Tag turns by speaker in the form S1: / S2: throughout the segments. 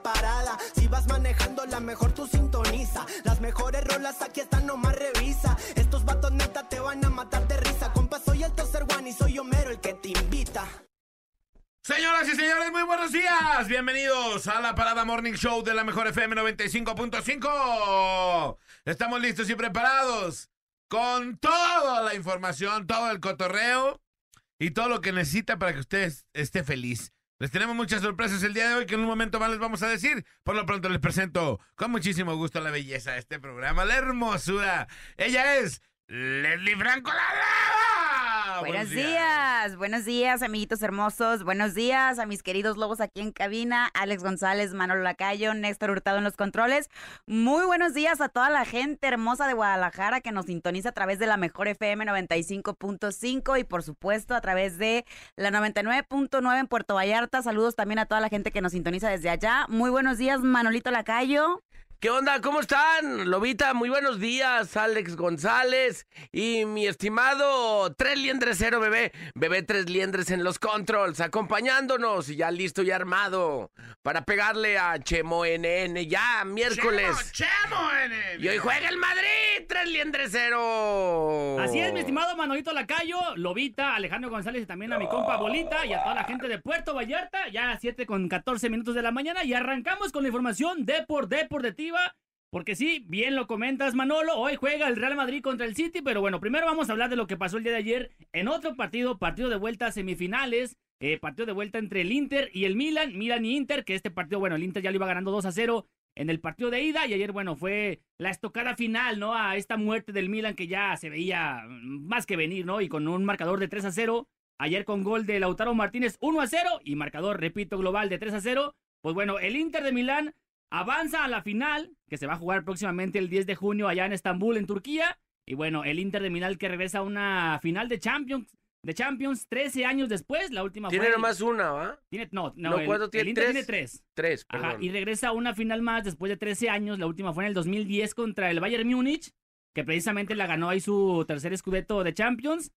S1: parada. Si vas manejando, la mejor tú sintoniza. Las mejores rolas aquí están, nomás revisa. Estos vatos te van a matar de risa. Soy el y soy Homero el que te invita.
S2: Señoras y señores, muy buenos días. Bienvenidos a la Parada Morning Show de la Mejor FM 95.5. Estamos listos y preparados con toda la información, todo el cotorreo y todo lo que necesita para que usted esté feliz. Les tenemos muchas sorpresas el día de hoy que en un momento más les vamos a decir. Por lo pronto les presento con muchísimo gusto la belleza de este programa, la hermosura. Ella es Leslie Franco la Brava.
S3: Buenos días. buenos días, amiguitos hermosos. Buenos días a mis queridos lobos aquí en cabina, Alex González, Manolo Lacayo, Néstor Hurtado en los controles. Muy buenos días a toda la gente hermosa de Guadalajara que nos sintoniza a través de la mejor FM 95.5 y por supuesto a través de la 99.9 en Puerto Vallarta. Saludos también a toda la gente que nos sintoniza desde allá. Muy buenos días, Manolito Lacayo.
S4: ¿Qué onda? ¿Cómo están? Lobita, muy buenos días. Alex González y mi estimado Tres Liendres Cero Bebé. Bebé Tres Liendres en los controls, acompañándonos y ya listo y armado para pegarle a Chemo NN ya miércoles.
S2: Chemo, Chemo NN.
S4: Y hoy juega el Madrid, Tres Liendres Cero.
S5: Así es, mi estimado Manolito Lacayo, Lobita, Alejandro González y también a mi compa Bolita y a toda la gente de Puerto Vallarta. Ya a 7 con 14 minutos de la mañana y arrancamos con la información de por de porque sí, bien lo comentas Manolo, hoy juega el Real Madrid contra el City, pero bueno, primero vamos a hablar de lo que pasó el día de ayer en otro partido, partido de vuelta a semifinales, eh, partido de vuelta entre el Inter y el Milan, Milan y Inter, que este partido, bueno, el Inter ya lo iba ganando 2 a 0 en el partido de ida y ayer, bueno, fue la estocada final, ¿no? A esta muerte del Milan que ya se veía más que venir, ¿no? Y con un marcador de 3 a 0, ayer con gol de Lautaro Martínez 1 a 0 y marcador, repito, global de 3 a 0, pues bueno, el Inter de Milán avanza a la final, que se va a jugar próximamente el 10 de junio allá en Estambul, en Turquía. Y bueno, el Inter de Milán que regresa a una final de Champions, de Champions 13 años después, la última
S4: Tiene nomás una, ¿va?
S5: Tiene, no, no,
S4: No,
S5: el,
S4: ¿cuánto tiene?
S5: el Inter
S4: ¿Tres?
S5: tiene tres.
S4: Tres,
S5: Ajá,
S4: perdón.
S5: y regresa a una final más después de 13 años, la última fue en el 2010 contra el Bayern Múnich, que precisamente la ganó ahí su tercer escudeto de Champions.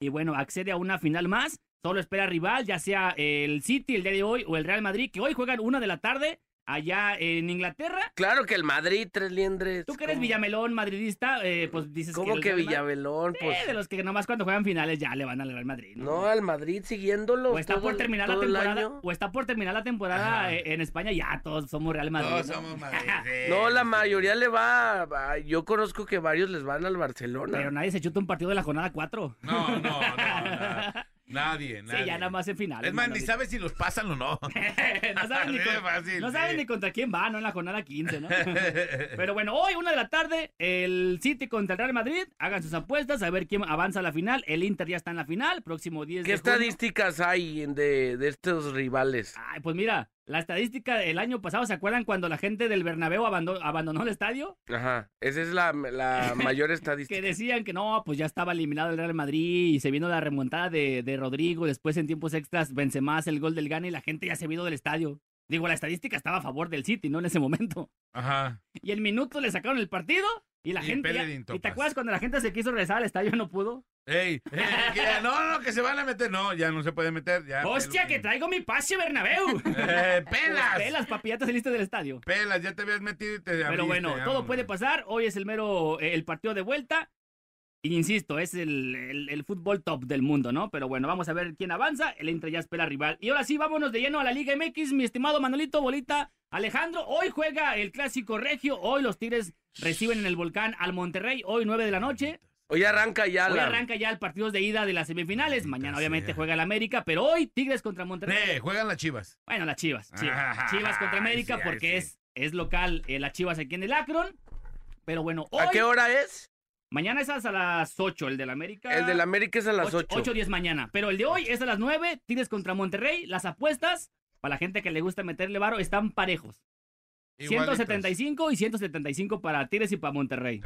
S5: Y bueno, accede a una final más, solo espera rival, ya sea el City el día de hoy o el Real Madrid, que hoy juegan una de la tarde allá en Inglaterra.
S4: Claro que el Madrid, Tres Liendres.
S5: Tú que eres
S4: ¿cómo?
S5: Villamelón, madridista, eh, pues dices
S4: ¿Cómo
S5: el
S4: que Villamelón?
S5: Sí,
S4: Pues
S5: de los que nomás cuando juegan finales ya le van al Real Madrid. ¿no?
S4: no, al Madrid siguiéndolo.
S5: o está
S4: todo
S5: por terminar la temporada, o está por terminar la temporada eh, en España, ya todos somos Real Madrid.
S2: Todos
S5: ¿no?
S2: somos Madrid.
S4: No, la mayoría le va. a- Yo conozco que varios les van al Barcelona.
S5: Pero nadie se chuta un partido de la jornada 4.
S2: No, no, no. na- Nadie, nadie.
S5: Sí, ya nada más en finales.
S2: Es más, ni sabes si los pasan o no.
S5: no saben, ni,
S2: Así de
S5: con-
S2: fácil,
S5: no saben
S2: sí.
S5: ni contra quién va, ¿no? En la jornada 15, ¿no? Pero bueno, hoy, una de la tarde, el City contra el Real Madrid. Hagan sus apuestas a ver quién avanza a la final. El Inter ya está en la final, próximo 10
S4: ¿Qué
S5: de junio.
S4: estadísticas hay de, de estos rivales?
S5: Ay, pues mira, la estadística del año pasado, ¿se acuerdan cuando la gente del Bernabéu abandonó, abandonó el estadio?
S4: Ajá, esa es la, la mayor
S5: Que
S4: estadística.
S5: decían que no, pues ya estaba eliminado el Real Madrid y se vino la remontada de, de Rodrigo. Después en tiempos extras vence más el gol del Gana y la gente ya se vino del estadio. Digo, la estadística estaba a favor del City, ¿no? En ese momento.
S2: Ajá.
S5: Y el minuto le sacaron el partido y la
S2: Y
S5: gente. ya- ¿Y te acuerdas cuando la gente se quiso regresar al estadio y no pudo?
S2: Ey, ey, que no, no, que se van a meter. No, ya no se puede meter. Ya,
S5: ¡Hostia, que traigo mi pase Bernabéu!
S2: Eh, pelas.
S5: Pelas, papi, ya te saliste del estadio.
S2: Pelas, ya te habías metido y te
S5: Pero
S2: abriste,
S5: bueno, todo puede pasar. Hoy es el mero, eh, el partido de vuelta. Insisto, es el, el- el fútbol top del mundo, ¿no? Pero bueno, vamos a ver quién avanza. El Inter ya espera rival. Y ahora sí, vámonos de lleno a la Liga MX, mi estimado Manolito Bolita. Alejandro, hoy juega el clásico regio. Hoy los Tigres reciben en el volcán al Monterrey. Hoy 9 de la noche.
S4: Hoy arranca ya
S5: Hoy
S4: la.
S5: arranca ya el partido de ida de las semifinales. Mañana, obviamente, juega el América. Pero hoy, Tigres contra Monterrey.
S2: Eh, juegan las chivas.
S5: Bueno, las Chivas. Chivas,
S2: Ah,
S5: Chivas contra América
S2: sí,
S5: porque
S2: sí.
S5: es, es local eh, las Chivas aquí en el Akron. Pero bueno, hoy,
S4: ¿A qué hora es?
S5: mañana es a las 8, el del América.
S4: El del América es a las 8.
S5: 8 10 mañana. Pero el de hoy es a las 9, Tigres contra Monterrey. Las apuestas, para la gente que le gusta meterle varo, están parejos.
S2: Igualitos.
S5: 175 y 175 para Tigres y para Monterrey.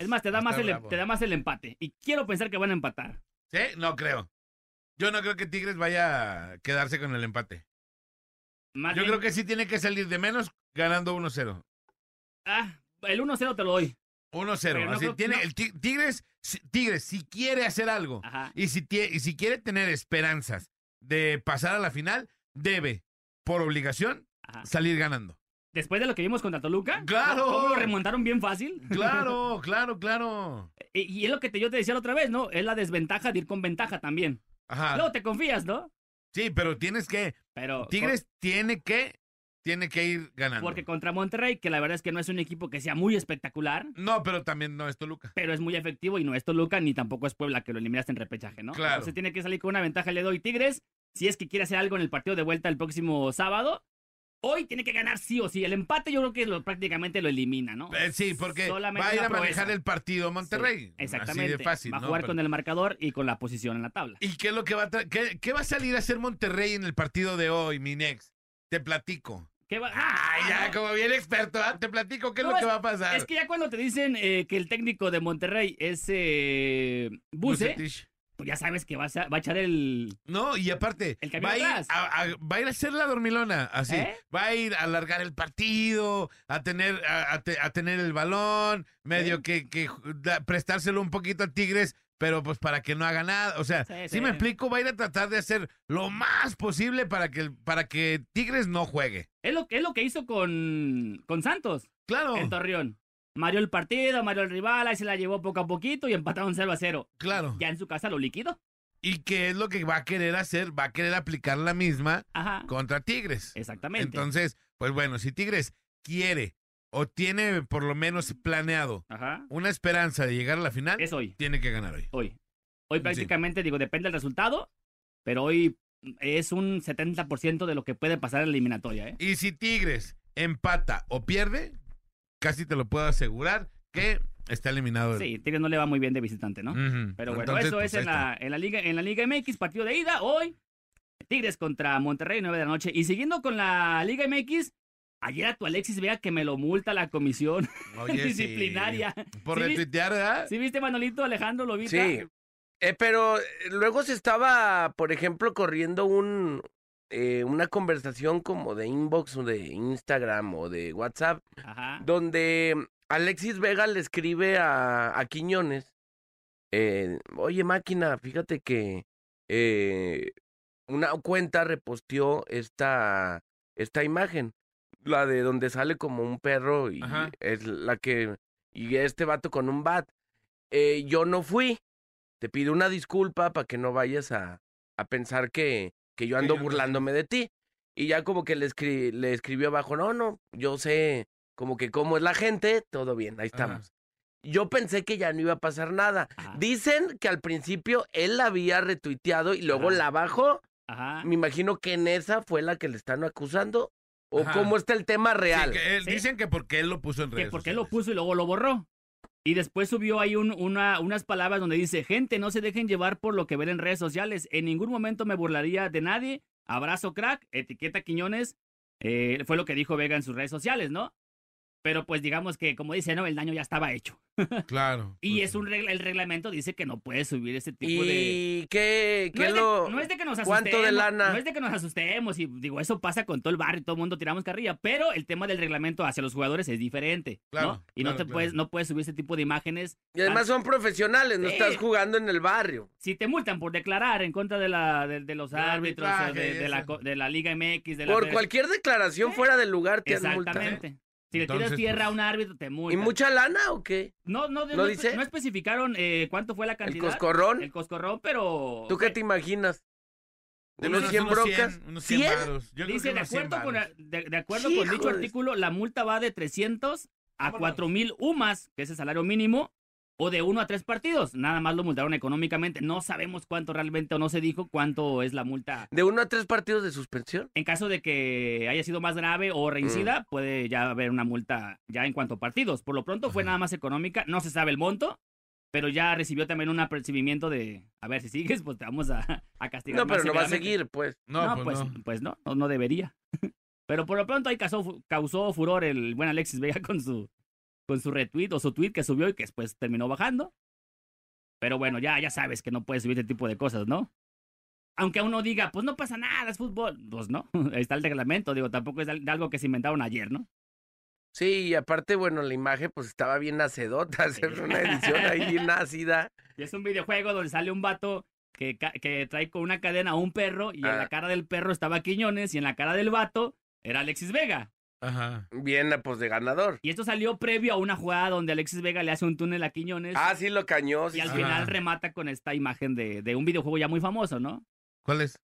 S5: Es más, te da, más el,
S2: bravo.
S5: te da más el empate. Y quiero pensar que van a empatar.
S2: ¿Sí? No creo. Yo no creo que Tigres vaya a quedarse con el empate.
S5: Más
S2: Yo
S5: bien-
S2: creo que sí tiene que salir de menos ganando 1-0.
S5: Ah, el 1-0 te lo doy.
S2: 1-0.
S5: Pero no
S2: Así
S5: creo-
S2: tiene
S5: no.
S2: el Ti- Tigres, si- Tigres, si quiere hacer algo
S5: Ajá.
S2: y si, y si quiere tener esperanzas de pasar a la final, debe, por obligación,
S5: Ajá.
S2: salir ganando.
S5: Después de lo que vimos contra Toluca.
S2: ¡Claro!
S5: ¿Cómo lo remontaron bien fácil?
S2: Claro, claro, claro.
S5: Y, y es lo que te, yo te decía la otra vez, ¿no? Es la desventaja de ir con ventaja también.
S2: Ajá.
S5: Luego te confías, ¿no?
S2: Sí, pero tienes que,
S5: Pero.
S2: Tigres tiene que, tiene que ir ganando.
S5: Porque contra Monterrey, que la verdad es que no es un equipo que sea muy espectacular,
S2: No, pero también no es Toluca.
S5: pero es muy efectivo y no es Toluca ni tampoco es Puebla que lo eliminaste en repechaje, ¿no?
S2: Claro.
S5: Entonces tiene que salir con una ventaja le doy Tigres. Si es que quiere hacer algo en el partido de vuelta el próximo sábado, hoy tiene que ganar sí o sí. El empate yo creo que lo, prácticamente lo elimina, ¿no?
S2: Eh, sí, porque
S5: Solamente
S2: va a ir a manejar el partido Monterrey.
S5: Sí, exactamente.
S2: Así de fácil.
S5: Va a
S2: ¿no?
S5: jugar
S2: Pero-
S5: con el marcador y con la posición en la tabla.
S2: ¿Y qué es lo que va a qué, qué va a salir a hacer Monterrey en el partido de hoy, mi nex? Te platico.
S5: ¿Qué va?
S2: Ay, ya,
S5: no.
S2: como bien experto, ¿ah? te platico qué es lo que va a pasar.
S5: Es que ya cuando te dicen eh, que el técnico de Monterrey es eh, Buse,
S2: Bucetich.
S5: Pues ya sabes que va a, va a echar el...
S2: No, y aparte,
S5: El
S2: va a, ir
S5: atrás.
S2: a, a- va a ir a hacer la dormilona, así.
S5: ¿Eh?
S2: Va a ir a alargar el partido, a tener, a, a te- a tener el balón, medio
S5: Sí.
S2: que, que da- prestárselo un poquito a Tigres, pero pues para que no haga nada. O sea,
S5: Sí,
S2: si
S5: sí.
S2: me explico, va a ir a tratar de hacer lo más posible para que, para que Tigres no juegue.
S5: Es lo, es lo que hizo con, con Santos
S2: Claro,
S5: en Torreón. Mario el partido, Mario el rival, ahí se la llevó poco a poquito y empataron 0 a 0.
S2: claro.
S5: Ya en su casa lo liquidó.
S2: ¿Y qué es lo que va a querer hacer? Va a querer aplicar la misma
S5: Ajá.
S2: contra Tigres.
S5: Exactamente.
S2: Entonces, pues bueno, si Tigres quiere o tiene por lo menos planeado
S5: Ajá.
S2: una esperanza de llegar a la final,
S5: Es hoy.
S2: tiene que ganar hoy.
S5: Hoy. Hoy
S2: Sí.
S5: prácticamente, digo, depende del resultado, pero hoy es un 70% de lo que puede pasar en la eliminatoria, ¿eh?
S2: Y si Tigres empata o pierde, casi te lo puedo asegurar que está eliminado. el-
S5: Sí, Tigres no le va muy bien de visitante, ¿no? Pero bueno,
S2: Entonces,
S5: eso
S2: pues,
S5: es en la, en, la Liga, en la Liga MX, partido de ida. Hoy, Tigres contra Monterrey, 9 de la noche. Y siguiendo con la Liga MX, ayer a tu Alexis vea que me lo multa la comisión
S2: sí.
S5: disciplinaria.
S2: Por
S5: ¿Sí
S2: retuitear, ¿verdad?
S5: ¿Sí viste, Manolito, Alejandro, lo viste?
S4: Sí. Eh, pero eh, luego se estaba, por ejemplo, corriendo un eh, una conversación como de inbox o de Instagram o de WhatsApp,
S5: Ajá.
S4: donde Alexis Vega le escribe a, a Quiñones, eh, oye máquina, fíjate que eh, una cuenta reposteó esta, esta imagen, la de donde sale como un perro y
S2: Ajá.
S4: es la que, y este vato con un bat. Yo no fui, te pido una disculpa para que no vayas a, a pensar que, que yo ando burlándome de ti. Y ya como que le, escri- le escribió abajo, no, no, yo sé como que cómo es la gente, todo bien, ahí
S2: Ajá.
S4: estamos. Yo pensé que ya no iba a pasar nada.
S5: Ajá.
S4: Dicen que al principio él la había retuiteado y luego
S5: Ajá.
S4: la bajó. Me imagino que en esa fue la que le están acusando. ¿O cómo está el tema
S2: Sí,
S4: real?
S2: que él-
S5: Sí.
S2: Dicen que porque él lo puso en
S5: que
S2: redes
S5: porque él lo puso y luego lo borró. Y después subió ahí un- una, unas palabras donde dice, gente, no se dejen llevar por lo que ven en redes sociales. En ningún momento me burlaría de nadie. Abrazo crack, etiqueta Quiñones. Eh, fue lo que dijo Vega en sus redes sociales, ¿no? Pero pues digamos que, como dice, no, el daño ya estaba hecho.
S2: Claro.
S5: Y
S2: pues,
S5: es un regla, el reglamento dice que no puedes subir ese tipo de...
S4: ¿Y qué,
S5: No
S4: qué
S5: es, de,
S4: lo...?
S5: no es de que nos
S4: ¿Cuánto
S5: asustemos.
S4: de lana?
S5: No es de que nos asustemos. Y digo, eso pasa con todo el barrio y todo el mundo tiramos carrilla. Pero el tema del reglamento hacia los jugadores es diferente.
S2: Claro,
S5: ¿no? Y no te
S2: claro.
S5: puedes, no puedes subir ese tipo de imágenes.
S4: Y además son profesionales, no
S5: Sí.
S4: estás jugando en el barrio.
S5: Si te multan por declarar en contra de, la, de, de los árbitros, de, la, de la Liga MX, de la
S4: Por cualquier declaración
S5: Sí.
S4: fuera del lugar te han multado.
S5: Si le
S2: Entonces,
S5: tiras tierra a
S2: pues,
S5: un árbitro, te
S4: ¿Y
S5: multan.
S4: mucha lana o qué?
S5: No, no, no,
S4: ¿No
S5: espe-
S4: dice?
S5: no especificaron eh, cuánto fue la
S4: ¿El
S5: cantidad.
S4: coscorrón?
S5: El coscorrón, pero...
S4: ¿Tú qué
S5: fue-
S4: te imaginas?
S2: De
S4: ¿Unos
S2: unos
S4: 100
S2: unos
S4: brocas?
S2: 100, unos 100
S4: ¿100?
S2: varos. Yo creo
S5: Dice,
S2: que
S5: de
S2: unos 100
S5: acuerdo, con,
S2: varos.
S5: de, de acuerdo con dicho artículo, la multa va de 300 a
S2: Vámonos.
S5: 4 mil UMAS, que es el salario mínimo, o de uno a tres partidos. Nada más lo multaron económicamente. No sabemos cuánto realmente, o no se dijo cuánto es la multa.
S4: ¿De uno a tres partidos de suspensión?
S5: En caso de que haya sido más grave o
S2: Mm.
S5: reincida, puede ya haber una multa ya en cuanto a partidos. Por lo pronto fue
S2: Ajá.
S5: nada más económica, no se sabe el monto, pero ya recibió también un apercibimiento de, a ver, si sigues, pues te vamos a, a castigar
S4: No, pero no va a seguir, pues.
S2: No,
S5: No,
S2: pues,
S5: pues,
S2: no.
S5: pues no, no, no debería. Pero por lo pronto ahí causó, causó furor el buen Alexis Vega con su, con su retweet o su tweet que subió y que después terminó bajando. Pero bueno, ya, ya sabes que no puedes subir este tipo de cosas, ¿no? Aunque uno diga, pues no pasa nada, es fútbol. Pues no, ahí está el reglamento, digo, tampoco es algo que se inventaron ayer, ¿no?
S4: Sí, y aparte, bueno, la imagen pues estaba bien nacedota, hacer una edición ahí bien ácida.
S5: Y es un videojuego donde sale un vato que, que trae con una cadena a un perro y en
S4: Ah.
S5: la cara del perro estaba Quiñones y en la cara del vato era Alexis Vega.
S2: Ajá.
S4: Bien, pues de ganador.
S5: Y esto salió previo a una jugada donde Alexis Vega le hace un túnel a Quiñones
S4: Ah, sí, lo cañó. sí,
S5: y al
S4: sí.
S5: final remata con esta imagen de, de un videojuego ya muy famoso, ¿no?
S2: ¿Cuál es?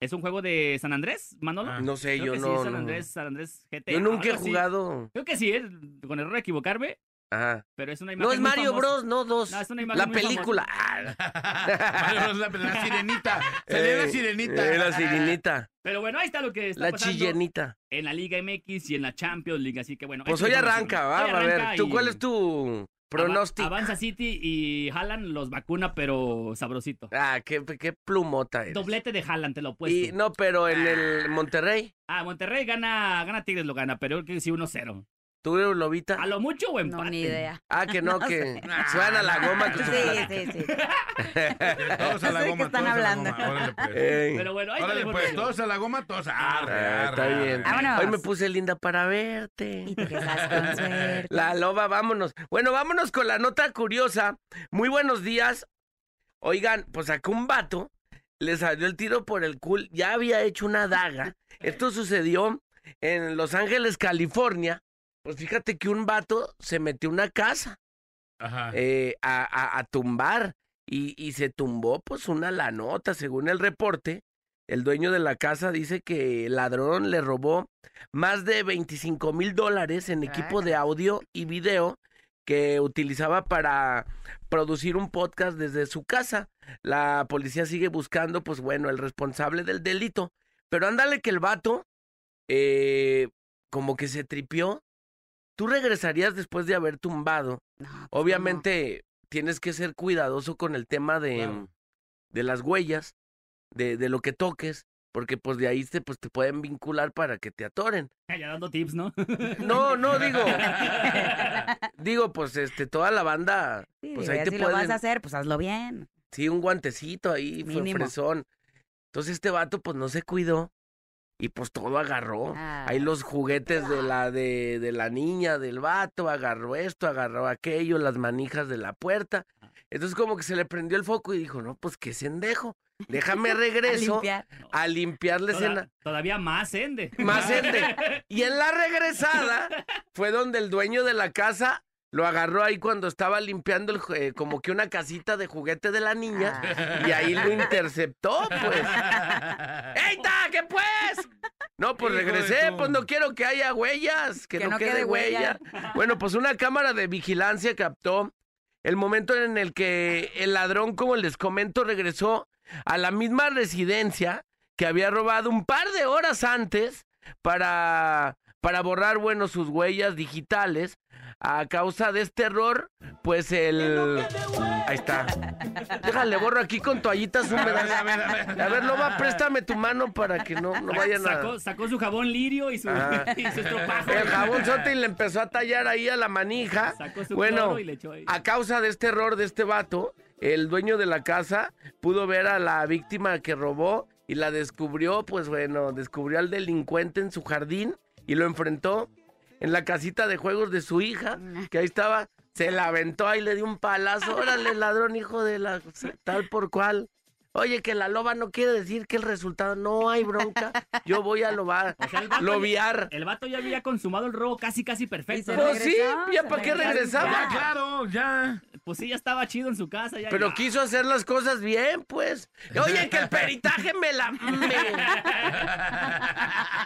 S5: ¿Es un juego de San Andrés, Manolo?
S2: Ah.
S4: No sé,
S5: Creo
S4: yo
S5: que sí,
S4: no.
S5: San
S4: no.
S5: Andrés, San Andrés GT.
S4: Yo nunca he jugado.
S5: Creo que sí, ¿eh? con error de equivocarme,
S4: Ajá.
S5: pero es una imagen
S4: No, es
S5: muy
S4: Mario
S5: famosa.
S4: Bros, no dos.
S5: No, es una imagen
S4: la
S5: muy
S4: película. Ah,
S2: Mario Bros, la, la sirenita. Salió la
S4: eh,
S2: sirenita.
S4: eh, la sirenita.
S5: Pero bueno, ahí está lo que está
S4: La
S5: pasando
S4: chillenita.
S5: en la Liga MX y en la Champions League, así que bueno.
S4: Pues hoy arranca, va,
S5: Hoy
S4: va a ver. ¿Tú cuál es tu pronóstico?
S5: Avanza City y Haaland los vacuna, pero sabrosito.
S4: Ah, qué, qué plumota eres.
S5: Doblete de Haaland, te lo opuesto.
S4: Y no, pero en el Monterrey,
S5: Ah, Monterrey gana, gana Tigres, lo gana, pero yo creo que sí 1-0.
S4: Tú Lobita.
S5: A lo mucho o empate.
S3: No, ni idea.
S4: Ah, que no,
S3: No
S4: que
S3: sé.
S4: se van a la goma. que
S3: Sí, sí, sí.
S2: Todos a la goma,
S3: están
S2: todos a la
S3: hablando.
S2: goma. Órale, pues.
S4: Ey.
S5: Pero bueno, ahí está
S2: Órale, pues, todos a la goma, todos. Arre,
S4: Ah, está
S2: arre,
S4: bien.
S2: arre.
S3: Vámonos.
S4: Hoy me puse linda para verte.
S3: Y te quedas con suerte.
S4: La loba, vámonos. Bueno, vámonos con la nota curiosa. Muy buenos días. Oigan, pues acá un vato le salió el tiro por el cool. Ya había hecho una daga. Esto sucedió en Los Ángeles, California. Pues fíjate que un vato se metió a una casa
S2: Ajá.
S4: eh, a, a- a tumbar y, y se tumbó pues una la nota, según el reporte. El dueño de la casa dice que el ladrón le robó más de 25 mil dólares en equipo de audio y video que utilizaba para producir un podcast desde su casa. La policía sigue buscando, pues bueno, el responsable del delito. Pero ándale que el vato, eh, como que se tripió. Tú regresarías después de haber tumbado.
S3: No, pues,
S4: Obviamente tienes que ser cuidadoso con el tema de,
S2: Claro.
S4: de las huellas, de, de lo que toques, porque pues de ahí te, pues, te pueden vincular para que te atoren.
S5: Ya dando tips, ¿no?
S4: No, no, digo, digo, pues este, toda la banda,
S3: Sí,
S4: pues ahí te
S3: si lo vas a hacer, pues hazlo bien.
S4: sí, un guantecito ahí, fue fresón. Entonces este vato pues no se cuidó y pues todo agarró. Ahí los juguetes de la de, de la niña, del vato, agarró esto, agarró aquello, las manijas de la puerta. Entonces como que se le prendió el foco y dijo, no, pues qué sendejo. Déjame
S3: A
S4: regreso
S3: limpiar.
S4: a limpiar la
S5: Toda-
S4: escena.
S5: todavía más ende.
S4: Más ende. Y en la regresada fue donde el dueño de la casa lo agarró ahí cuando estaba limpiando el, eh, como que una casita de juguete de la niña
S3: Ah.
S4: y ahí lo interceptó, pues. ¡Eita! ¿Qué pues? No, pues regresé, pues no quiero que haya huellas, que,
S3: Que
S4: no,
S3: no
S4: quede,
S3: quede
S4: huella.
S3: huella.
S4: Bueno, pues una cámara de vigilancia captó el momento en el que el ladrón, como les comento, regresó a la misma residencia que había robado un par de horas antes para, para borrar, bueno, sus huellas digitales. A causa de este error, pues el... Ahí está. Déjale, borro aquí con toallitas húmedas.
S2: A ver, a ver, a ver.
S4: A ver, Loba, préstame tu mano para que no, no vayan a...
S5: Sacó, sacó su jabón lirio y su,
S4: Ah.
S5: y su estropajo.
S4: El jabón sote y le empezó a tallar ahí a la manija.
S5: Sacó su
S4: Bueno,
S5: y le echó ahí.
S4: a causa de este error de este vato, el dueño de la casa pudo ver a la víctima que robó y la descubrió, pues bueno, descubrió al delincuente en su jardín y lo enfrentó en la casita de juegos de su hija, que ahí estaba, se la aventó ahí, le dio un palazo, órale, ladrón, hijo de la tal por cual. Oye, que la loba no quiere decir que el resultado no hay bronca. Yo voy a lobar,
S5: O sea, el vato ya-
S4: lobiar.
S5: El vato ya había consumado el robo casi, casi perfecto.
S3: Y se
S5: ¿no?
S4: Pues sí, ya para qué regresaba.
S2: Ya, claro, ya.
S5: Pues sí, ya estaba chido en su casa. Ya,
S4: Pero
S5: ya.
S4: quiso hacer las cosas bien, pues. Oye, que el peritaje me la... me-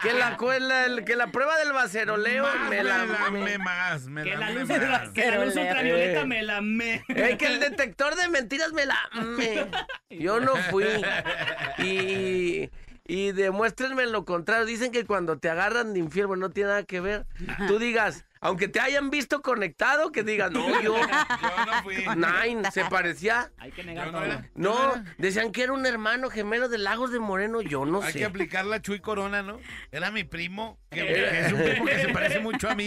S4: que, la, la- que la prueba del baceroleo
S2: Más,
S4: me la...
S2: me
S4: me-
S2: más, me
S5: Que la
S2: me
S5: luz,
S2: más.
S5: que la luz
S3: le-
S5: ultravioleta
S4: Eh.
S5: me la me.
S4: Eh, que el detector de mentiras me la... me- Yo no fui. Y... Y demuéstrenme lo contrario. Dicen que cuando te agarran de infiel, bueno, no tiene nada que ver. Tú digas, Aunque te hayan visto conectado, que digan, no, yo,
S2: Yo no fui.
S4: Nine, se parecía.
S5: Hay que negar
S2: no
S5: todo.
S2: era.
S4: No, decían que era un hermano gemelo de Lagos de Moreno, yo no
S2: Hay que
S4: sé.
S2: aplicar la Chuy Corona, ¿no? Era mi primo, que, que es un primo que se parece mucho a mí.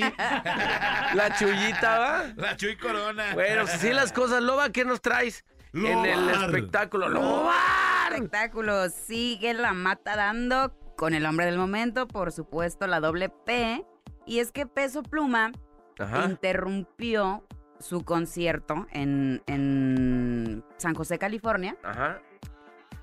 S4: La chullita, ¿va?
S2: La Chuy Corona.
S4: Bueno, pues así las cosas. Loba, ¿qué nos traes? En el espectáculo. ¡Lobar!
S3: Espectáculo sigue la mata dando con el hombre del momento, por supuesto, la doble P. Y es que Peso Pluma
S4: Ajá.
S3: interrumpió su concierto en, en San José, California,
S4: Ajá.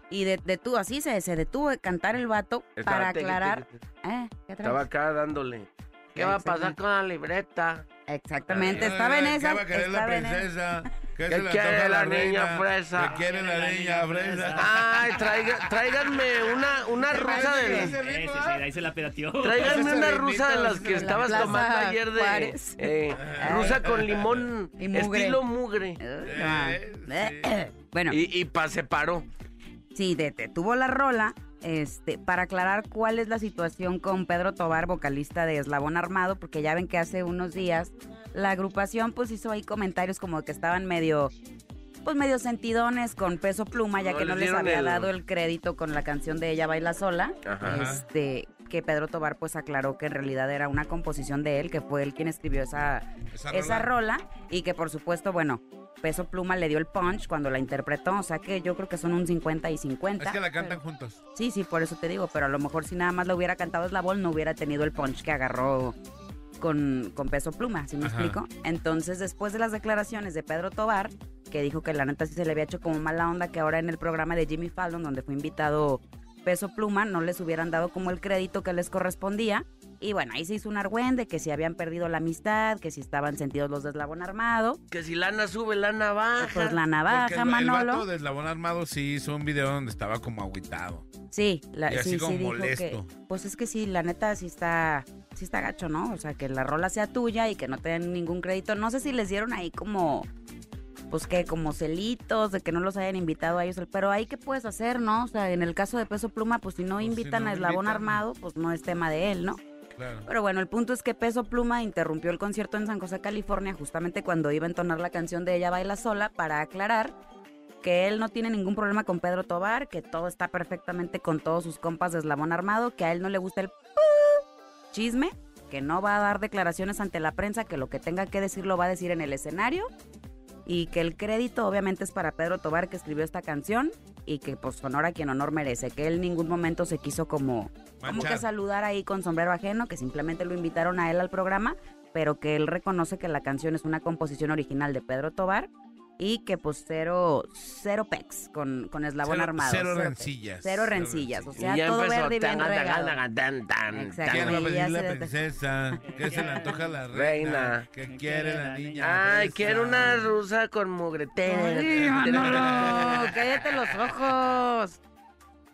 S3: y de- detuvo, así se, se detuvo de cantar el vato
S4: Estaba-
S3: para
S4: te- te-
S3: aclarar.
S4: te- te-
S3: Eh, ¿qué?
S4: Estaba acá dándole. ¿Qué va a pasar con la libreta?
S3: Exactamente,
S2: Ay,
S3: estaba en
S2: ¿qué
S3: esa.
S2: va a querer la princesa? ¿Qué
S4: ¿Qué
S2: se le
S4: quiere la
S2: la
S4: niña
S2: reina?
S4: fresa?
S2: ¿Qué quiere la niña fresa?
S4: Ay, traiga- tráiganme una, una
S2: ¿Te
S4: rusa de...
S2: ese
S5: Sí, sí,
S2: ritmo,
S5: sí,
S2: ah?
S5: ahí se la pirateó.
S4: Tráiganme
S2: Ese
S4: una rusa de las que estabas
S3: Plaza
S4: tomando ayer de...
S3: Juárez.
S4: eh, rusa con limón,
S3: Y mugre.
S4: estilo mugre.
S2: Eh,
S3: Bueno,
S4: Y, y pa, se paró.
S3: Sí, de- detuvo la rola este, para aclarar cuál es la situación con Pedro Tobar, vocalista de Eslabón Armado, porque ya ven que hace unos días la agrupación pues hizo ahí comentarios como que estaban medio, pues medio sentidones con Peso Pluma, ya
S4: No
S3: que no les había
S4: el-
S3: dado el crédito con la canción de Ella Baila Sola.
S4: Ajá.
S3: Este, que Pedro Tobar pues aclaró que en realidad era una composición de él, que fue él quien escribió esa,
S2: Esa
S3: esa
S2: rola.
S3: rola y que por supuesto, bueno, Peso Pluma le dio el punch cuando la interpretó, o sea que yo creo que son un 50 y 50.
S2: Es que la cantan
S3: pero-
S2: juntos.
S3: Sí, sí, por eso te digo, pero a lo mejor si nada más lo hubiera cantado Eslabón no hubiera tenido el punch que agarró con, con Peso Pluma, ¿sí me
S2: Ajá.
S3: explico? Entonces, después de las declaraciones de Pedro Tobar, que dijo que la neta sí se le había hecho como mala onda que ahora en el programa de Jimmy Fallon, donde fue invitado Peso Pluma, no les hubieran dado como el crédito que les correspondía. Y bueno, ahí se hizo un argüende que si habían perdido la amistad, que si estaban sentidos los de Eslabón Armado,
S4: Que si lana sube, lana baja.
S3: pues la
S2: Porque
S3: navaja,
S2: el, el
S3: Manolo.
S2: vato de Eslabón Armado sí hizo un video donde estaba como agüitado.
S3: Sí, la,
S2: Y así
S3: sí,
S2: como
S3: sí dijo
S2: molesto.
S3: que, pues es que sí, la neta sí está, sí está gacho, ¿no? O sea, que la rola sea tuya y que no te den ningún crédito. No sé si les dieron ahí como, pues que como celitos de que no los hayan invitado a ellos, pero ahí qué puedes hacer, ¿no? O sea, en el caso de Peso Pluma, pues si no
S2: Pues, si
S3: invitan
S2: no
S3: a Eslabón
S2: invitan.
S3: Armado, pues no es tema de él, ¿no?
S2: Claro.
S3: Pero bueno, el punto es que Peso Pluma interrumpió el concierto en San José, California, justamente cuando iba a entonar la canción de Ella Baila Sola para aclarar que él no tiene ningún problema con Pedro Tobar, que todo está perfectamente con todos sus compas de eslabón armado, que a él no le gusta el chisme, que no va a dar declaraciones ante la prensa, que lo que tenga que decir lo va a decir en el escenario y que el crédito obviamente es para Pedro Tobar que escribió esta canción y que pues honor a quien honor merece, que él en ningún momento se quiso como, como que saludar ahí con sombrero ajeno, que simplemente lo invitaron a él al programa, pero que él reconoce que la canción es una composición original de Pedro Tobar y que pues cero, cero pex con, con eslabón
S2: Cero-
S3: armado.
S2: cero
S3: pex.
S2: rencillas.
S3: Cero
S2: Cero
S3: rencillas, o sea, todo verde y bien regado.
S4: tan, tan, tan,
S3: Exacto.
S2: ¿Quién va a
S3: ya
S2: pedir la princesa? ¿Qué se le antoja a la reina?
S4: Reina.
S2: ¿Qué quiere la niña?
S4: Ay, quiero una rusa con mugretera.
S3: Ay, Manolo, cállate los ojos.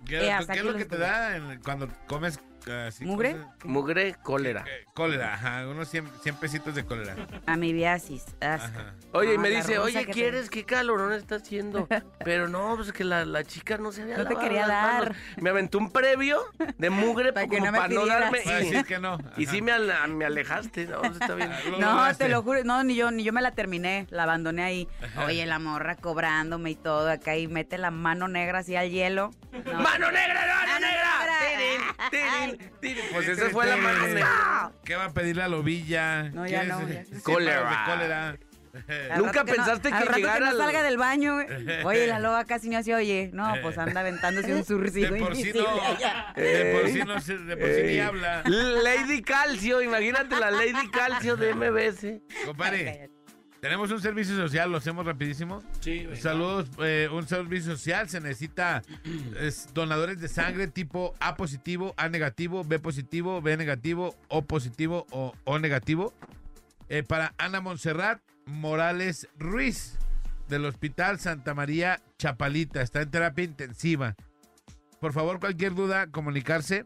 S2: ¿Qué,
S3: Eh,
S2: qué es lo que te da en- cuando comes así?
S3: ¿Mugre?
S4: Mugre, cólera.
S2: Eh, cólera, ajá, unos 100, 100 pesitos de cólera.
S3: Amibiasis. asco.
S2: Ajá.
S4: Oye, y
S3: Ah,
S4: me
S3: la
S4: dice, oye,
S3: que
S4: ¿quieres? ¿Qué calorón está haciendo? Pero no, pues que la, la chica no se había
S3: No te
S4: lavado
S3: quería
S4: las
S3: dar.
S4: manos. Me aventó un previo de mugre
S3: Para
S4: como
S3: que no me
S4: para no
S3: pidieras.
S4: darme.
S2: Para
S4: Y,
S2: decir que no.
S4: y
S2: ajá.
S4: sí me, ale- me alejaste. No, pues está bien.
S2: Lo
S3: No,
S2: lograste.
S3: te lo juro, no, ni yo, ni yo me la terminé, la abandoné ahí. Oye, la morra cobrándome y todo acá y mete la mano negra así al hielo. No.
S4: ¡Mano negra, mano
S3: Mano
S4: negra!
S3: negra.
S4: Tirin. Pues
S2: Este,
S4: esa fue la
S2: este,
S4: mano negra.
S2: ¿Qué va a pedir la lobilla?
S3: No, ya
S2: ¿Quieres,
S3: no, ya.
S2: eh,
S4: Cólera.
S2: cólera?
S3: Al
S4: ¿Nunca
S3: no-
S4: pensaste
S3: al
S4: que
S3: rato
S4: llegara
S3: que no
S4: al-
S3: salga del baño, güey. Oye, la loba casi no se oye. No, pues anda aventándose un surcido
S2: De por sí no, de por sí no, se- de por sí ni
S4: Ey.
S2: habla.
S4: Lady Calcio, imagínate la Lady Calcio de MBS.
S2: Compadre, tenemos un servicio social, lo hacemos rapidísimo.
S5: Sí, güey.
S2: Saludos, eh, un servicio social, se necesita es, donadores de sangre tipo A positivo, A negativo, B positivo, B negativo, O positivo o O negativo. Eh, para Ana Montserrat Morales Ruiz, del Hospital Santa María Chapalita, está en terapia intensiva. Por favor, cualquier duda, comunicarse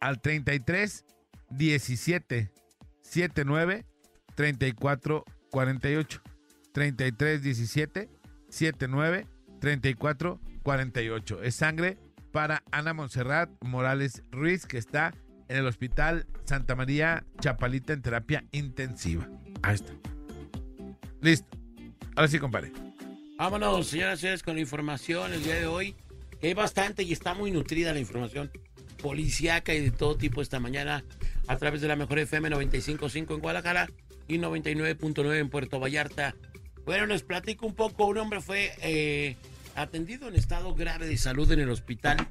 S2: al 33 17 79 34 48. 33 17 79 34 48. Es sangre para Ana Montserrat Morales Ruiz, que está en el hospital Santa María Chapalita en terapia intensiva. Ahí está. Listo. Ahora sí, compadre.
S6: Vámonos, señoras y señores, con la información el día de hoy. Hay bastante y está muy nutrida la información policíaca y de todo tipo esta mañana a través de la mejor FM 95.5 en Guadalajara y 99.9 en Puerto Vallarta. Bueno, les platico un poco. Un hombre fue eh, atendido en estado grave de salud en el hospital.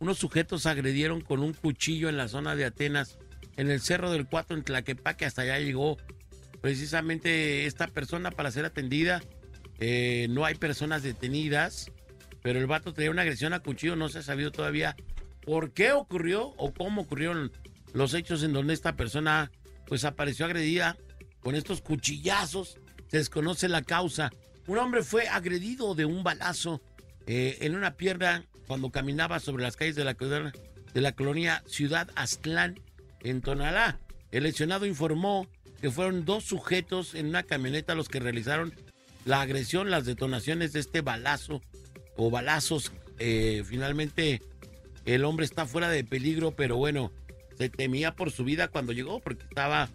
S6: Unos sujetos agredieron con un cuchillo en la zona de Atenas, en el Cerro del Cuatro, en Tlaquepaque. Hasta allá llegó precisamente esta persona para ser atendida. Eh, no hay personas detenidas, pero el vato tenía una agresión a cuchillo. No se ha sabido todavía por qué ocurrió o cómo ocurrieron los hechos en donde esta persona pues apareció agredida con estos cuchillazos. Se desconoce la causa. Un hombre fue agredido de un balazo eh, en una pierna cuando caminaba sobre las calles de la, colonia Ciudad Aztlán en Tonalá. El lesionado informó que fueron dos sujetos en una camioneta los que realizaron la agresión, las detonaciones de este balazo o balazos. Eh, finalmente el hombre está fuera de peligro, pero bueno, se temía por su vida cuando llegó porque estaba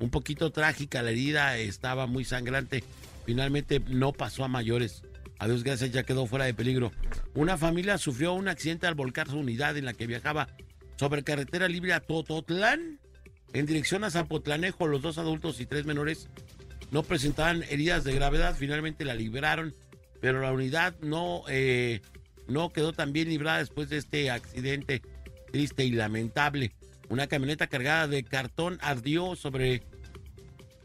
S6: un poquito trágica la herida, estaba muy sangrante. Finalmente no pasó a mayores. A Dios gracias ya quedó fuera de peligro. Una familia sufrió un accidente al volcar su unidad en la que viajaba sobre carretera libre a Tototlán en dirección a Zapotlanejo. Los dos adultos y tres menores no presentaban heridas de gravedad. Finalmente la liberaron, pero la unidad no, eh, no quedó tan bien librada después de este accidente triste y lamentable. Una camioneta cargada de cartón ardió sobre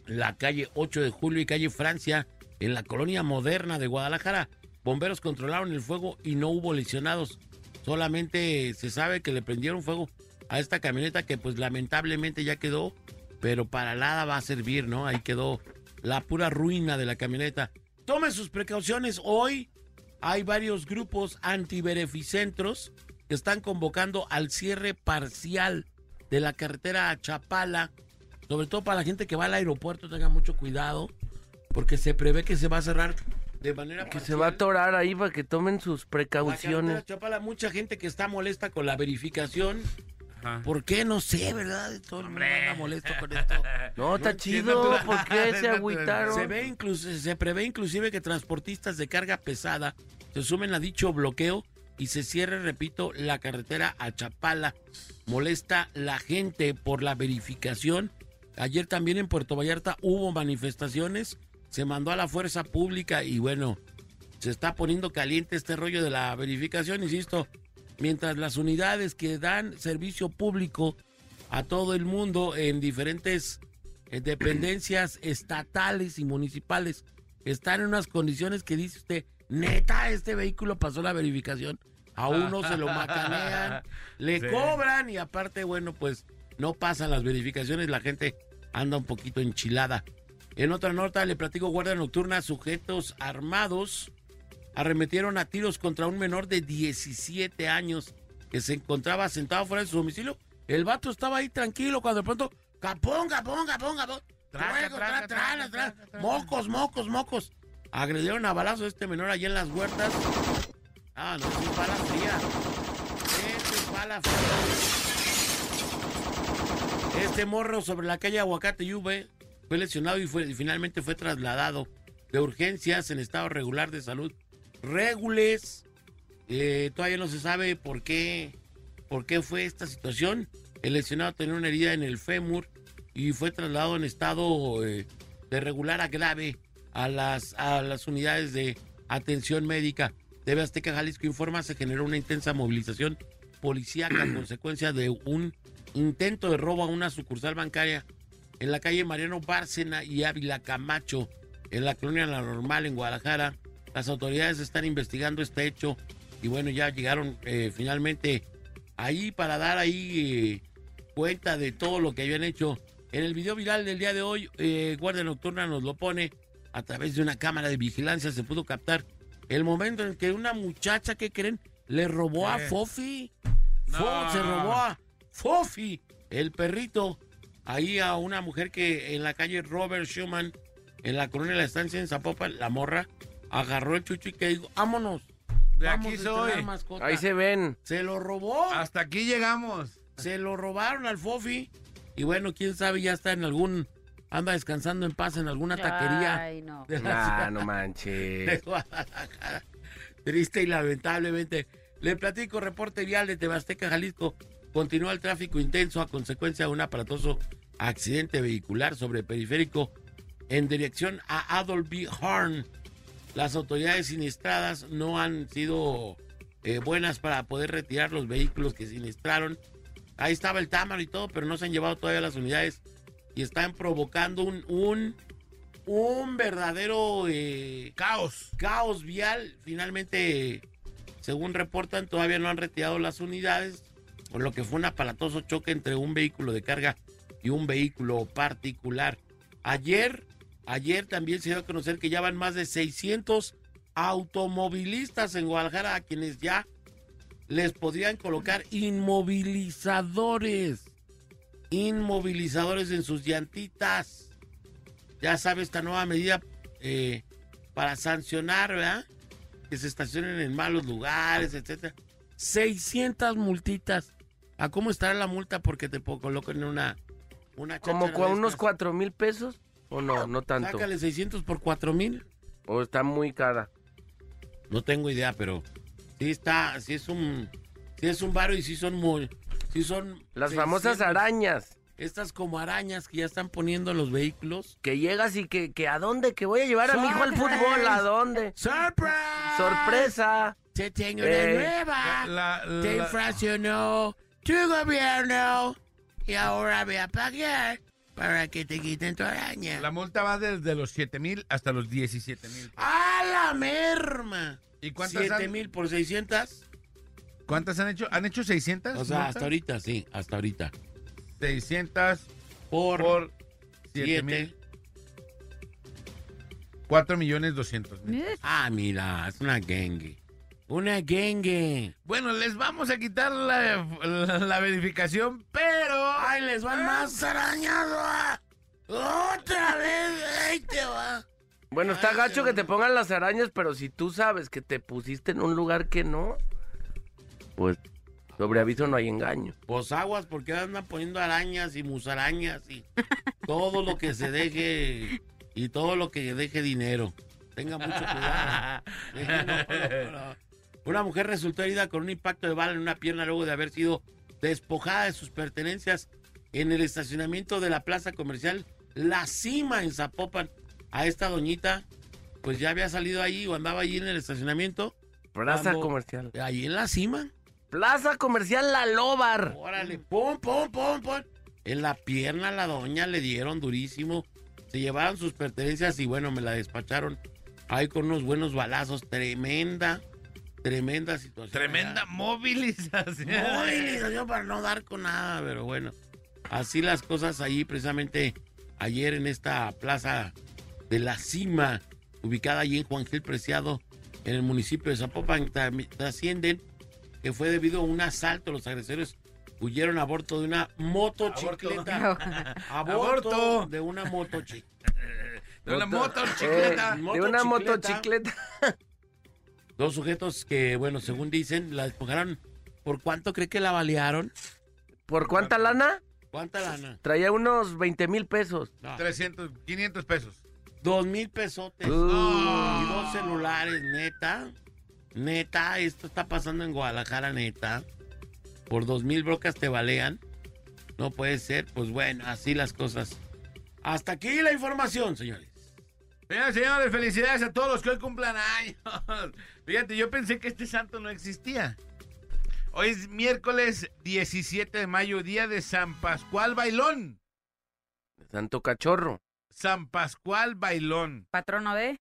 S6: la calle 8 de julio y calle Francia en la colonia moderna de Guadalajara. Bomberos controlaron el fuego y no hubo lesionados. Solamente se sabe que le prendieron fuego a esta camioneta que pues lamentablemente ya quedó, pero para nada va a servir, ¿no? Ahí quedó la pura ruina de la camioneta. Tome sus precauciones. Hoy hay varios grupos antibeneficentros que están convocando al cierre parcial de la carretera a Chapala. Sobre todo para la gente que va al aeropuerto, tenga mucho cuidado, porque se prevé que se va a cerrar de manera
S4: Que se va a atorar ahí para que tomen sus
S6: La
S4: precauciones.
S6: carretera Chapala, mucha gente que está molesta con la verificación. ¿Por qué? No sé, ¿verdad? Todo el mundo anda molesto con esto.
S4: No, está chido. ¿Por qué se agüitaron?
S6: Se, ve incluso, se prevé inclusive que transportistas de carga pesada se sumen a dicho bloqueo y se cierre, repito, la carretera a Chapala. Molesta la gente por la verificación. Ayer también en Puerto Vallarta hubo manifestaciones, se mandó a la fuerza pública y bueno, se está poniendo caliente este rollo de la verificación, insisto, mientras las unidades que dan servicio público a todo el mundo en diferentes eh, dependencias estatales y municipales están en unas condiciones que dice usted, neta, este vehículo pasó la verificación. A uno se lo macanean, le
S2: Sí.
S6: cobran y aparte, bueno, pues no pasan las verificaciones, la gente anda un poquito enchilada. En otra nota le platico, guardia nocturna, sujetos armados arremetieron a tiros contra un menor de 17 años que se encontraba sentado fuera de su domicilio. El vato estaba ahí tranquilo cuando de pronto, capón, capón, capón, capón. Tra-
S2: traca, traca.
S6: Mocos, mocos, mocos. Agredieron a balazo a este menor allí en las huertas. Ah, no, es bala fría. Este es bala fría. Este morro sobre la calle Aguacate Yuve fue lesionado y, fue, y finalmente fue trasladado de urgencias en estado regular de salud. Regules. Eh, todavía no se sabe por qué, por qué fue esta situación. El lesionado tenía una herida en el fémur y fue trasladado en estado eh, de regular a grave a las, a las unidades de atención médica. TV Azteca Jalisco informa, se generó una intensa movilización policíaca a consecuencia de un intento de robo a una sucursal bancaria en la calle Mariano Bárcena y Ávila Camacho, en la colonia La Normal, en Guadalajara. Las autoridades están investigando este hecho y bueno, ya llegaron eh, finalmente ahí para dar ahí eh, cuenta de todo lo que habían hecho. En el video viral del día de hoy, eh, Guardia Nocturna nos lo pone a través de una cámara de vigilancia, se pudo captar el momento en que una muchacha, ¿qué creen? Le robó a
S2: ¿Qué?
S6: Fofi.
S2: No.
S6: Fo- se robó a Fofi, el perrito, ahí a una mujer que en la calle Robert Schumann, en la colonia de la estancia en Zapopan, la morra, agarró el chucho y que dijo, vámonos.
S2: De
S6: vamos
S2: aquí soy.
S6: mascota".
S4: Ahí se ven.
S6: Se lo robó.
S2: Hasta aquí llegamos.
S6: Se lo robaron al Fofi. Y bueno, quién sabe, ya está en algún. Anda descansando en paz en alguna taquería
S3: Ay, no.
S6: de
S4: Nah, no
S6: de
S4: manches.
S6: Guadalajara. Triste y lamentablemente. Le platico, reporte vial de Tebasteca, Jalisco. Continúa el tráfico intenso a consecuencia de un aparatoso accidente vehicular sobre el periférico en dirección a Adolf B. Horn. Las autoridades siniestradas no han sido eh, buenas para poder retirar los vehículos que siniestraron. Ahí estaba el Támaro y todo, pero no se han llevado todavía las unidades y están provocando un, un, un verdadero eh,
S2: Caos.
S6: caos vial. Finalmente, según reportan, todavía no han retirado las unidades, por lo que fue un aparatoso choque entre un vehículo de carga y un vehículo particular. Ayer, ayer también se dio a conocer que ya van más de 600 automovilistas en Guadalajara a quienes ya les podrían colocar inmovilizadores. Inmovilizadores en sus llantitas. Ya sabe esta nueva medida eh, para sancionar, ¿verdad? Que se estacionen en malos lugares, etcétera. 600 multitas. ¿A cómo estará la multa porque te colocan en una una
S4: ¿Como con unos cuatro mil pesos? ¿O no? No tanto.
S6: Sácale 600 por 4 mil.
S4: ¿O está muy cara?
S6: No tengo idea, pero sí está, sí es un, sí es un baro y sí son muy, sí son
S4: Las famosas
S6: 600.
S4: arañas.
S6: Estas como arañas que ya están poniendo en los vehículos.
S4: Que llegas y que, que ¿a dónde? Que voy a llevar a mi hijo al
S6: Surprise.
S4: fútbol. ¿A dónde?
S6: ¡Sorpresa!
S4: ¡Sorpresa!
S6: Te tengo una
S4: Eh,
S6: nueva.
S2: La- la-
S6: Te infraccionó tu gobierno y ahora voy a pagar para que te quiten tu araña.
S2: La multa va desde los 7 mil hasta los 17 mil.
S6: ¡A la merma!
S2: ¿Y cuántas
S6: 7
S2: han,
S6: mil por 600.
S2: cuántas han hecho? ¿Han hecho 600?
S6: O sea,
S2: multas?
S6: hasta ahorita, sí, hasta ahorita.
S2: 600
S6: Por,
S2: por 7
S6: 7
S2: mil. 4 millones 200 mil.
S6: Ah, mira, es una gangue. Una gangue.
S2: Bueno, les vamos a quitar la, la- la verificación, pero...
S6: ¡Ay, les van más arañas! ah! ¡Otra vez! ¡Ahí te va!
S4: Bueno, está
S6: Ay,
S4: gacho que te pongan las arañas, pero si tú sabes que te pusiste en un lugar que no, pues sobre aviso no hay engaño.
S6: Pues aguas, porque andan poniendo arañas y musarañas y todo lo que se deje y todo lo que deje dinero. Tenga mucho cuidado. Una mujer resultó herida con un impacto de bala en una pierna luego de haber sido despojada de sus pertenencias en el estacionamiento de la plaza comercial La Cima en Zapopan. A esta doñita, pues ya había salido ahí o andaba allí en el estacionamiento,
S4: Plaza
S6: Cuando-
S4: comercial.
S6: ahí en La Cima.
S4: Plaza comercial La Lobar.
S6: Órale, pum, pum, pum, pum. En la pierna la doña le dieron durísimo. Se llevaron sus pertenencias y bueno, me la despacharon ahí con unos buenos balazos. Tremenda, tremenda situación.
S2: Tremenda movilización.
S6: Movilización para no dar con nada, pero bueno. Así las cosas ahí precisamente ayer en esta plaza de la cima, ubicada allí en Juan Gil Preciado, en el municipio de Zapopan, tra- trascienden que fue debido a un asalto. Los agresores huyeron a bordo de una motocicleta. Aborto,
S2: Aborto.
S6: de una motocicleta.
S2: De una
S4: Moto-
S2: motocicleta.
S4: Eh, de una
S6: Motocicleta. Dos sujetos que, bueno, según dicen, la despojaron. ¿Por cuánto cree que la balearon?
S4: ¿Por cuánta lana?
S6: ¿Cuánta lana?
S4: Traía unos 20 mil pesos.
S6: No.
S2: 300, 500 pesos.
S6: Dos mil pesotes.
S4: Uh.
S6: Y dos celulares, neta. Neta, esto está pasando en Guadalajara, neta. Por dos mil brocas te balean. No puede ser. Pues bueno, así las cosas. Hasta aquí la información, señores.
S2: Señoras y señores, felicidades a todos los que hoy cumplan años. Fíjate, yo pensé que este santo no existía. Hoy es miércoles 17 de mayo, día de San Pascual Bailón.
S4: Santo cachorro.
S2: San Pascual Bailón.
S3: Patrono de.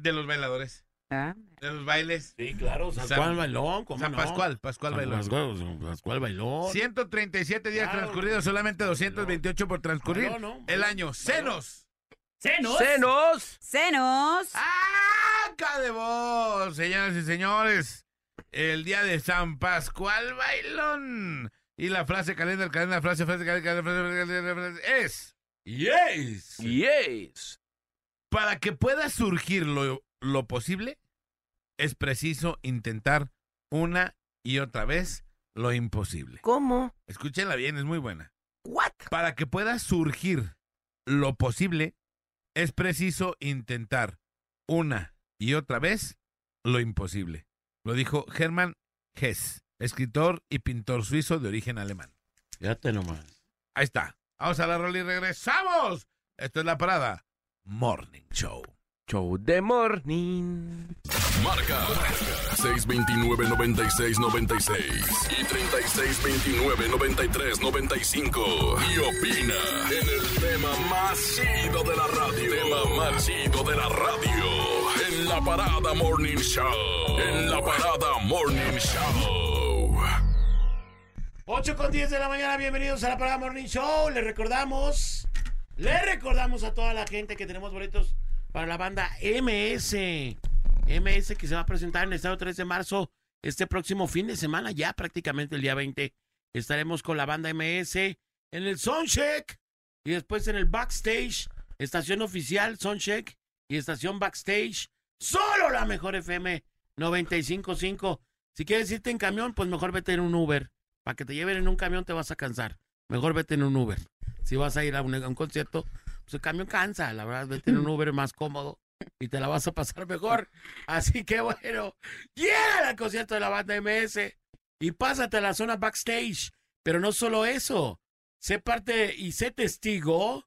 S2: De los bailadores.
S3: Ah,
S2: De los bailes.
S6: Sí, claro, San,
S2: San-
S6: Juan Bailón, ¿cómo
S2: San
S6: no?
S2: Pascual, Pascual
S6: San
S2: Bailón.
S6: Pascual, San Pascual Bailón.
S2: 137 días
S6: Claro.
S2: transcurridos, solamente 228 por transcurrir.
S6: Bailón, ¿no?
S2: El año. Senos.
S5: ¡Senos!
S4: ¡Senos!
S3: ¡Senos!
S2: ¡Acá de voz! Señoras y señores, el día de San Pascual Bailón. Y la frase calenda, calenda, frase, frase, calenda, calenda, frase, calenda, frase, es...
S6: Yes.
S4: Yes.
S2: Para que pueda surgir lo, lo posible, es preciso intentar una y otra vez lo imposible.
S4: ¿Cómo?
S2: Escúchenla bien, es muy buena.
S4: ¿What?
S2: Para que pueda surgir lo posible, es preciso intentar una y otra vez lo imposible. Lo dijo Hermann Hesse, escritor y pintor suizo de origen alemán.
S6: Fíjate nomás.
S2: Ahí está. Vamos a la rola y regresamos. Esto es la parada Morning Show.
S4: Show de morning.
S7: Marca 629-9696 y 3629-9395. Y opina en el tema más chido de la radio. Tema más chido de la radio. En la parada Morning Show. En la parada Morning Show.
S6: 8 con 10 de la mañana, bienvenidos a la Parada Morning Show. Les recordamos, le recordamos a toda la gente que tenemos boletos para la banda MS. MS que se va a presentar en el estado 3 de marzo, este próximo fin de semana, ya prácticamente el día 20. Estaremos con la banda MS en el Soundcheck y después en el Backstage, estación oficial Soundcheck y estación Backstage. Solo la mejor FM 95.5. Si quieres irte en camión, pues mejor vete en un Uber. Para que te lleven en un camión te vas a cansar. Mejor vete en un Uber. Si vas a ir a un, a un concierto, pues el camión cansa. La verdad, vete en un Uber más cómodo y te la vas a pasar mejor. Así que bueno, llega al concierto de la banda MS y pásate a la zona backstage. Pero no solo eso, sé parte y sé testigo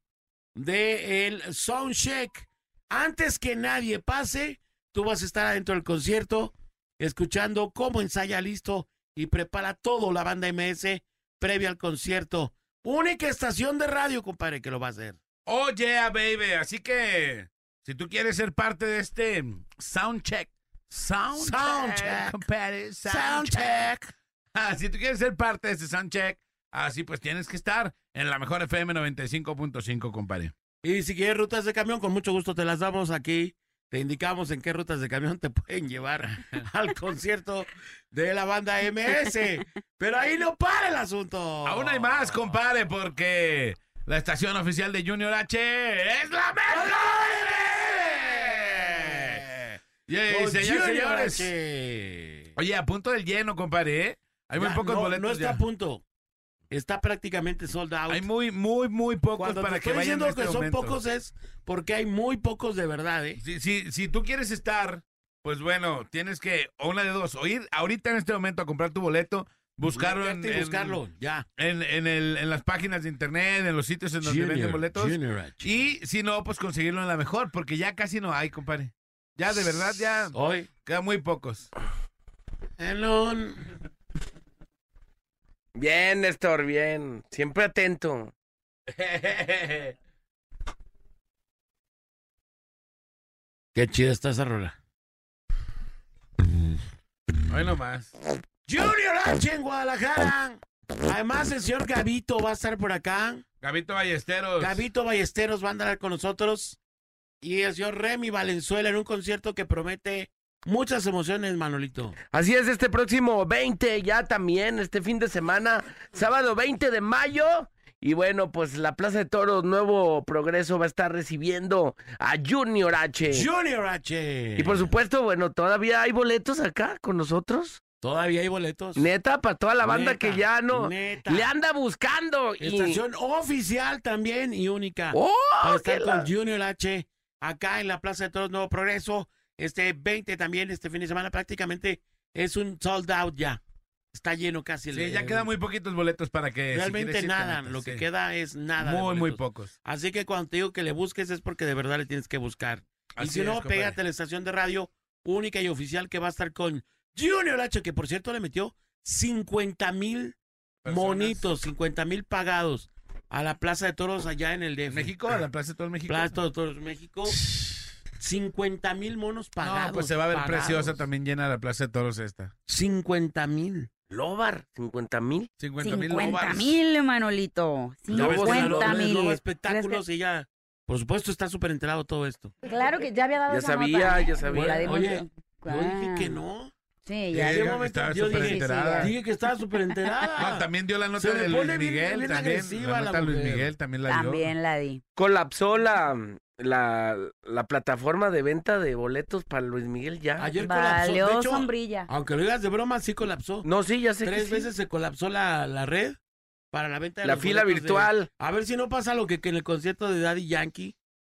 S6: de el soundcheck. Antes que nadie pase, tú vas a estar adentro del concierto escuchando cómo ensaya listo y prepara todo la banda MS previa al concierto. Única estación de radio, compadre, que lo va a hacer.
S2: Oh yeah, baby. Así que si tú quieres ser parte de este soundcheck, soundcheck,
S6: Soundcheck.
S2: compadre,
S6: Soundcheck.
S2: Ah, si tú quieres ser parte de este soundcheck, así pues tienes que estar en la mejor FM 95.5, compadre.
S6: Y si quieres rutas de camión, con mucho gusto te las damos aquí. Te indicamos en qué rutas de camión te pueden llevar al concierto de la banda MS. Pero ahí no para el asunto.
S2: Aún hay más, compadre, porque la estación oficial de Junior H es la mejor. Yay,
S6: Con
S2: señores. Oye, a punto del lleno, compadre, ¿eh? Hay muy
S6: Ya,
S2: pocos
S6: no,
S2: boletos
S6: No está
S2: ya.
S6: a punto. Está prácticamente sold out.
S2: Hay muy, muy, muy pocos
S6: Cuando
S2: para
S6: te
S2: que vayan
S6: diciendo
S2: en este
S6: que son
S2: momento.
S6: pocos es porque hay muy pocos de verdad, ¿eh?
S2: Si, si, si tú quieres estar, pues bueno, tienes que, o una de dos, o ir ahorita en este momento a comprar tu boleto, buscarlo en,
S6: buscarlo, ya.
S2: en, en el- en las páginas de internet, en los sitios en donde venden boletos.
S6: Junior H.
S2: Y si no, pues conseguirlo en la mejor, porque ya casi no hay, compadre. Ya de verdad, ya
S6: Hoy,
S2: quedan muy pocos.
S6: en un...
S4: Bien, Néstor, bien. Siempre atento.
S6: Qué chida está esa rola.
S2: Hoy nomás.
S6: Junior H en Guadalajara. Además, el señor Gavito va a estar por acá.
S2: Gabito Ballesteros.
S6: Gavito Ballesteros va a andar con nosotros. Y el señor Remy Valenzuela en un concierto que promete muchas emociones, Manolito.
S4: Así es, este próximo 20 ya también, este fin de semana, sábado 20 de mayo. Y bueno, pues la Plaza de Toros Nuevo Progreso va a estar recibiendo a Junior H.
S6: Junior H.
S4: Y por supuesto, bueno, todavía hay boletos acá con nosotros.
S6: Todavía hay boletos.
S4: Neta, para toda la banda
S6: Neta,
S4: que ya no
S6: neta.
S4: le anda buscando. y-
S6: Estación oficial también y única.
S4: ¡Oh!
S6: para estar
S4: la-
S6: con Junior H acá en la Plaza de Toros Nuevo Progreso. Este 20 también, este fin de semana prácticamente es un sold out ya. Está lleno casi. el-
S2: Sí, ya
S6: el-
S2: quedan muy poquitos boletos para que.
S6: Realmente nada, lo que
S2: sí.
S6: queda es nada.
S2: Muy, muy pocos.
S6: Así que cuando te digo que le busques es porque de verdad le tienes que buscar. y si
S2: es,
S6: no,
S2: compadre.
S6: pégate a la estación de radio única y oficial que va a estar con Junior H, que por cierto le metió 50 mil monitos, 50 mil pagados a la Plaza de Toros allá en el DF.
S2: México, a la Plaza de todo México.
S6: Plaza de Toros México. 50 mil monos pagados.
S2: No, pues se va a ver
S6: pagados.
S2: preciosa también llena la Plaza de Toros esta.
S6: 50 mil.
S4: Lobar, 50 mil.
S2: 50 mil
S3: 50 mil, Manolito.
S6: Ya ves que la
S3: 50
S6: Lola es
S3: mil.
S6: Lola
S3: ¿Crees
S6: espectáculos y ya. Por supuesto está súper enterado todo esto.
S3: Claro que ya había dado
S4: Ya
S3: esa
S4: sabía,
S3: nota,
S4: ya sabía.
S6: Oye,
S3: yo.
S6: Dije
S3: Ah.
S6: que no.
S3: Sí, ya.
S2: Sí,
S6: momento yo dije,
S2: enterada.
S6: Dije que estaba súper enterada.
S2: No, también dio la nota de Luis Miguel.
S6: bien
S2: también, la
S6: la
S2: nota de Luis
S6: mujer.
S2: Miguel también la dio.
S3: También la di.
S4: Colapsó la, la, la plataforma de venta de boletos para Luis Miguel ya.
S6: Ayer colapsó. De hecho,
S3: sombrilla.
S6: aunque lo digas de broma, sí colapsó.
S4: No, sí, ya sé que
S6: Tres
S4: sí.
S6: veces se colapsó la, la red para la venta de
S4: La
S6: los
S4: fila
S6: de-
S4: virtual.
S6: A ver si no pasa lo que, que en el concierto de Daddy Yankee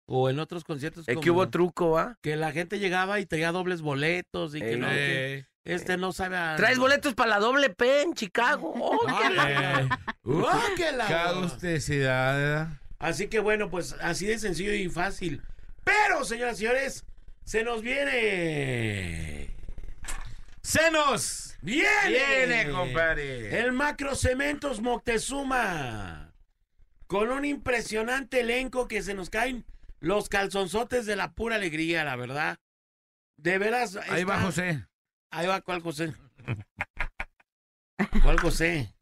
S6: o en otros conciertos
S4: Es
S6: como-
S4: que hubo truco, ¿va?
S6: que la gente llegaba y traía dobles boletos y que
S4: Ey.
S6: no, que este no sabe a...
S4: Traes boletos para la doble P en Chicago.
S6: Ah,
S4: Óyela.
S6: eh. ¡Oh, que la-
S2: qué.
S6: Así que bueno, pues así de sencillo y fácil. Pero, señoras y señores, se nos viene...
S2: ¡Senos!
S6: ¡Viene!
S2: Viene, compadre.
S6: El Macro Cementos Moctezuma. Con un impresionante elenco que se nos caen los calzonzotes de la pura alegría, la verdad. De veras.
S2: Ahí
S6: está-
S2: va José.
S6: Ahí va, ¿cuál José? ¿Cuál José?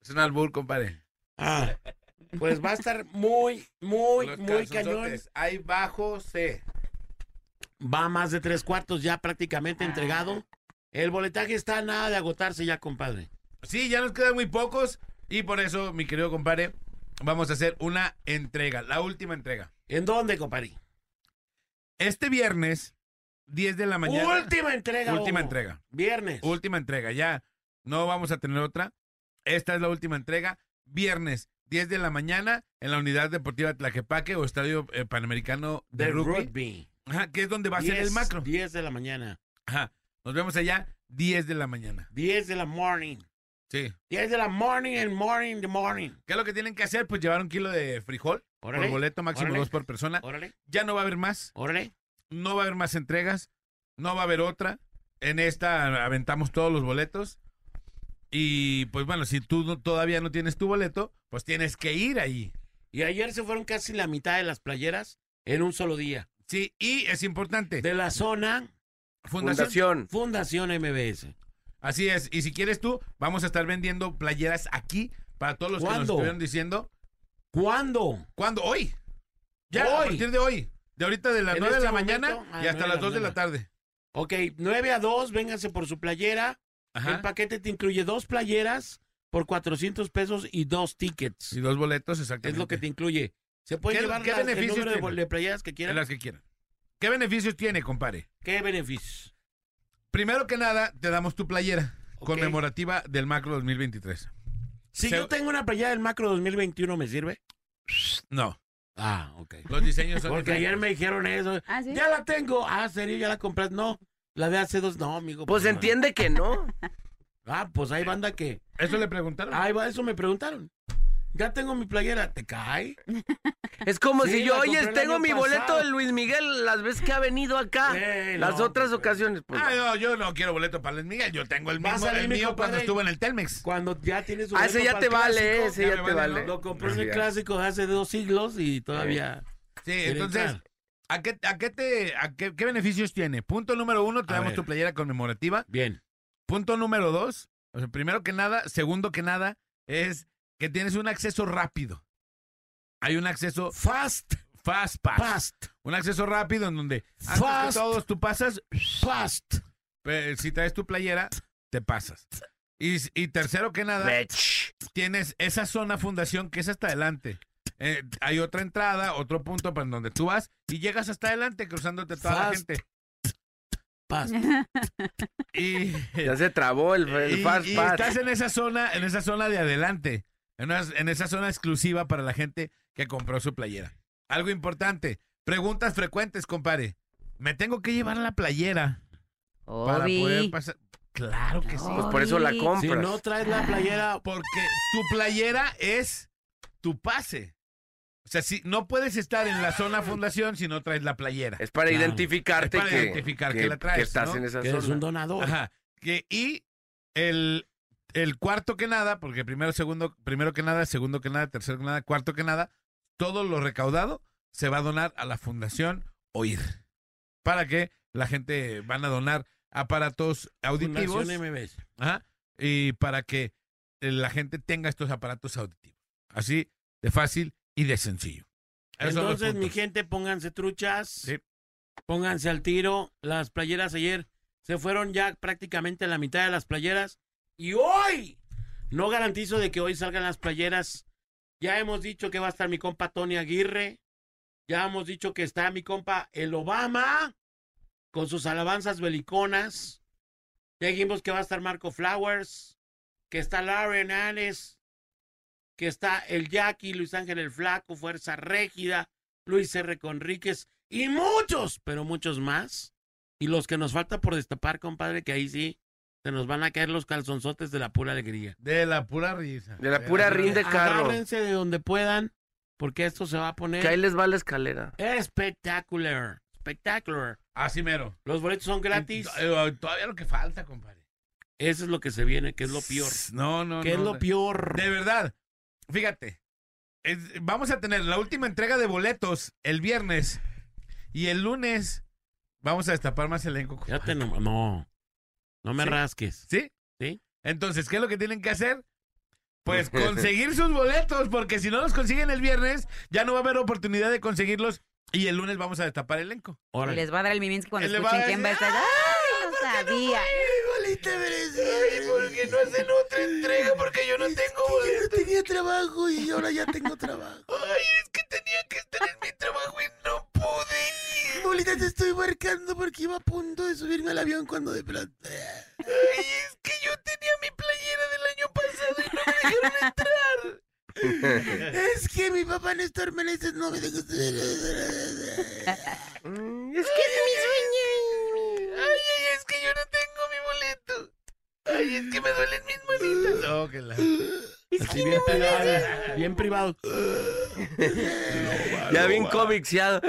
S2: Es un albur, compadre.
S6: Ah, pues va a estar muy, muy,
S2: Los
S6: muy cañón.
S2: Ahí va José.
S6: Va más de tres cuartos ya prácticamente entregado. El boletaje está a nada de agotarse ya, compadre.
S2: Sí, ya nos quedan muy pocos. Y por eso, mi querido compadre, vamos a hacer una entrega, la última entrega.
S6: ¿En dónde, compadre?
S2: Este viernes, 10 de la mañana.
S6: Última entrega.
S2: Última entrega.
S6: Viernes.
S2: Última entrega. Ya no vamos a tener otra. Esta es la última entrega. Viernes, 10 de la mañana, en la Unidad Deportiva Tlaquepaque o Estadio eh, Panamericano de,
S6: de
S2: rugby.
S6: rugby.
S2: Ajá, que es donde va a ser el
S6: 10,
S2: macro.
S6: 10 de la mañana.
S2: Ajá. Nos vemos allá, 10 de la mañana.
S6: 10 de la morning.
S2: Sí.
S6: 10 de la morning and morning the morning.
S2: ¿Qué es lo que tienen que hacer? Pues llevar un kilo de frijol
S6: Órale.
S2: por boleto, máximo
S6: órale.
S2: dos por persona.
S6: Órale,
S2: Ya no va a haber más.
S6: órale.
S2: No va a haber más entregas, no va a haber otra. En esta aventamos todos los boletos. Y pues bueno, si tú no- todavía no tienes tu boleto, pues tienes que ir ahí.
S6: Y ayer se fueron casi la mitad de las playeras en un solo día.
S2: Sí, y es importante.
S6: De la zona
S2: Fundación.
S4: Fundación.
S6: MBS.
S2: Así es. Y si quieres tú, vamos a estar vendiendo playeras aquí para todos los que nos estuvieron diciendo.
S6: ¿Cuándo?
S2: ¿Cuándo? Hoy. Ya, a
S6: Hoy.
S2: partir de hoy. De ahorita de las
S6: En
S2: 9 de
S6: este
S2: la mañana
S6: ah,
S2: y hasta
S6: de
S2: las
S6: la
S2: 2 de la tarde.
S6: Ok, 9 a 2, vénganse por su playera. El
S2: Ajá.
S6: paquete te incluye dos playeras por 400 pesos y dos tickets.
S2: Y dos boletos, exactamente.
S6: es lo que te incluye. Se puede
S2: ¿Qué-
S6: llevar
S2: qué
S6: las- el
S2: beneficios
S6: número de, de playeras que
S2: De
S6: quieran.
S2: las que quieran. ¿Qué beneficios tiene, compadre?
S6: ¿Qué beneficios?
S2: Primero que nada, te damos tu playera conmemorativa del Macro 2023.
S6: Si
S2: Se-
S6: yo tengo una playera del Macro 2021, ¿me sirve?
S2: No,
S6: Ah, ok.
S2: los diseños son
S6: Porque ayer me dijeron eso.
S3: ¿Ah, sí?
S6: Ya la tengo. Ah, ¿serio? ¿Ya la compras? No. La de hace dos, no, amigo.
S4: Pues
S6: no.
S4: entiende que no.
S6: Ah, pues hay banda que.
S2: ¿Eso le preguntaron?
S6: Ahí va, eso me preguntaron. Ya tengo mi playera. ¿Te cae?
S4: Es como
S6: Sí,
S4: si yo, oye, tengo mi boleto
S6: pasado.
S4: de Luis Miguel las veces que ha venido acá.
S6: Eh,
S4: las
S6: no,
S4: otras
S6: pues,
S4: ocasiones. Pues,
S2: Ah, no, yo no quiero boleto para Luis Miguel. Yo tengo el mismo, el mío
S6: compadre.
S2: cuando estuvo en el Telmex.
S6: Cuando ya tienes su
S4: ah, ese
S6: boleto
S4: ya
S6: para
S4: te vale,
S6: clásico,
S4: ese
S2: ya
S4: ya te
S2: vale,
S4: vale.
S2: ¿no?
S6: Lo compré en
S4: Sí,
S6: el
S4: ya.
S6: clásico de hace dos siglos y todavía.
S2: Sí,
S6: quiere
S2: entonces,
S6: entrar.
S2: ¿a qué, a qué te, a qué, qué beneficios tiene? Punto número uno, te
S6: A
S2: damos
S6: ver.
S2: tu playera conmemorativa.
S6: Bien.
S2: Punto número dos, o sea, primero que nada, segundo que nada, es que tienes un acceso rápido. Hay un acceso
S6: Fast,
S2: fast pass.
S6: fast,
S2: Un acceso rápido en donde antes
S6: Fast.
S2: que todos tú pasas,
S6: fast.
S2: eh, si traes tu playera, te pasas. Y, y tercero que nada, tienes esa zona fundación que es hasta adelante. Eh, hay otra entrada, otro punto para donde tú vas y llegas hasta adelante cruzándote toda la gente.
S6: Fast.
S2: Y,
S4: Ya se trabó el, el
S2: y-
S4: fast
S2: y
S4: pass.
S2: estás en esa zona, en esa zona de adelante, en, una- en esa zona exclusiva para la gente que compró su playera. Algo importante, preguntas frecuentes, compadre. ¿Me tengo que llevar la playera para poder pasar? Claro que sí.
S4: Pues por eso la compras.
S6: Si no traes la playera,
S2: Porque tu playera es tu pase. O sea, si no puedes estar en la zona fundación si no traes la playera.
S4: Es para
S6: Claro.
S4: identificarte
S2: Es para
S4: que,
S2: identificar que la traes,
S4: estás
S2: ¿no?
S4: en esa
S6: que eres
S4: zona.
S6: un donador.
S2: Ajá. Que, y el, el cuarto que nada, porque primero, segundo, primero que nada, segundo que nada, tercero que nada, cuarto que nada, todo lo recaudado se va a donar a la Fundación OIR. Para que la gente van a donar aparatos auditivos.
S6: Fundación MBS.
S2: Ajá, y para que eh, la gente tenga estos aparatos auditivos. Así de fácil y de sencillo. Esos
S6: Entonces, mi gente, pónganse truchas.
S2: Sí.
S6: Pónganse al tiro. Las playeras ayer se fueron ya prácticamente la mitad de las playeras. Y hoy, no garantizo de que hoy salgan las playeras. Ya hemos dicho que va a estar mi compa Tony Aguirre. Ya hemos dicho que está mi compa el Obama con sus alabanzas beliconas. Ya dijimos que va a estar Marco Flowers, que está Larry Hernández, que está el Jackie, Luis Ángel el Flaco, Fuerza Régida, Luis R. Conríquez y muchos, pero muchos más. Y los que nos falta por destapar, compadre, que ahí sí se nos van a caer los calzonzotes de la pura alegría.
S2: De la pura risa.
S4: De la pura rin de carro.
S6: Agárrense de donde puedan, porque esto se va a poner
S4: Que ahí les va la escalera.
S6: espectacular. Espectacular.
S2: Así mero.
S6: Los boletos son gratis.
S2: Eh, Todavía lo que falta, compadre.
S6: Eso es lo que se viene, que es lo peor.
S2: No, no,
S6: ¿Qué es
S2: no.
S6: lo peor?
S2: De verdad. Fíjate. es- vamos a tener la última entrega de boletos el viernes. Y el lunes vamos a destapar más elenco. compadre.
S6: Fíjate nomás, no. No me
S2: Sí.
S6: rasques.
S2: ¿Sí?
S6: Sí.
S2: Entonces, ¿qué es lo que tienen que hacer? Pues conseguir sus boletos, porque si no los consiguen el viernes, ya no va a haber oportunidad de conseguirlos. Y el lunes vamos a destapar elenco.
S3: Y
S6: Órale.
S3: les va a dar el Miminsky cuando escuchen quién va a estar. ¡Ay, no sabía!
S2: ¿Por qué no hacen otra entrega? Porque yo no tengo boletos.
S8: tenía trabajo y ahora ya tengo trabajo.
S2: Ay, es que tenía que estar en mi trabajo y no pude.
S8: Bolita, te estoy marcando porque iba a punto de subirme al avión cuando de pronto...
S2: Ay, es que yo tenía mi playera del año pasado y no me dejaron entrar.
S8: Es que mi papá Néstor Meneses no me dejó...
S4: Es que es mi
S2: Ay, es que me duelen mis manitas. No, que la...
S6: Así bien privado. Bien privado.
S4: Ya bien comixiado.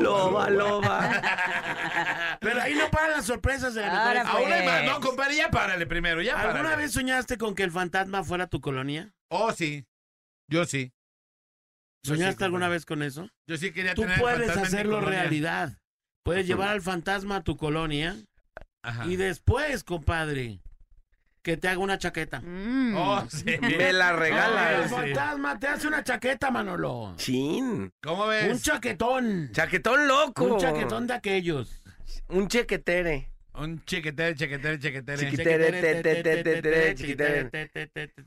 S4: Loba, loba.
S6: Pero ahí no paran las sorpresas de la
S3: Ahora
S6: FM.
S2: Aún hay más.
S3: Pues.
S2: No, compadre, ya párale primero, ya
S6: ¿Alguna
S2: párale.
S6: vez soñaste con que el fantasma fuera tu colonia?
S2: Oh, sí. Yo sí.
S6: ¿Soñaste alguna vez con eso?
S2: Yo sí quería
S6: Tú
S2: tener
S6: puedes hacerlo realidad. Puedes llevar al fantasma a tu colonia
S2: Ajá.
S6: y después, compadre, que te haga una chaqueta.
S3: Mm.
S2: Oh, sí.
S4: Me la
S6: El
S4: regalas.
S2: sí.
S6: fantasma te hace una chaqueta, Manolo.
S4: Chin.
S2: ¿Cómo ves?
S6: Un chaquetón.
S4: Chaquetón loco.
S6: Un chaquetón de aquellos.
S4: Un chequetere.
S2: Un chiquetere, chiquetere, chiquetere.
S4: Chiquitere, te, te, te, te, te, chiquitere.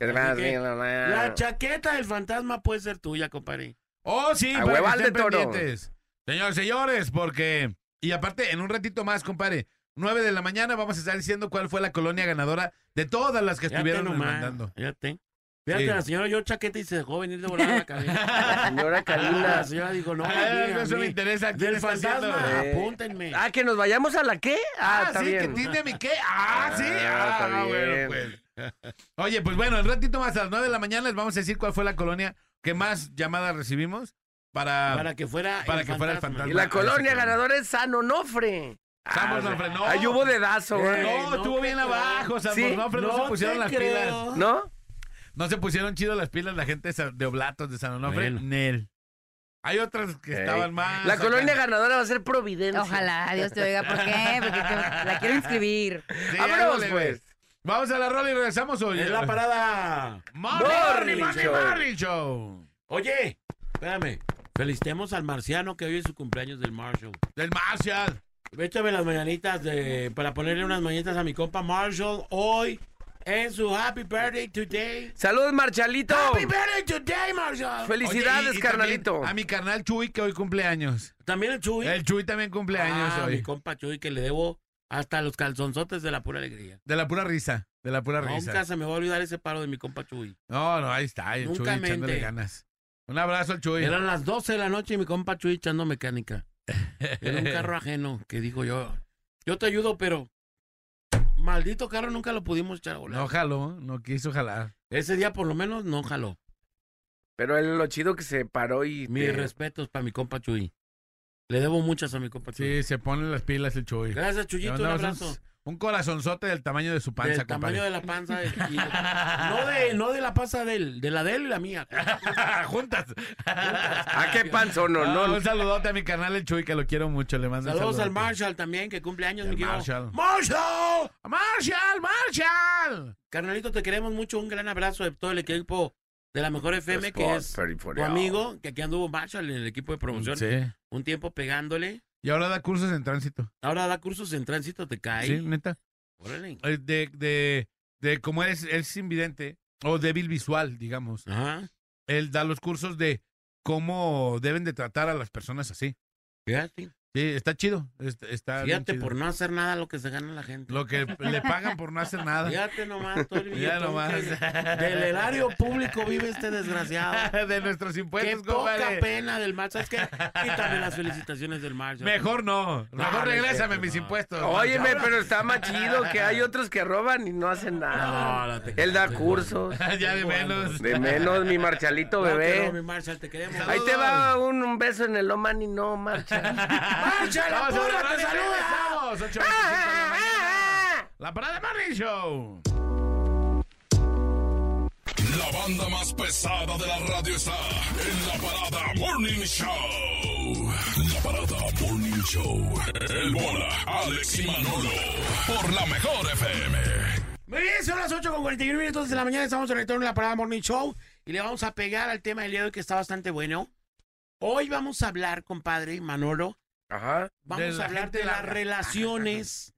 S6: Así que La chaqueta del fantasma puede ser tuya, compadre.
S2: Oh, sí,
S4: A
S2: para que
S4: hueval de
S2: estén
S4: toro.
S2: pendientes. Señores, señores, porque... Y aparte, en un ratito más, compadre, 9 de la mañana vamos a estar diciendo cuál fue la colonia ganadora de todas las que
S6: Fíjate
S2: estuvieron
S6: nomás.
S2: mandando.
S6: Fíjate. Fíjate,
S2: Sí.
S6: la señora yo chaqueta y se dejó venir de volada a la cabina.
S4: La señora
S6: La
S4: Kalina.
S6: señora dijo, no,
S2: Ah,
S6: a mí, a
S2: eso me interesa. ¿Quién
S6: Del fantasma,
S4: Eh.
S6: apúntenme.
S4: Ah, que nos vayamos a la qué? Ah,
S2: Ah,
S4: está
S2: sí,
S4: bien.
S2: que tiene mi qué. Ah, sí.
S4: Ah,
S2: Ah,
S4: está
S2: bueno, pues. Oye, pues bueno, el ratito más a las 9 de la mañana les vamos a decir cuál fue la colonia que más llamadas recibimos para...
S6: Para que fuera
S2: Para que fuera el
S4: Y
S2: fantasma.
S4: la
S2: Ah,
S4: colonia ganadora es San Onofre.
S2: San
S4: Ah,
S2: Onofre, no.
S4: Ahí hubo dedazo,
S6: Eh,
S4: güey.
S2: No,
S6: no
S2: estuvo bien
S6: creo.
S2: abajo, San
S4: Sí,
S2: Onofre, no, se pusieron las
S6: creo.
S2: pilas.
S4: ¿No?
S2: No se pusieron chido las pilas la gente de Oblatos de San Onofre.
S6: Bueno.
S2: Nel. Hay otras que estaban más.
S4: La
S2: acá.
S4: colonia ganadora va a ser Providencia.
S3: Ojalá, Dios te oiga. ¿Por qué? Porque te- la quiero inscribir.
S2: Sí,
S4: Vámonos, pues.
S2: Vamos a la rola y regresamos hoy.
S6: Es la parada.
S2: Morning,
S4: Morning
S2: Morning,
S4: Show.
S2: Morning Show.
S6: Oye, espérame. Felicitemos al marciano que hoy es su cumpleaños del Marshall.
S2: Del Marshall.
S6: Échame las mañanitas de, para ponerle unas mañanitas a mi compa Marshall hoy en su Happy Birthday Today.
S4: Saludos, Marchalito.
S6: Happy Birthday Today, Marshall.
S4: Felicidades,
S2: Oye, y- y
S4: carnalito.
S2: A mi carnal Chuy, que hoy cumple años.
S6: También el Chuy.
S2: El Chuy también cumple años
S6: Ah,
S2: hoy.
S6: mi compa Chuy que le debo hasta los calzonzotes de la pura alegría.
S2: De la pura risa. De la pura
S6: Nunca
S2: risa.
S6: se me va a olvidar ese paro de mi compa Chuy.
S2: No, no, ahí está. El Chuy
S6: Nunca
S2: echándole
S6: mente.
S2: ganas. Un abrazo al Chuy.
S6: Eran las 12 de la noche y mi compa Chuy echando mecánica. Era un carro ajeno que dijo yo, yo te ayudo, pero maldito carro nunca lo pudimos echar a volar.
S2: No jaló, no quiso jalar.
S6: Ese día por lo menos no jaló.
S4: Pero él lo chido que se paró y.
S6: Mis
S4: te-
S6: respetos para mi compa Chuy. Le debo muchas a mi compa Chuy.
S2: Sí, se pone las pilas el Chuy.
S6: Gracias,
S2: Le
S6: Chuyito, un
S2: mandamos
S6: abrazo.
S2: Un, corazonzote del tamaño de su panza,
S6: del tamaño de la panza. y- no, de, no de la panza de él, de la de él y la mía.
S2: Juntas.
S4: ¿A qué panzón, no?
S2: No,
S4: no?
S2: un saludote a mi canal el Chuy, que lo quiero mucho. Le mando un
S6: Saludos al
S2: saludote.
S6: Marshall también, que cumple años, mi
S2: El
S6: querido.
S2: Marshall.
S6: ¡Marshall!
S2: ¡Marshall! ¡Marshall!
S6: Carnalito, te queremos mucho. Un gran abrazo de todo el equipo de la mejor FM, que es tu amigo, que aquí anduvo Marshall en el equipo de promoción.
S2: Sí.
S6: Un tiempo pegándole.
S2: Y ahora da cursos en tránsito.
S6: Ahora da cursos en tránsito, te cae.
S2: Sí, neta.
S6: Órale.
S2: Eh, De, de, de como es, es invidente o débil visual, digamos.
S6: Ajá.
S2: Él da los cursos de cómo deben de tratar a las personas así.
S6: Fíjate.
S2: Sí, está chido. Está, está bien
S6: Fíjate
S2: chido.
S6: por no hacer nada lo que se gana la gente.
S2: Lo que le pagan por no hacer nada.
S6: Fíjate nomás, todo el
S2: nomás.
S6: Del erario público vive este desgraciado.
S2: de nuestros
S6: Qué
S2: impuestos,
S6: poca
S2: compadre.
S6: pena del mar. ¿Sabes qué? Quítame las felicitaciones del mar.
S2: Mejor no. Mejor
S6: No,
S2: regrésame
S6: no,
S2: mis impuestos.
S4: Óyeme, pero está más chido que hay otros que roban y no hacen nada.
S6: No, no te
S4: Él da cursos.
S2: ya de menos.
S4: De menos, mi Marchalito bebé.
S6: no, mi Marshall, te queremos.
S4: Ahí te va un, un beso en el Oman y no marcha.
S6: Marshall, la
S2: Vamos a
S6: purra
S2: ver,
S6: te saluda.
S2: regresamos, 8:25 de la mañana. La parada Morning Show.
S7: La banda más pesada de la radio está en la parada Morning Show. La parada Morning Show. El bola, Alex y Manolo. Por la mejor FM.
S6: Muy bien, son las 8 con 41 minutos de la mañana. Estamos en retorno en la parada Morning Show. Y le vamos a pegar al tema del día de hoy que está bastante bueno. Hoy vamos a hablar, compadre Manolo.
S4: Ajá.
S6: Vamos a
S2: la
S6: hablar de las relaciones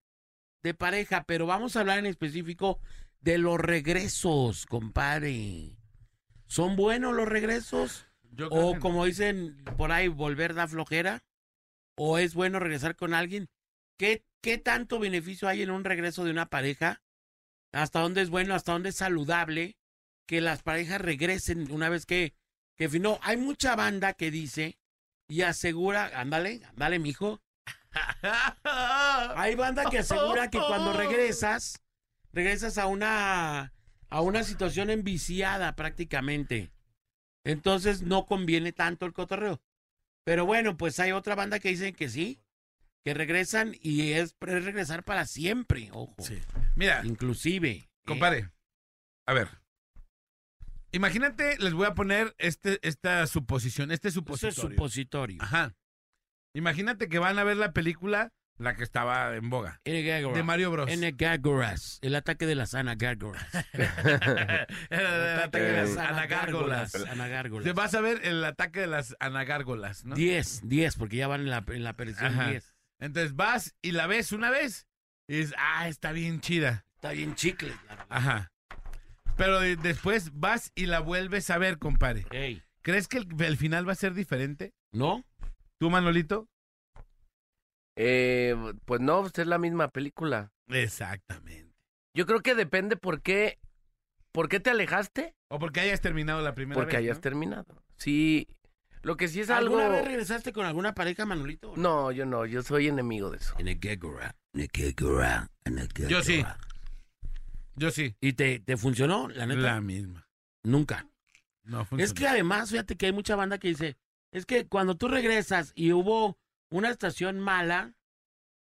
S6: de pareja, pero vamos a hablar en específico de los regresos, compadre. ¿Son buenos los regresos?
S2: Yo creo
S6: O
S2: que no.
S6: como dicen por ahí, volver da flojera. ¿O es bueno regresar con alguien? ¿Qué, ¿Qué tanto beneficio hay en un regreso de una pareja? ¿Hasta dónde es bueno? ¿Hasta dónde es saludable que las parejas regresen una vez que, que No, hay mucha banda que dice y asegura, ándale, ándale, mijo. Hay banda que asegura que cuando regresas, regresas a una a una situación enviciada prácticamente. Entonces no conviene tanto el cotorreo. Pero bueno, pues hay otra banda que dicen que sí, que regresan y es, es regresar para siempre, ojo.
S2: Sí. Mira,
S6: Inclusive. ¿eh?
S2: compadre. A ver. Imagínate, les voy a poner este, esta suposición, este
S6: Eso es
S2: supositorio.
S6: supositorio.
S2: Ajá. Imagínate que van a ver la película, la que estaba en boga,
S6: N-Gagoras.
S2: de Mario Bros.
S6: N-Gagoras. El ataque de las Anagárgolas.
S2: El ataque de las anagárgolas.
S6: Anagárgolas.
S2: Te vas a ver el ataque de las anagárgolas, ¿no?
S6: 10, 10, porque ya van en la, en la aparición. 10.
S2: Entonces vas y la ves una vez y dices, ah, está bien chida.
S6: Está bien chicle.
S2: Ajá. Pero de- después vas y la vuelves a ver, compadre.
S6: Ey,
S2: ¿Crees que el, el final va a ser diferente?
S6: ¿No?
S2: ¿Tú, Manolito?
S4: Eh, pues no, pues es la misma película.
S2: Exactamente.
S4: Yo creo que depende por qué. ¿Por qué te alejaste?
S2: O porque hayas terminado la primera
S4: Porque
S2: vez.
S4: hayas
S2: ¿no?
S4: terminado. Sí. Lo que sí es algo.
S6: ¿Alguna vez regresaste con alguna pareja, Manolito?
S4: No, yo no, yo soy enemigo de eso.
S6: Anagárgora. Anagárgora. Anagárgora.
S2: Yo sí. Yo sí.
S6: ¿Y te, te funcionó, la neta?
S2: La misma.
S6: Nunca.
S2: No
S6: Es
S2: funcionó.
S6: que además, fíjate que hay mucha banda que dice, es que cuando tú regresas y hubo una estación mala,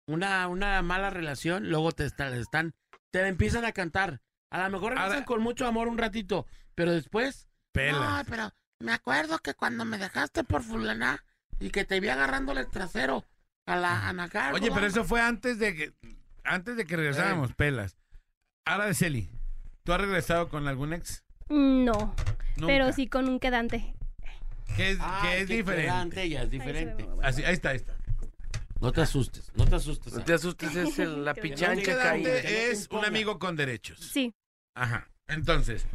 S6: una, una mala relación, luego te está- están, te empiezan a cantar. A lo mejor regresan
S2: Ahora-
S6: con mucho amor un ratito, pero después,
S2: Pela.
S6: no, pero me acuerdo que cuando me dejaste por fulana y que te vi agarrándole el trasero a la Ana
S2: Oye, pero eso fue antes de que antes de que regresáramos, pelas. Ahora de Celi, ¿tú has regresado con algún ex?
S9: No,
S2: Nunca.
S9: pero sí con un quedante.
S2: Que es,
S6: Ah,
S2: que es diferente.
S6: ya es diferente.
S2: Así, ahí está, ahí está.
S6: No te asustes, no te asustes.
S4: No te asustes, es el- la pichancha caída.
S2: es un amigo con derechos.
S9: Sí.
S2: Ajá. Entonces,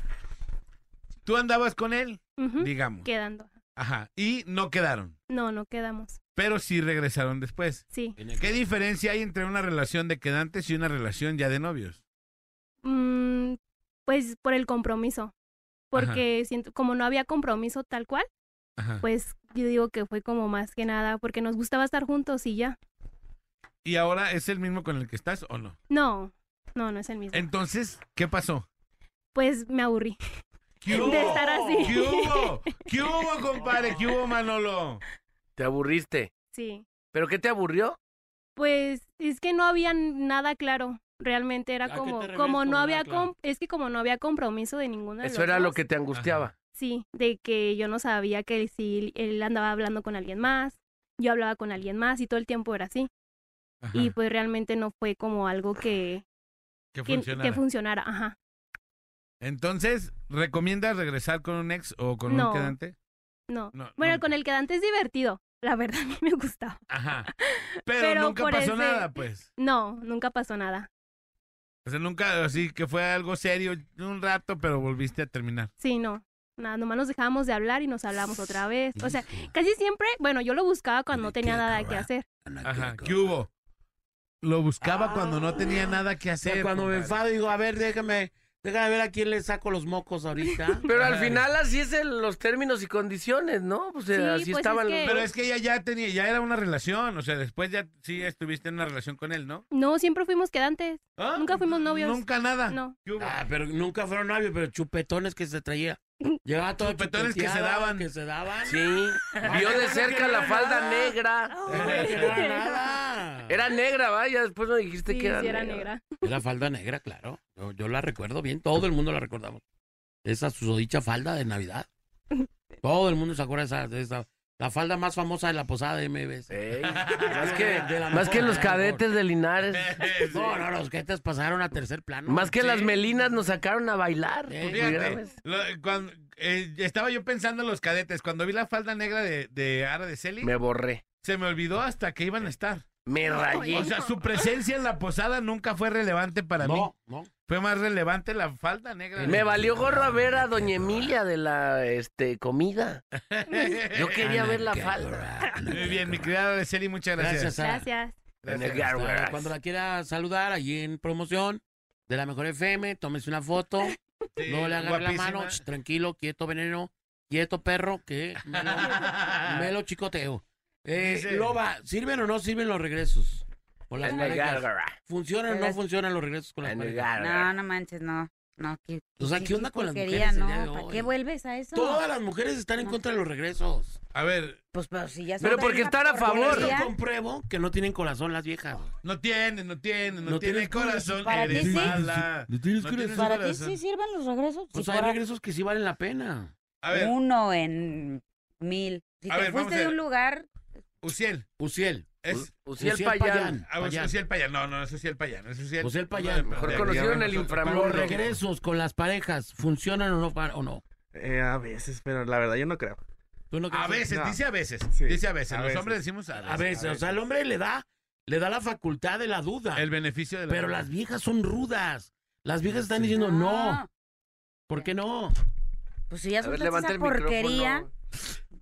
S2: tú andabas con él, digamos.
S9: Quedando.
S2: Ajá. Y no quedaron,
S9: No, no quedamos.
S2: pero sí regresaron después.
S9: Sí.
S2: ¿Qué diferencia hay entre una relación de quedantes y una relación ya de novios?
S9: Mm, pues por el compromiso. Porque siento, como no había compromiso tal cual,
S2: Ajá.
S9: pues yo digo que fue como más que nada porque nos gustaba estar juntos y ya.
S2: ¿Y ahora es el mismo con el que estás o no?
S9: No, no, no es el mismo.
S2: Entonces, ¿qué pasó?
S9: Pues me aburrí.
S2: ¿Qué
S9: De estar así.
S2: ¿Qué hubo? ¿Qué hubo, compadre? ¿Qué hubo, Manolo?
S4: Te aburriste.
S9: Sí.
S4: ¿Pero qué te aburrió?
S9: Pues es que no había nada claro. Realmente era
S6: ¿A qué
S9: como, como no había, com- es que como no había compromiso de ninguno de
S4: Eso
S9: los
S4: era lo que te angustiaba.
S9: Sí, de que yo no sabía que si él andaba hablando con alguien más, yo hablaba con alguien más y todo el tiempo era así.
S2: Ajá,
S9: Y pues realmente no fue como algo que,
S2: que funcionara.
S9: que funcionara. Ajá.
S2: Entonces, ¿recomiendas regresar con un ex o con
S9: No.
S2: un quedante?
S9: No.
S2: No,
S9: Bueno,
S2: nunca.
S9: con el quedante es divertido. la verdad a mí me gustaba.
S2: Ajá. Pero,
S9: Pero
S2: nunca pasó
S9: ese-
S2: nada, pues.
S9: No, nunca pasó nada.
S2: O sea, nunca, así que fue algo serio un rato, pero volviste a terminar.
S9: Sí, no. Nada, nomás nos dejábamos de hablar y nos hablamos otra vez. O sea, casi siempre, bueno, yo lo buscaba cuando no tenía nada que hacer.
S2: Ajá. ¿Qué hubo? Lo buscaba cuando no tenía nada que
S6: O sea,
S2: hacer.
S6: cuando me enfado digo, a ver, déjame, déjame ver a quién le saco los mocos ahorita.
S4: Pero al final así es en los términos y condiciones, ¿no? Pues eh,
S9: Sí,
S4: así
S9: pues
S4: estaban
S9: es que-
S2: Pero es que ella ya tenía, ya era una relación. O sea, después ya sí estuviste en una relación con él, ¿no?
S9: No, siempre fuimos quedantes.
S2: ¿Ah?
S9: Nunca fuimos novios.
S2: Nunca nada.
S9: No.
S6: Ah, pero nunca fueron novios, pero chupetones que se traía. Llegaba todo
S2: Chupetones que se daban.
S6: Que se daban.
S4: Sí, vio de cerca la falda negra.
S6: No era nada.
S4: Era negra, vaya, después me dijiste
S9: Sí,
S4: que era,
S9: sí era
S4: negra.
S9: negra.
S6: Era falda negra, claro. Yo, yo la recuerdo bien, todo el mundo la recordamos. Esa susodicha falda de Navidad. Todo el mundo se acuerda de esa, de esa- La falda más famosa de la posada de MBS.
S4: Ey, más que,
S6: De la
S4: más que
S6: mejor,
S4: los cadetes de Linares.
S6: No, no, los cadetes pasaron a tercer plano.
S4: Más que
S2: Sí.
S4: las melinas nos sacaron a bailar.
S6: Sí,
S4: pues,
S2: Fíjate,
S4: hubiera-
S2: lo- cuando, eh, estaba yo pensando en los cadetes. Cuando vi la falda negra de, de Ara de Celi,
S4: Me borré.
S2: se me olvidó hasta que iban a estar.
S4: Me rayé.
S2: O sea, su presencia en la posada nunca fue relevante para mí.
S6: No, no.
S2: Fue más relevante la falda negra.
S4: Me valió gorro a ver a Doña Emilia de la este comida. Yo quería ver la falda.
S2: Muy bien, mi querida Ara de Celi, muchas gracias.
S6: Gracias.
S9: Gracias.
S6: Cuando la quiera saludar, allí en promoción de la mejor FM, tómese una foto,
S2: Sí,
S6: no le agarre la mano, tranquilo, quieto veneno, quieto perro, que me lo, me lo chicoteo. Eh,
S2: Dice-
S6: Loba, ¿sirven o no sirven los regresos? Con las
S4: En el
S6: parejas.
S4: gárgara.
S6: ¿Funcionan o no
S3: Las-
S6: funcionan los regresos con las
S4: En el
S6: parejas?
S4: gárgara.
S3: No, no manches, no. No, ¿qué,
S6: O sea, ¿qué onda con las
S3: porquería,
S6: mujeres el
S3: no?
S6: día de
S3: ¿Para
S6: hoy?
S3: qué vuelves a eso?
S6: Todas las mujeres están en contra de los regresos.
S2: A ver,
S3: Pues, pero si ya
S4: Pero
S3: son
S4: porque
S3: esa
S4: están a
S6: Por
S4: favor.
S6: eso
S3: porquería.
S6: compruebo que no tienen corazón las viejas.
S2: no tiene, no tiene, no,
S6: No
S2: tiene
S6: tienes
S2: corazón.
S3: Para ti
S2: Eres
S3: sí.
S2: mala.
S6: No tienes
S2: No tienes
S3: ¿Para ti
S2: corazón.
S3: sí sirven los regresos?
S6: Pues
S3: Si
S6: hay
S3: fuera
S6: regresos que sí valen la pena.
S2: A ver,
S3: Uno en mil. Si
S2: A
S3: te
S2: ver, vamos
S3: fuiste
S2: a
S3: de
S2: ver.
S3: un lugar,
S2: Uciel.
S6: Uciel.
S2: Es,
S4: Uciel
S6: Uciel
S4: Payán.
S6: Payán.
S2: ah,
S6: Payán.
S2: Uciel Payán. No, no, es Uciel Payán. Es Uciel,
S6: Uciel Payán,
S2: de-
S6: mejor
S2: de-
S4: conocido en el inframundo.
S6: Los regresos con las parejas, ¿funcionan o no? pa- O no?
S10: Eh, a veces, pero la verdad yo no creo.
S6: ¿Tú no
S2: A veces,
S10: No.
S2: dice a veces.
S10: Sí,
S2: Dice a veces.
S10: a
S2: Los
S10: veces.
S2: hombres decimos a veces.
S6: A veces, o sea, el hombre le da, le da la facultad de la duda.
S2: El beneficio de la
S6: pero
S2: duda.
S6: las viejas son rudas. Las viejas están diciendo no. ¿Por qué no?
S3: Pues si ya
S4: A ver,
S3: soltaste
S4: levanta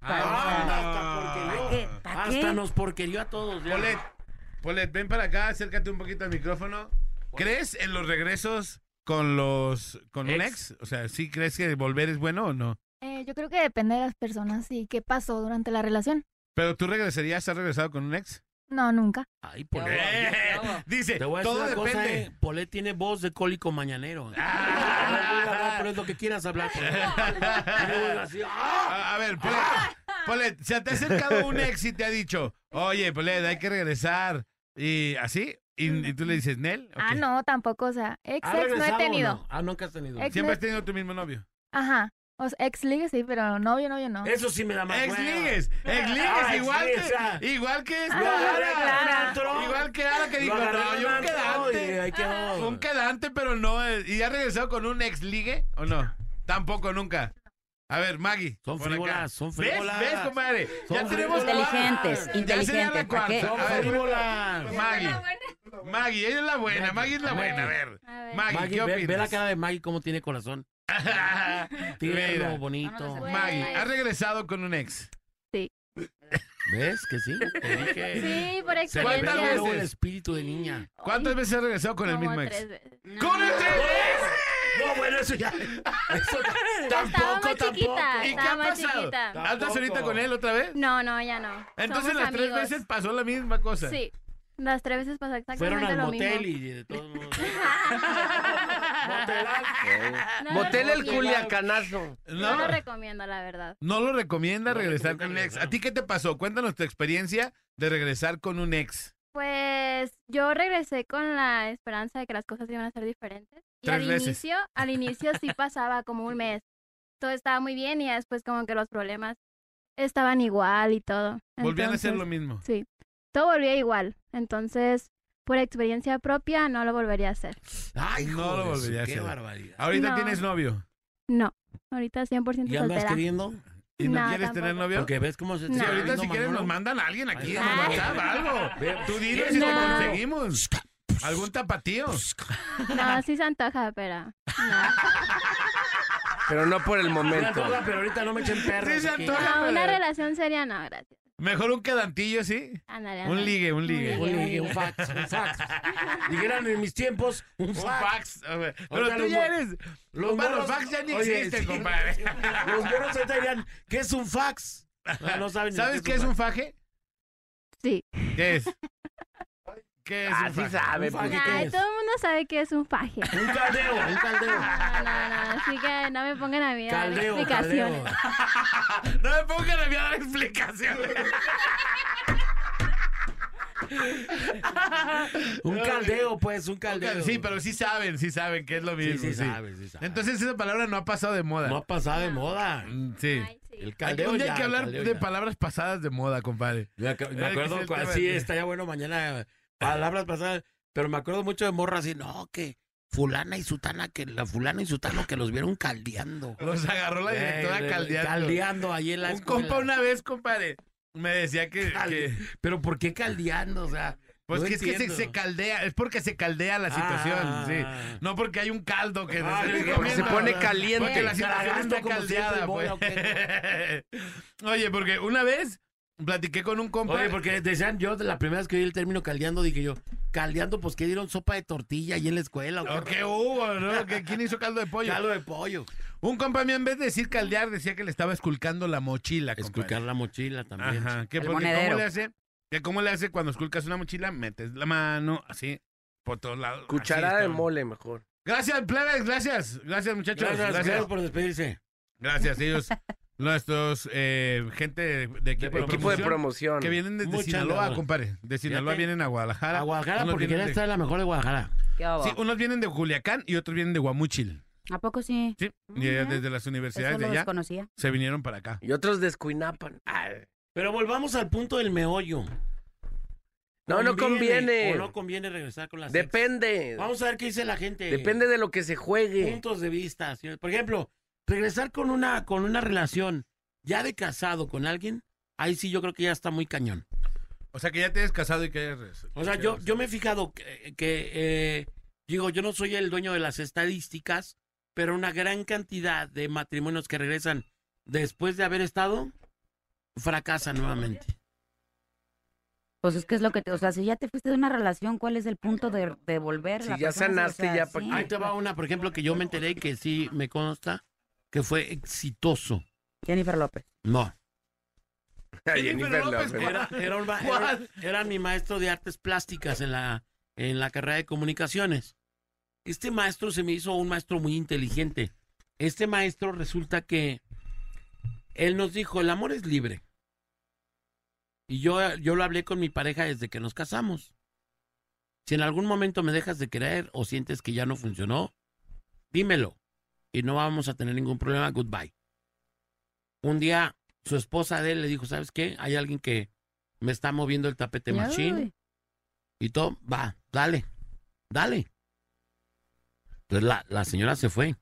S2: Ah,
S3: ¿Para qué? ¿Para
S6: Hasta
S3: qué?
S6: nos porquerió a todos. ya.
S2: Polet, Polet, ven para acá, acércate un poquito al micrófono. ¿Crees en los regresos con los con un
S6: Ex.
S2: ex? O sea, ¿sí crees que volver es bueno o no?
S11: Eh, yo creo que depende de las personas y qué pasó durante la relación.
S2: ¿Pero tú regresarías? ¿Has regresado con un ex?
S11: No, nunca.
S6: Ay, Polet.
S2: Eh, dice,
S6: Te voy a decir
S2: todo
S6: una
S2: depende.
S6: cosa, eh. Polet tiene voz de cólico mañanero.
S2: Ah.
S6: Polet, lo que quieras hablar. ¡ah!
S2: A, a ver, Polet, Polet, ¿se te ha acercado un ex y te ha dicho, oye, Polet, hay que regresar? ¿Y así? ¿Y, y tú le dices, Nel? ¿o
S11: Ah, no, tampoco, o sea, ex,
S6: ¿Has
S11: ex no he tenido.
S6: no? Ah, nunca has tenido.
S11: Ex-
S2: Siempre has tenido tu mismo novio.
S11: Ajá. O sea, ex ligue sí, pero novio, novio no.
S6: Eso sí me da más
S2: Ex ligues, ex ligues,
S6: Ah,
S2: igual que,
S6: ah.
S2: igual que esta
S11: Ah,
S2: Ara. Igual que Ara que dijo, no, yo un quedante.
S6: quedó.
S2: Un quedante, pero no. eh, ¿Y ha regresado con un ex ligue o no? Tampoco, nunca. A ver, Maggie.
S6: Son frívolas, son
S2: ¿Ves?
S6: frívolas.
S2: ¿Ves, compadre?
S6: Son
S2: ya tenemos.
S3: Inteligentes,
S2: Ya sería la
S3: inteligentes, ¿para qué?
S2: cuarta.
S6: Son
S2: A ver,
S6: frívolas.
S2: Maggie. Maggie, ella es la buena. Maggie es la buena. A ver.
S11: A ver.
S2: Maggie,
S6: Maggie,
S2: ¿qué
S6: ve,
S2: opinas?
S6: ve la cara de Maggie cómo tiene corazón. Tierno, bonito.
S2: Maggie, ¿has regresado con un ex?
S6: ¿Ves que sí? Te dije.
S11: Sí, por
S6: le
S2: ¿Cuántas
S6: ve
S11: experiencia.
S6: luego el
S2: veces?
S6: espíritu de niña.
S2: ¿Cuántas veces has regresado con el
S11: Como
S2: mismo
S11: tres
S2: ex?
S11: veces.
S2: ¡Con el ex!
S6: No, bueno, eso ya. Eso
S11: Estaba
S6: tampoco,
S11: más
S6: tampoco.
S11: chiquita,
S2: ¿Y qué
S11: estaba
S2: ha
S11: más
S2: pasado?
S11: chiquita.
S2: ¿Andas
S6: Tampoco.
S2: ahorita con él otra vez?
S11: No, no, ya no.
S2: Entonces
S11: Somos
S2: las tres
S11: amigos.
S2: veces pasó la misma cosa.
S11: Sí, las tres veces pasó
S6: Fueron
S11: exactamente
S6: al
S11: lo
S6: motel
S11: mismo.
S6: y de todos modos.
S11: No
S4: Motel el culiacanazo.
S11: No
S2: No,
S11: lo recomiendo, la verdad.
S2: no lo recomienda
S6: No
S2: regresar con un ex. ¿A ti qué te pasó? Cuéntanos tu experiencia de regresar con un ex.
S9: Pues yo regresé con la esperanza de que las cosas iban a ser diferentes. Y
S2: Tres
S9: al
S2: veces.
S9: inicio, al inicio sí pasaba como un mes. Todo estaba muy bien y después como que los problemas estaban igual y todo.
S2: Volvían a
S9: Entonces,
S2: lo mismo.
S9: Sí, todo volvía igual. Entonces, por experiencia propia, no lo volvería a hacer.
S6: Ay,
S2: No lo
S6: joder,
S2: volvería a
S6: qué
S2: hacer.
S6: barbaridad.
S2: Ahorita
S9: No.
S2: tienes novio.
S9: No, ahorita 100%
S6: ¿Y andas
S9: soltera.
S6: queriendo?
S2: ¿Y no,
S9: No,
S2: quieres tener
S9: tampoco.
S2: novio?
S6: Porque ves cómo se
S2: Sí,
S9: No.
S2: ahorita si quieres nos mandan a alguien aquí en. WhatsApp, algo. Tú dinos si te
S9: No.
S2: conseguimos. ¿Algún tapatío?
S9: No, sí se antoja, pero no.
S4: Pero no por el
S6: Me
S4: momento.
S6: antoja, pero ahorita no me echen perros.
S2: Sí, se
S6: aquí.
S2: antoja.
S9: No, una relación seria no, gracias.
S2: Mejor un quedantillo, ¿sí?
S9: Ándale,
S2: Un ligue, un ligue.
S6: Un ligue, un fax, un fax. Dijeran en mis tiempos, un
S2: Un
S6: fax.
S2: fax. a ver. Pero tú
S6: los
S2: ya eres.
S6: los
S2: Compadre, los fax ya ni
S6: Oye,
S2: existen,
S6: sí.
S2: compadre.
S6: Los morros ahorita dirían, ¿qué es un fax? Ah, No saben ni
S2: ¿Sabes qué es un faje?
S9: Sí.
S2: ¿Qué es? ¿Qué es
S4: Ah,
S2: un
S4: sí
S2: faje?
S4: sabe,
S6: Un faje,
S4: pues.
S6: ¿qué
S9: Ay,
S6: es?
S9: todo el mundo sabe que es un faje.
S6: Un caldeo, un caldeo.
S9: No, no, no, así que no me pongan a mí a dar
S6: Caldeo,
S9: explicaciones.
S6: caldeo.
S2: No me pongan a mí a dar explicaciones.
S6: Un caldeo, pues, un caldeo.
S2: Sí, pero sí saben, sí saben que es lo mismo.
S6: sí,
S2: sí.
S6: sabes, sí sabes.
S2: Entonces esa palabra no ha pasado de moda.
S6: no ha pasado de moda.
S2: Mm, Sí.
S9: Ay, sí.
S6: El
S2: Hay,
S6: caldeo ya,
S2: hay que hablar de
S6: ya.
S2: palabras pasadas de moda, compadre.
S6: Me ac- me acuerdo,
S2: que es el
S6: cua-
S2: tema
S6: sí,
S2: de-
S6: estaría bueno mañana. Palabras pasadas, pero me acuerdo mucho de morra así, no, que fulana y sutana, que la fulana y sutano que los vieron caldeando.
S2: Los agarró la directora
S6: Eh,
S2: caldeando.
S6: Caldeando ahí en la
S2: Un
S6: escuela.
S2: compa una vez, compadre, me decía que... que-
S6: Pero ¿por qué caldeando? O sea,
S2: pues
S6: no
S2: que es que se, caldea, es porque se caldea la situación,
S6: Ah.
S2: sí. No porque hay un caldo que
S6: Ah,
S2: se,
S6: se
S4: pone caliente.
S2: Porque la situación está caldeada, pues.
S6: bola,
S2: Oye, porque una vez platiqué con un compa...
S6: Oye, porque decían, yo la primera vez que oí el término caldeando, dije yo, caldeando, pues que dieron sopa de tortilla ahí en la escuela.
S2: ¿O qué hubo, no? ¿Que ¿Quién hizo caldo de pollo?
S6: Caldo de pollo.
S2: Un compa mío en vez de decir caldear decía que le estaba esculcando la mochila, compadre.
S6: Esculcar la mochila también.
S2: Ajá, que
S3: El
S2: porque
S3: monedero.
S2: ¿cómo le hace? Que cómo le hace cuando esculcas una mochila, metes la mano así por todos lados.
S4: Cucharada
S2: así
S4: de mole, mejor.
S2: Gracias, plebes, gracias. Gracias, muchachos.
S6: Gracias,
S2: Gracias.
S6: gracias por despedirse.
S2: Gracias, ellos, nuestros eh, gente de, de equipo, de,
S4: Equipo de
S2: promoción, que vienen desde
S6: Muchas
S2: Sinaloa, compadre. De Sinaloa vienen a Guadalajara.
S6: A Guadalajara,
S2: Unos
S6: porque quieren
S2: de-
S6: estar la mejor de Guadalajara.
S2: Sí, unos vienen de Culiacán y otros vienen de Guamúchil.
S3: ¿A poco sí?
S2: Sí, y eh, desde las universidades
S3: Eso
S2: de
S3: lo
S2: allá
S3: desconocía.
S2: se vinieron para acá.
S4: Y otros descuinapan.
S6: Pero volvamos al punto del meollo.
S4: No, no conviene.
S6: O no conviene regresar con las ex?
S4: Depende.
S6: Vamos a ver qué dice la gente.
S4: Depende de lo que se juegue.
S6: puntos de vista. ¿sí? Por ejemplo, regresar con una, con una relación ya de casado con alguien, ahí sí yo creo que ya está muy cañón.
S2: O sea, que ya te hayas casado y que hayas...
S6: O sea, yo, yo me he fijado que, que, eh, digo, yo no soy el dueño de las estadísticas, pero una gran cantidad de matrimonios que regresan después de haber estado, fracasan nuevamente.
S3: Pues es que es lo que te, o sea, si ya te fuiste de una relación, ¿cuál es el punto de, de volver?
S4: Si
S3: La
S4: ya
S3: persona,
S4: sanaste, ya pa'
S3: sí.
S6: Ahí te va una, por ejemplo, que yo me enteré que sí me consta que fue exitoso.
S3: Jennifer López.
S6: No.
S2: Jennifer López,
S6: era- era mi maestro de artes plásticas en la, en la carrera de comunicaciones. Este maestro se me hizo un maestro muy inteligente. Este maestro resulta que él nos dijo, el amor es libre. Y yo, yo lo hablé con mi pareja desde que nos casamos. Si en algún momento me dejas de querer o sientes que ya no funcionó, dímelo. Y no vamos a tener ningún problema. Goodbye. Un día su esposa de él le dijo, ¿sabes qué? Hay alguien que me está moviendo el tapete machine
S3: Ay.
S6: y todo, va, dale, dale. Entonces la, la señora se fue.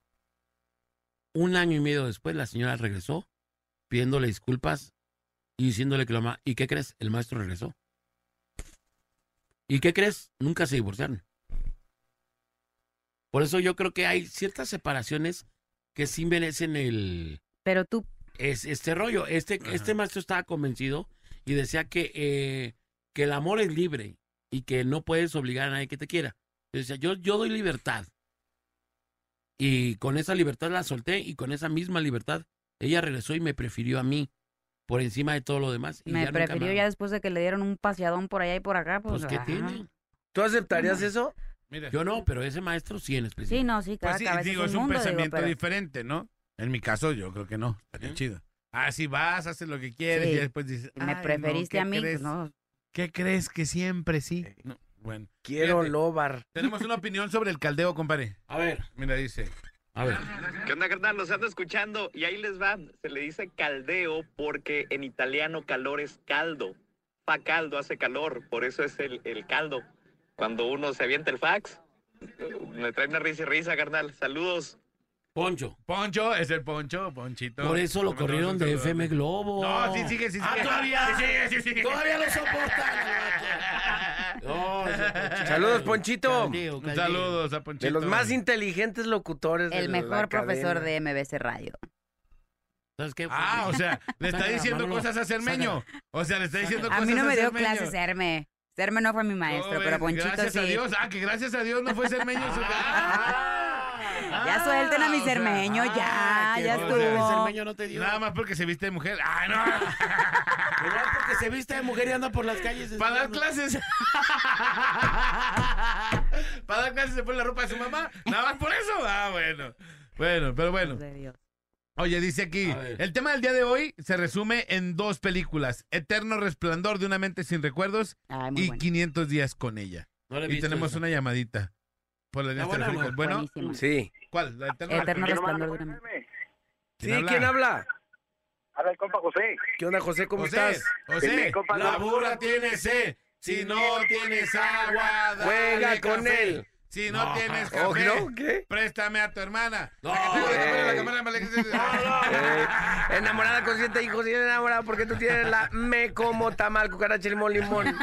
S6: Un año y medio después la señora regresó pidiéndole disculpas y diciéndole que lo ama. ¿Y qué crees? El maestro regresó. ¿Y qué crees? Nunca se divorciaron. Por eso yo creo que hay ciertas separaciones que sí merecen el,
S3: Pero tú,
S6: es este rollo. Este,
S2: Ajá.
S6: este maestro estaba convencido y decía que, eh, que el amor es libre y que no puedes obligar a nadie que te quiera. Yo decía, yo, yo doy libertad. Y con esa libertad la solté y con esa misma libertad ella regresó y me prefirió a mí por encima de todo lo demás. y
S3: me
S6: ya nunca
S3: prefirió
S6: me-
S3: ya después de que le dieron un paseadón por allá y por acá. Pues,
S6: Pues, ¿qué
S3: ajá.
S6: tiene?
S4: ¿Tú aceptarías eso?
S2: Mira.
S6: Yo no, pero ese maestro sí en especial.
S3: Sí, no, sí, cada
S2: Pues sí,
S3: cabeza
S2: digo,
S3: es un digo,
S2: pensamiento
S3: pero-
S2: diferente, ¿no? En mi caso, yo creo que no. Estaría
S6: ¿Eh?
S2: chido. Ah, si vas, haces lo que quieres
S3: Sí.
S2: y después dices.
S3: me
S2: "Ay, no,
S3: preferiste
S2: ¿qué
S3: a mí, pues,
S2: crees?
S3: no.
S2: ¿Qué crees que siempre sí? No, bueno.
S4: Quiero
S2: Fíjate,
S4: lobar.
S2: Tenemos una opinión sobre el caldeo, compadre.
S6: A ver,
S2: Mira, dice.
S6: a ver.
S12: ¿Qué onda, carnal? Los ando escuchando y ahí les va. Se le dice caldeo porque en italiano calor es caldo. Fa caldo hace calor, por eso es el, el caldo. Cuando uno se avienta el fax, me trae una risa y risa, carnal. Saludos.
S6: Poncho.
S2: Poncho, es el Poncho, Ponchito.
S6: Por eso lo corrieron de FM Globo.
S2: No, sí sigue, sí
S6: Ah,
S2: sigue.
S6: todavía.
S2: Sí sigue, sí sigue.
S6: Todavía lo soportan. No, Ponchito.
S4: Saludos, Ponchito.
S6: Caldeo, caldeo.
S2: Saludos a Ponchito.
S4: De los más inteligentes locutores de
S3: El
S4: la
S3: mejor profesor
S4: cadena.
S3: de MBC Radio.
S6: ¿Sabes qué?
S2: Ah, o sea, le está diciendo cosas a Cermeño. O sea, le está diciendo
S3: A
S2: cosas
S3: mí no me
S2: a
S3: dio
S2: Cermeño.
S3: clases Serme. Serme no fue mi maestro,
S2: No,
S3: pero Ponchito
S2: gracias a
S3: sí.
S2: Dios. Ah, que gracias a Dios no fue Cermeño. su- Ah,
S3: Ya suelten a mi
S2: o sea,
S3: Cermeño, ya,
S6: ah, que
S3: ya
S6: no,
S3: estuvo.
S6: Cermeño no te dio.
S2: Nada más porque se viste de mujer. Ah, no.
S6: Igual porque se viste de mujer y anda por las calles.
S2: Para dar clases. Para dar clases se pone la ropa de su mamá. Nada más por eso. Ah, bueno. Bueno, pero bueno. Oye, dice aquí, el tema del día de hoy se resume en dos películas, Eterno Resplandor de una mente sin recuerdos
S3: Ay,
S2: y
S3: bueno.
S2: 500 días con ella.
S6: No
S2: Y tenemos una llamadita por la línea telefónica.
S6: ¿no?
S2: Bueno.
S4: Sí.
S2: ¿cuál? ¿La Eterno
S3: Eterno
S2: Resplandor?
S3: de una mente.
S4: Sí, ¿quién habla?
S13: Habla el compa José.
S4: ¿Qué onda, José? ¿Cómo
S2: José,
S4: estás?
S2: José, la burra tiene sed. Si no tienes agua, dale
S4: Juega con
S2: café.
S4: él.
S2: Si no,
S6: No.
S2: tienes
S4: ¿Oh,
S2: café,
S4: no? ¿Qué?
S2: préstame a tu hermana.
S6: No.
S2: La que te-
S4: Eh.
S2: la cámara, la
S4: Eh, enamorada, consciente, hijo, si enamorada porque tú tienes la me como tamal, cucaracha, limón, limón.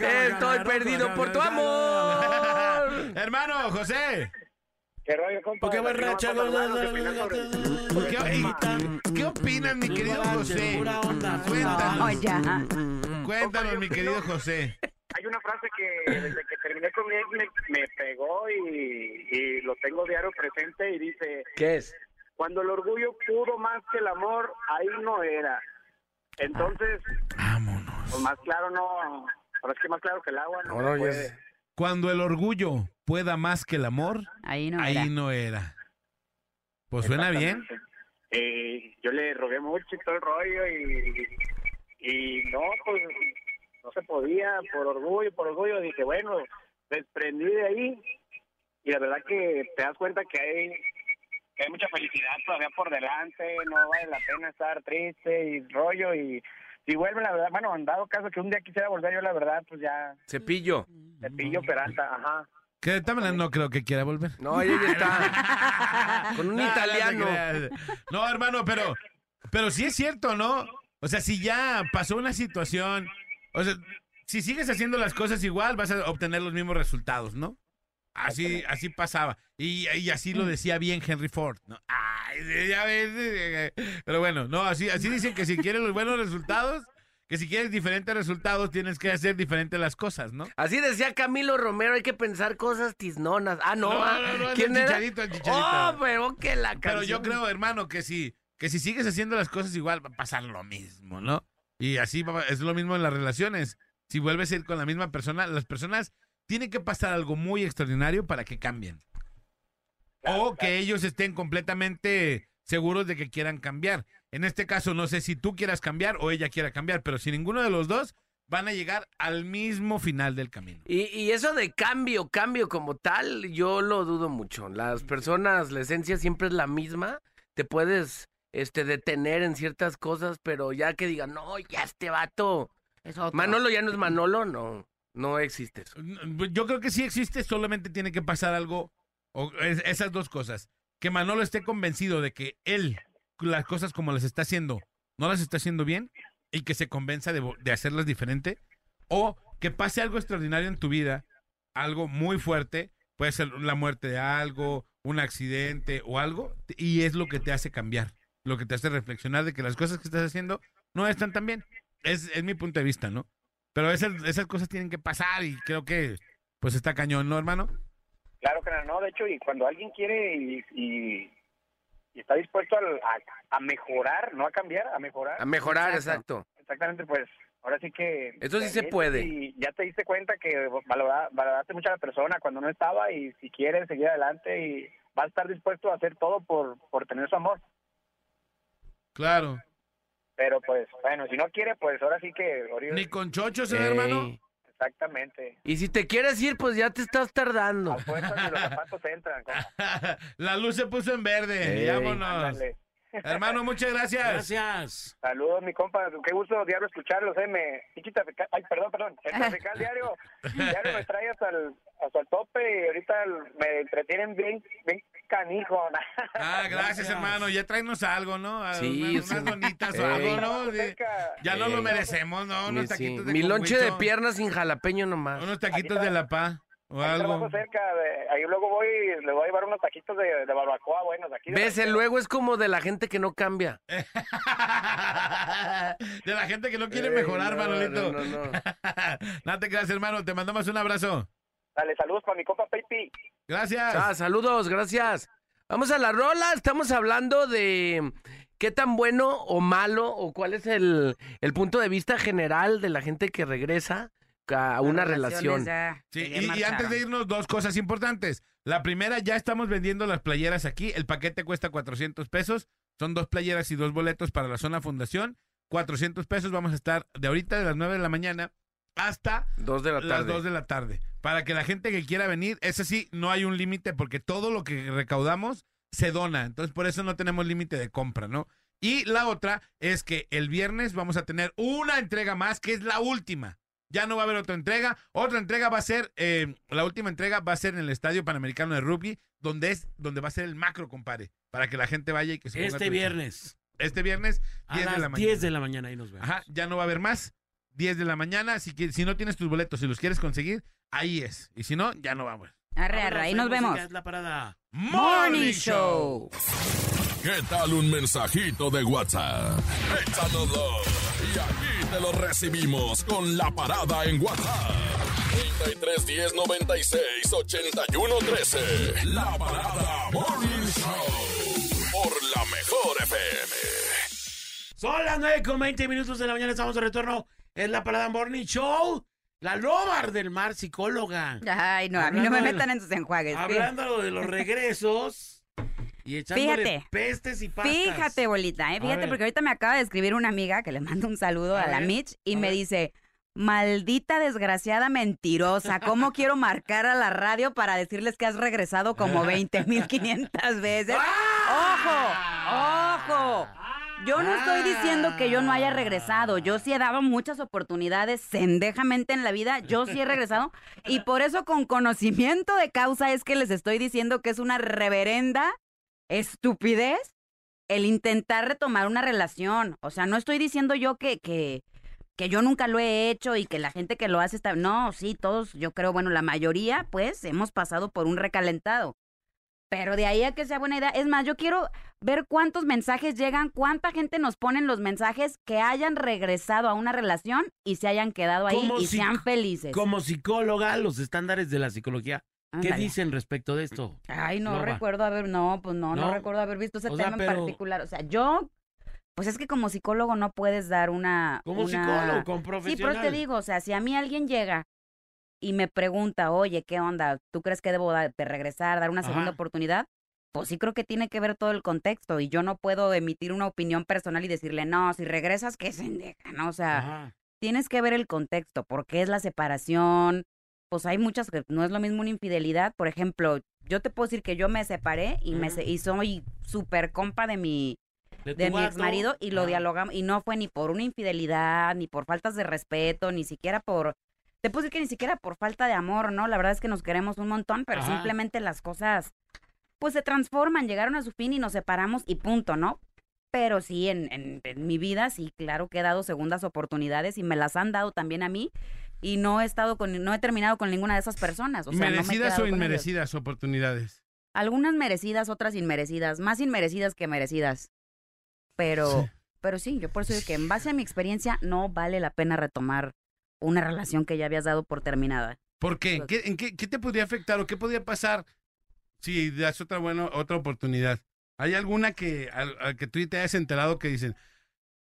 S4: Estoy perdido por tu amor.
S2: Hermano, José.
S13: ¿Qué rollo, compa? Con las
S6: no,
S13: manos
S6: no,
S13: opinando
S6: no,
S13: sobre-
S6: no,
S2: ¿Qué, y- ¿Qué opinas, mi querido José? Cuéntanos. Cuéntanos, mi querido José.
S13: Hay una frase que desde que terminé con mi ex me, me pegó y, y lo tengo diario presente y dice,
S4: ¿Qué es?
S13: cuando el orgullo pudo más que el amor, ahí no era. Entonces,
S2: Vámonos.
S13: pues más claro no, ahora es que más claro que el agua no,
S4: No, no,
S13: se
S4: ya
S13: puede.
S4: es-
S2: Cuando el orgullo pueda más que el amor,
S3: Ahí no
S2: ahí
S3: era.
S2: no era. Pues suena bien.
S13: Eh, yo le rogué mucho y todo el rollo y, y no, pues no se podía, por orgullo, por orgullo. Dije, bueno, desprendí de ahí y la verdad que te das cuenta que hay, que hay mucha felicidad todavía por delante, no vale la pena estar triste y rollo y si vuelve la verdad, bueno, han dado caso que un día quisiera volver yo la verdad, pues ya
S4: Cepillo.
S13: te pillo Peralta, ajá.
S2: Que también no creo que quiera volver.
S4: No, ya está. Con un
S2: No, no
S4: italiano.
S2: creas. No, hermano, pero, pero sí es cierto, ¿no? O sea, si ya pasó una situación, o sea, si sigues haciendo las cosas igual, vas a obtener los mismos resultados, ¿no? Así, así pasaba. Y, y así lo decía bien Henry Ford, ¿no? Ay, ya ves, Pero bueno, no, así, así dicen que si quieres los buenos resultados, que si quieres diferentes resultados, tienes que hacer diferentes las cosas, ¿no?
S4: Así decía Camilo Romero, hay que pensar cosas tiznonas. Ah, no.
S2: No,
S4: ah,
S2: no, no, el
S4: ¿Quién era?
S2: Chicharito, el Chicharito.
S4: Oh, pero que la
S2: Pero
S4: canción.
S2: yo creo, hermano, que si, que si sigues haciendo las cosas igual, va a pasar lo mismo, ¿no? Y así va- es lo mismo en las relaciones. Si vuelves a ir con la misma persona, las personas tienen que pasar algo muy extraordinario para que cambien. O que ellos estén completamente seguros de que quieran cambiar. En este caso, no sé si tú quieras cambiar o ella quiera cambiar, pero si ninguno de los dos van a llegar al mismo final del camino.
S4: Y, y eso de cambio, cambio como tal, yo lo dudo mucho. Las personas, la esencia siempre es la misma. Te puedes este, detener en ciertas cosas, pero ya que digan, no, ya este vato.
S3: Es otro.
S4: Manolo ya no es Manolo, no. No existe eso.
S2: Yo creo que sí existe, solamente tiene que pasar algo, o es- esas dos cosas. Que Manolo esté convencido de que él, las cosas como las está haciendo, no las está haciendo bien, y que se convenza de, de hacerlas diferente, o que pase algo extraordinario en tu vida, algo muy fuerte, puede ser la muerte de algo, un accidente o algo, y es lo que te hace cambiar, lo que te hace reflexionar de que las cosas que estás haciendo no están tan bien. Es, es mi punto de vista, ¿no? Pero esas, esas cosas tienen que pasar y creo que pues está cañón, ¿no, hermano?
S13: Claro que no, de hecho, y cuando alguien quiere y, y, y está dispuesto al- a, a mejorar, no a cambiar, a mejorar.
S4: A mejorar, exacto.
S13: Exactamente, pues ahora sí que...
S4: Eso sí se puede.
S13: Y ya te diste cuenta que valora- valoraste mucho a la persona cuando no estaba y si quieres seguir adelante y vas a estar dispuesto a hacer todo por, por tener su amor.
S2: Claro.
S13: Pero pues, bueno, si no quiere, pues ahora sí que...
S2: Ni con chochos, ¿eh, hermano?
S13: Exactamente.
S4: Y si te quieres ir, pues ya te estás tardando.
S13: Los zapatos entran.
S2: La luz se puso en verde.
S4: Ey.
S2: Vámonos.
S13: Ándale.
S2: Hermano, muchas gracias.
S6: Gracias.
S13: Saludos, mi compa. Qué gusto diario escucharlos, eh. Me... Ay, perdón, perdón. El trafical diario, diario me trae hasta el, hasta el tope y ahorita me entretienen bien, bien canijo.
S2: Ah, gracias, hermano. Ya tráenos algo, ¿no? A-
S4: Sí,
S2: unas,
S4: sí.
S2: unas donitas o algo, ¿no? De- ya no lo merecemos, ¿no? Unos
S4: sí.
S2: taquitos de
S4: Mi lonche de
S2: cucuicho,
S4: pierna sin jalapeño nomás.
S2: Unos taquitos de la pa o
S13: Ahí
S2: algo.
S13: trabajo cerca, de, ahí luego voy y le voy a llevar unos taquitos de, de barbacoa buenos aquí.
S4: ¿Ves? El luego es como de la gente que no cambia.
S2: De la gente que no quiere
S4: Ey,
S2: mejorar,
S4: no,
S2: Manolito.
S4: no, no, no.
S2: no te creas, hermano. Te mandamos un abrazo.
S13: Dale, saludos para mi compa Pepi.
S2: Gracias.
S4: Ah, saludos, gracias. Vamos a la rola. Estamos hablando de qué tan bueno o malo o cuál es el, el punto de vista general de la gente que regresa a una relación.
S2: Sí, y, y antes de irnos, dos cosas importantes. La primera, ya estamos vendiendo las playeras aquí. El paquete cuesta 400 pesos. Son dos playeras y dos boletos para la zona fundación. 400 pesos. Vamos a estar de ahorita de las 9 de la mañana hasta
S4: Dos de la
S2: las
S4: tarde.
S2: 2 de la tarde. Para que la gente que quiera venir, ese sí, no hay un límite porque todo lo que recaudamos se dona. Entonces, por eso no tenemos límite de compra, ¿no? Y la otra es que el viernes vamos a tener una entrega más, que es la última. Ya no va a haber otra entrega. Otra entrega va a ser, eh, la última entrega va a ser en el Estadio Panamericano de Rugby, donde es, donde va a ser el macro, compadre. Para que la gente vaya y que se ponga
S6: Este viernes.
S2: Este viernes,
S6: A
S2: 10 de la mañana.
S6: 10 de la mañana, ahí nos vemos.
S2: Ajá, ya no va a haber más. 10 de la mañana. Si, si no tienes tus boletos, si los quieres conseguir, ahí es. Y si no, ya no vamos.
S3: Arre, arre, ahí nos vemos.
S6: Es la parada.
S3: Morning Show.
S7: ¿Qué tal un mensajito de WhatsApp? Échanoslo y aquí te lo recibimos con la parada en WhatsApp. 33 10 96 81 13. La parada Morning Show por la mejor FM.
S6: Son las 9 con 20 minutos de la mañana. Estamos de retorno en la parada Morning Show. La Lobar del Mar, psicóloga.
S3: Ay, no, a mí no me
S6: Hablando
S3: metan en sus enjuagues.
S6: Hablando de los regresos y echándole
S3: Fíjate.
S6: pestes y pastas.
S3: Fíjate, bolita, ¿eh? Fíjate, porque ahorita me acaba de escribir una amiga que le mando un saludo a,
S6: A
S3: la
S6: ver,
S3: Mitch y me
S6: ver.
S3: dice, maldita desgraciada mentirosa, ¿cómo quiero marcar a la radio para decirles que has regresado como 20.500 veces? ¡Ojo! ¡Ojo! Yo no estoy diciendo que yo no haya regresado. Yo sí he dado muchas oportunidades sendejamente en la vida. Yo sí he regresado. Y por eso, con conocimiento de causa, es que les estoy diciendo que es una reverenda estupidez el intentar retomar una relación. O sea, no estoy diciendo yo que, que, que yo nunca lo he hecho y que la gente que lo hace está. No, sí, todos, yo creo, bueno, la mayoría, pues, hemos pasado por un recalentado. Pero de ahí a que sea buena idea. Es más, yo quiero ver cuántos mensajes llegan, cuánta gente nos ponen los mensajes que hayan regresado a una relación y se hayan quedado ahí
S6: Como
S3: y
S6: si-
S3: sean felices.
S6: Como psicóloga, los estándares de la psicología. ¿Qué dicen respecto de esto?
S3: Ay, no
S6: Loba?
S3: recuerdo haber, no, pues no, no,
S6: ¿No?
S3: recuerdo haber visto ese
S6: O sea,
S3: tema
S6: pero-
S3: en particular. O sea, yo, pues es que como psicólogo no puedes dar una...
S6: Como
S3: una-
S6: psicólogo, como
S3: Sí, pero
S6: profesional.
S3: te digo, o sea, si a mí alguien llega y me pregunta, oye, ¿qué onda? ¿Tú crees que debo de regresar, dar una segunda oportunidad? Pues sí creo que tiene que ver todo el contexto y yo no puedo emitir una opinión personal y decirle, no, si regresas, qué sendeja, ¿no? O sea,
S6: Ajá.
S3: tienes que ver el contexto, por qué es la separación. Pues hay muchas que no es lo mismo una infidelidad. Por ejemplo, yo te puedo decir que yo me separé y me se- y soy súper compa de mi
S6: De,
S3: mi ex marido y lo dialogamos y no fue ni por una infidelidad, ni por faltas de respeto, ni siquiera por te puedo decir que ni siquiera por falta de amor, ¿no? La verdad es que nos queremos un montón, pero
S6: Ajá.
S3: simplemente las cosas pues se transforman, llegaron a su fin y nos separamos y punto, ¿no? Pero sí, en, en, en mi vida, sí, claro que he dado segundas oportunidades y me las han dado también a mí y no he estado con, no he terminado con ninguna de esas personas. O sea, no me he
S2: ¿Merecidas o
S3: ellos.
S2: inmerecidas oportunidades?
S3: Algunas merecidas, otras inmerecidas, más inmerecidas que merecidas. Pero,
S2: Sí.
S3: pero sí, yo por eso digo que en base a mi experiencia no vale la pena retomar una relación que ya habías dado por terminada.
S2: ¿Por qué? ¿Qué, en qué, qué te podría afectar o qué podría pasar si das otra buena, otra oportunidad? ¿Hay alguna que, al, al que tú te hayas enterado que dicen,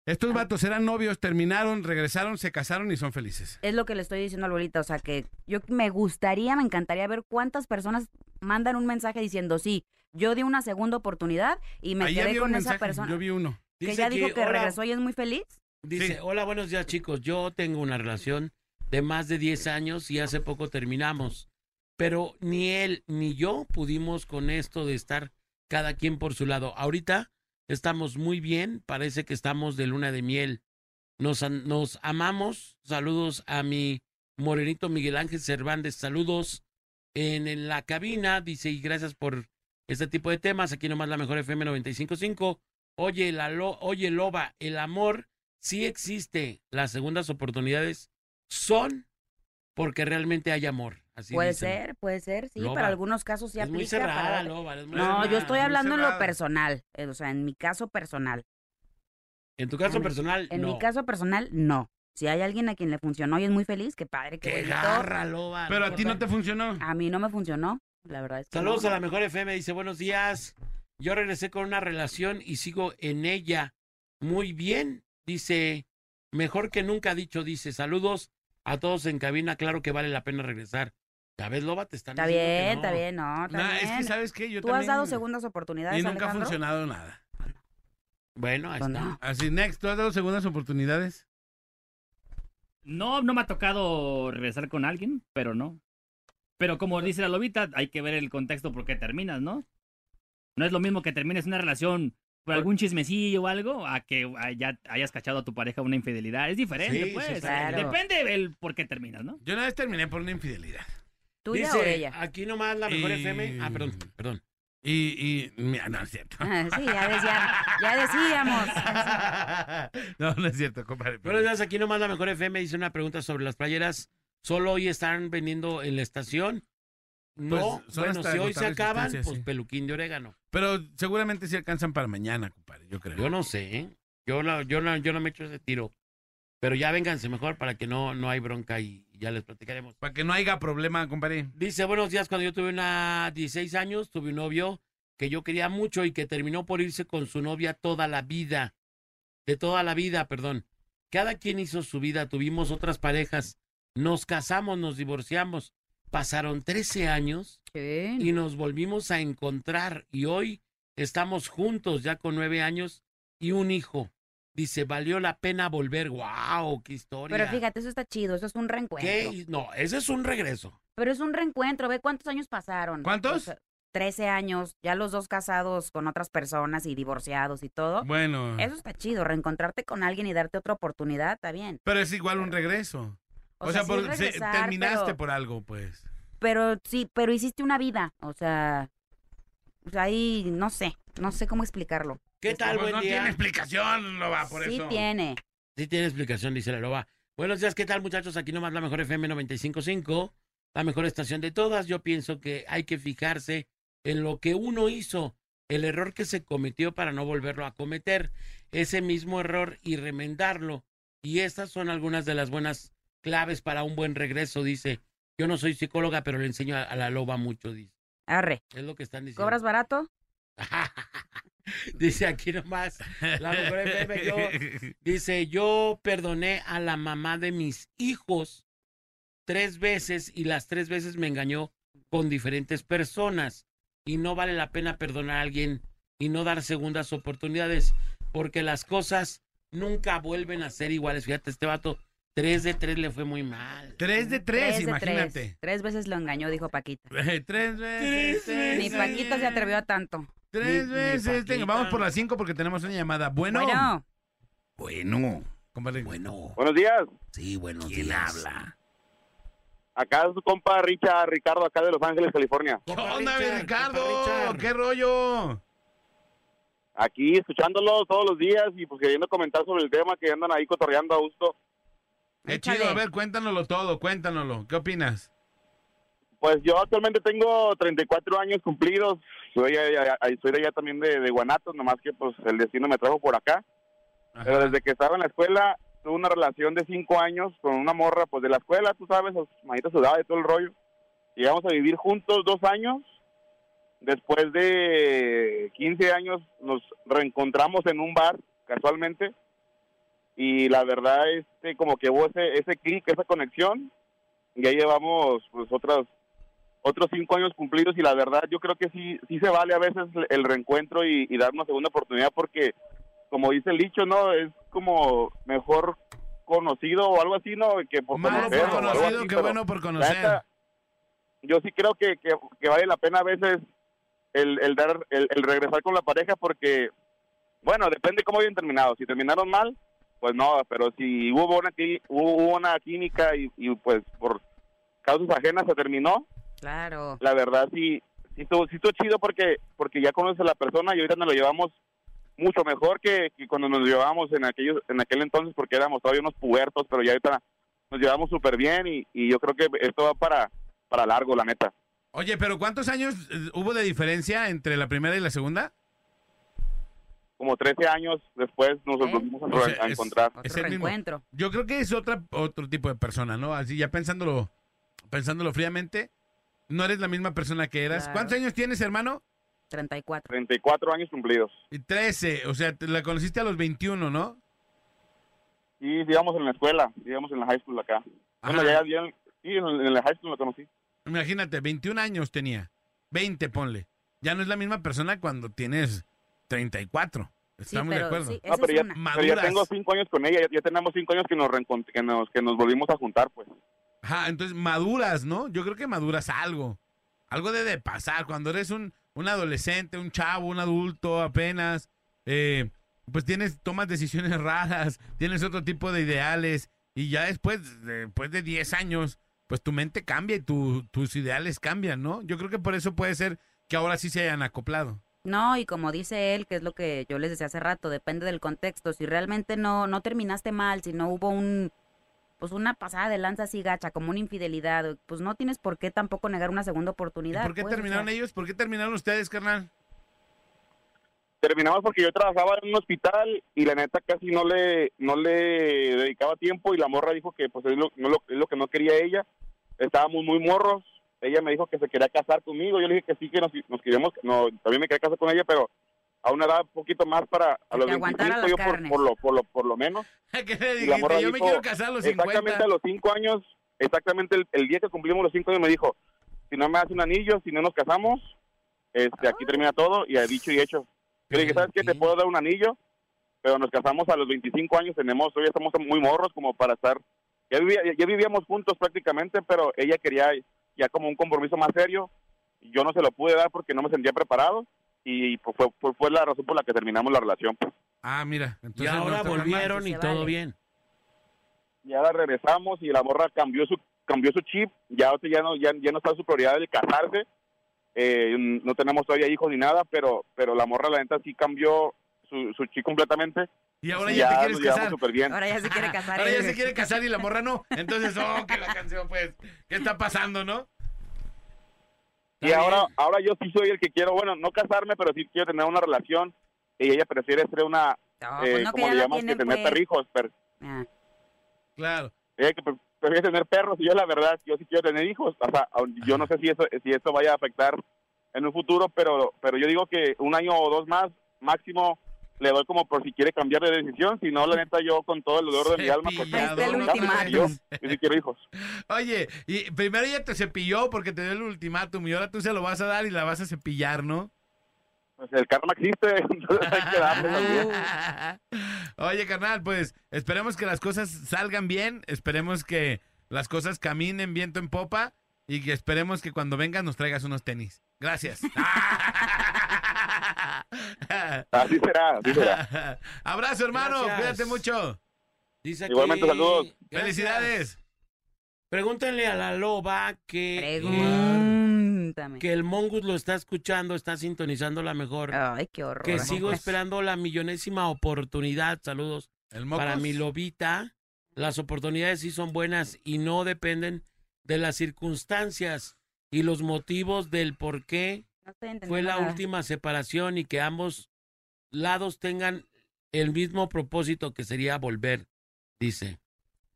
S2: estos vatos eran novios, terminaron, regresaron, se casaron y son felices?
S3: Es lo que le estoy diciendo a Lolita, o sea que yo me gustaría, me encantaría ver cuántas personas mandan un mensaje diciendo, sí, yo di una segunda oportunidad y me
S2: Ahí
S3: quedé con esa
S2: mensaje,
S3: persona
S2: Yo vi uno.
S3: que
S6: Dice
S3: ya dijo que
S6: hola,
S3: regresó y es muy feliz.
S6: Dice,
S2: Sí.
S6: hola, buenos días chicos. Yo tengo una relación de más de 10 años y hace poco terminamos. Pero ni él ni yo pudimos con esto de estar cada quien por su lado. Ahorita estamos muy bien, parece que estamos de luna de miel. Nos, nos amamos. Saludos a mi morenito Miguel Ángel Cervantes. Saludos en, en la cabina. Dice, y gracias por este tipo de temas. Aquí nomás la mejor FM 95.5. Oye, la lo- oye, Loba, el amor sí existe. Las segundas oportunidades son porque realmente hay amor. Así
S3: puede
S6: dicen.
S3: ser, puede ser, sí,
S6: Loba,
S3: para algunos casos sí
S6: es muy
S3: aplica. para
S6: cerrada, Loba, es muy
S3: no,
S6: cerrada,
S3: yo estoy
S6: muy
S3: hablando en lo personal, eh, o sea, en mi caso personal.
S6: En tu caso
S3: En mi-
S6: personal,
S3: En
S6: no.
S3: mi caso personal, no. Si hay alguien a quien le funcionó y es muy feliz, qué padre, qué,
S6: ¡Qué garra, Loba!
S2: Pero a ti no te funcionó.
S3: A mí no me funcionó, la verdad es que
S6: Saludos
S3: no.
S6: a la mejor FM. Dice, buenos días. Yo regresé con una relación y sigo en ella muy bien. Dice, mejor que nunca ha dicho. Dice, saludos a todos en cabina. Claro que vale la pena regresar. Ves, Loba, te están
S3: Está
S6: diciendo que
S3: bien,
S6: no.
S3: está bien, no, está
S2: Nah,
S3: bien.
S2: es que, ¿sabes qué? Yo
S3: ¿Tú has dado segundas oportunidades,
S2: Y nunca ha
S3: Alejandro?
S2: funcionado nada.
S6: Bueno, ahí está.
S2: Así, next, ¿tú has dado segundas oportunidades?
S5: No, no me ha tocado regresar con alguien, pero no. Pero como dice la lobita, hay que ver el contexto por qué terminas, ¿no? No es lo mismo que termines una relación por algún chismecillo o algo a que ah, ya hayas cachado a tu pareja una infidelidad. Es diferente,
S2: Sí, sí,
S5: pues.
S2: claro.
S5: Depende el por qué terminas, ¿no?
S2: Yo una vez terminé por una infidelidad.
S3: ¿Tuya
S6: Dice,
S3: o de ella?
S6: aquí nomás la mejor
S2: Y-
S6: FM. Ah, perdón, perdón.
S2: Y, y, mira, no es cierto.
S3: Ah, sí, ya, decía- ya decíamos.
S2: no, no es cierto, compadre.
S6: Buenos días, aquí nomás la mejor FM. Dice una pregunta sobre las playeras. ¿Solo hoy están vendiendo en la estación? No,
S2: Pues, son
S6: bueno,
S2: hasta
S6: si hoy se
S2: agotar
S6: acaban, pues
S2: sí.
S6: peluquín de orégano.
S2: Pero seguramente sí alcanzan para mañana, compadre, yo creo.
S6: Yo no sé, ¿eh? Yo no, yo no, yo no me echo ese tiro. Pero ya vénganse mejor para que no, no hay bronca y ya les platicaremos.
S2: Para que no haya problema, compadre.
S6: Dice, buenos días, cuando yo tuve una 16 años, tuve un novio que yo quería mucho y que terminó por irse con su novia toda la vida. De toda la vida, perdón. Cada quien hizo su vida, tuvimos otras parejas, nos casamos, nos divorciamos. Pasaron 13 años y nos volvimos a encontrar y hoy estamos juntos ya con nueve años y un hijo. Dice, valió la pena volver. ¡Wow! ¡Qué historia!
S3: Pero fíjate, eso está chido, eso es un reencuentro.
S6: ¿Qué? No, ese es un regreso.
S3: Pero es un reencuentro, ve cuántos años pasaron.
S2: ¿Cuántos?
S3: O sea, 13 años, ya los dos casados con otras personas y divorciados y todo.
S2: Bueno.
S3: Eso está chido, reencontrarte con alguien y darte otra oportunidad, está bien.
S2: Pero es igual un regreso. O,
S3: O
S2: sea, por- se- terminaste
S3: pero-
S2: por algo, pues.
S3: Pero sí, pero hiciste una vida, o sea, o sea, ahí no sé, no sé cómo explicarlo.
S6: ¿Qué tal,
S2: Pues
S6: buen
S2: no
S6: día?
S2: tiene explicación, no va por
S3: sí
S2: eso.
S3: tiene.
S6: Sí tiene explicación, dice la loba. Buenos días, ¿qué tal, muchachos? Aquí nomás la mejor FM 95.5, la mejor estación de todas. Yo pienso que hay que fijarse en lo que uno hizo, el error que se cometió para no volverlo a cometer, ese mismo error y remendarlo. Y estas son algunas de las buenas claves para un buen regreso, dice. Yo no soy psicóloga, pero le enseño a, a la loba mucho, dice.
S3: Arre.
S6: Es lo que están diciendo.
S3: ¿Cobras barato?
S6: Dice aquí nomás, la yo, dice, yo perdoné a la mamá de mis hijos tres veces y las tres veces me engañó con diferentes personas y no vale la pena perdonar a alguien y no dar segundas oportunidades porque las cosas nunca vuelven a ser iguales. Fíjate, este vato, tres de tres le fue muy mal.
S2: Tres de tres, imagínate.
S3: Tres. Tres veces lo engañó, dijo Paquita.
S2: tres veces.
S3: Ni Paquita se atrevió a tanto.
S2: Tres
S6: Ni- ni
S2: veces. Vamos por las cinco porque tenemos una llamada. Bueno.
S3: Bueno.
S2: Bueno. Compadre.
S6: Bueno.
S14: Buenos días.
S6: Sí, buenos
S2: ¿Quién
S6: días.
S2: habla?
S14: Acá es su compa Richard Ricardo, acá de Los Ángeles, California.
S2: ¿Qué onda,
S6: Richard,
S2: Ricardo? ¿Qué rollo?
S14: Aquí escuchándolo todos los días y pues queriendo comentar sobre el tema que andan ahí cotorreando a gusto.
S2: Qué
S3: Échale.
S2: chido. A ver, cuéntanoslo todo. Cuéntanoslo. ¿Qué opinas?
S14: Pues yo actualmente tengo 34 años cumplidos. Soy, eh, eh, soy de allá también de, de Guanatos, nomás que pues el destino me trajo por acá. Pero
S2: Ajá.
S14: desde que estaba en la escuela tuve una relación de cinco años con una morra pues de la escuela, tú sabes, manita sudada y todo el rollo. Llegamos a vivir juntos dos años. Después de 15 años nos reencontramos en un bar casualmente y la verdad este como que hubo ese, ese clic, esa conexión y ya llevamos pues otras otros cinco años cumplidos y la verdad yo creo que sí sí se vale a veces el reencuentro y, y dar una segunda oportunidad porque como dice el dicho no es como mejor conocido o algo así no que por conocer
S2: por conocido
S14: así,
S2: que bueno por conocer.
S14: neta, yo sí creo que, que, que vale la pena a veces el, el dar el, el regresar con la pareja porque Bueno, depende cómo hayan terminado. Si terminaron mal, pues no, pero si hubo una, hubo una química y, y, pues por causas ajenas se terminó,
S3: Claro.
S14: la verdad sí, sí estuvo, sí estuvo chido porque, porque ya conoces a la persona y ahorita nos lo llevamos mucho mejor que, que cuando nos llevábamos en aquellos, en aquel entonces porque éramos todavía unos pubertos, pero ya ahorita nos llevamos súper bien y, y yo creo que esto va para, para largo, la neta.
S2: Oye, pero ¿cuántos años eh, hubo de diferencia entre la primera y la segunda?
S14: Como 13 años después nos volvimos a,
S2: O sea,
S14: a
S2: es-
S14: encontrar.
S2: es el mismo. Yo creo que es otra, otro tipo de persona, ¿no? Así ya pensándolo, pensándolo fríamente, no eres la misma persona que eras.
S3: Claro.
S2: ¿Cuántos años tienes, hermano?
S3: 34.
S14: 34 años cumplidos.
S2: Y 13, o sea, te la conociste a los 21, ¿no?
S14: Y digamos en la escuela, digamos en la high school acá. Bueno, ya, ya- sí, en, en la high school la conocí.
S2: Imagínate, 21 años tenía, 20 ponle. Ya no es la misma persona cuando tienes 34. Estamos de acuerdo.
S14: No, pero ya, pero ya tengo cinco años con ella, ya, ya tenemos cinco años que nos, que nos que nos volvimos a juntar, pues.
S2: Ajá, entonces maduras, ¿no? Yo creo que maduras algo. Algo debe de pasar. Cuando eres un, un adolescente, un chavo, un adulto apenas, eh, pues tienes, tomas decisiones raras, tienes otro tipo de ideales y ya después, después de 10 años, pues tu mente cambia y tu- tus ideales cambian, ¿no? Yo creo que por eso puede ser que ahora sí se hayan acoplado.
S3: No, y como dice él, que es lo que yo les decía hace rato, depende del contexto. Si realmente no, no terminaste mal, si no hubo un, pues una pasada de lanza así gacha, como una infidelidad, pues no tienes por qué tampoco negar una segunda oportunidad.
S2: ¿Por qué
S3: pues, o
S2: terminaron
S3: sea.
S2: ellos? ¿Por qué terminaron ustedes, carnal?
S14: Terminamos porque yo trabajaba en un hospital y la neta casi no le no le dedicaba tiempo y la morra dijo que pues es lo, no lo, es lo que no quería ella. Estábamos muy morros. Ella me dijo que se quería casar conmigo. Yo le dije que sí, que nos, nos queríamos. No, también me quería casar con ella, pero a una edad un poquito más para a los
S3: Que aguantara
S14: 25
S3: las
S14: yo por, por lo por lo por lo menos.
S2: ¿Qué le
S14: Y la morra
S2: dijiste? Yo me
S14: dijo,
S2: quiero casar a los 50.
S14: Exactamente a los cinco años, exactamente el, el día que cumplimos los cinco años me dijo, si no me hace un anillo, si no nos casamos, este, aquí termina todo y ha dicho y hecho. Yo le dije, ¿sabes qué? Te puedo dar un anillo, pero nos casamos a los 25 años, tenemos, todavía estamos muy morros como para estar, ya, vivía- ya vivíamos juntos prácticamente, pero ella quería ya como un compromiso más serio, yo no se lo pude dar porque no me sentía preparado y pues, fue, fue, fue la razón por la que terminamos la relación. pues.
S2: Ah, mira.
S6: Y
S2: Entonces
S6: ahora
S2: no mal.
S6: volvieron y todo bien.
S14: y ahora regresamos y la morra cambió su cambió su chip ya ya no ya, ya no está su prioridad el casarse Eh, no tenemos todavía hijos ni nada pero pero la morra la neta sí cambió su, su chip completamente
S2: Y ahora ya, te quieres casar.
S3: Ahora ya se quiere casar.
S2: Ahora ya se quiere casar y la morra no. Entonces, oh, que la canción, pues, ¿qué está pasando, no?
S14: Y ahora ahora yo sí soy el que quiero bueno no casarme pero sí quiero tener una relación y ella prefiere ser una
S3: No,
S14: eh,
S3: pues no, que
S14: como le
S3: la
S14: llamamos que tener
S3: pues.
S14: perrijos pero
S3: Ah.
S2: Claro.
S14: ella que pre- prefiere tener perros y yo la verdad yo sí quiero tener hijos o sea yo no sé si eso si esto vaya a afectar en un futuro pero pero yo digo que un año o dos más máximo le doy como por si quiere cambiar de decisión si no la neta yo con todo el dolor de mi alma pues, pues, yo, yo sí quiero hijos
S2: Oye, y primero ella te cepilló porque te dio el ultimátum y ahora tú se lo vas a dar y la vas a cepillar, ¿no?
S14: pues el karma existe entonces hay que darle también
S2: Oye, carnal, pues esperemos que las cosas salgan bien, esperemos que las cosas caminen viento en popa y que esperemos que cuando vengas nos traigas unos tenis. Gracias.
S14: Así será así será
S2: Abrazo, hermano,
S6: Gracias.
S2: cuídate mucho.
S6: Dice
S14: Igualmente,
S6: aquí-
S14: saludos.
S6: Gracias.
S2: Felicidades.
S6: Pregúntenle a la loba que,
S3: Pregúntame.
S6: que el Mongus lo está escuchando, está sintonizando la mejor.
S3: Ay, qué horror.
S6: que sigo esperando la millonésima oportunidad. Saludos.
S2: El
S6: Para mi lobita, las oportunidades sí son buenas y no dependen de las circunstancias y los motivos del por qué
S3: No estoy entendiendo
S6: fue la
S3: nada.
S6: última separación y que ambos lados tengan el mismo propósito que sería volver, dice.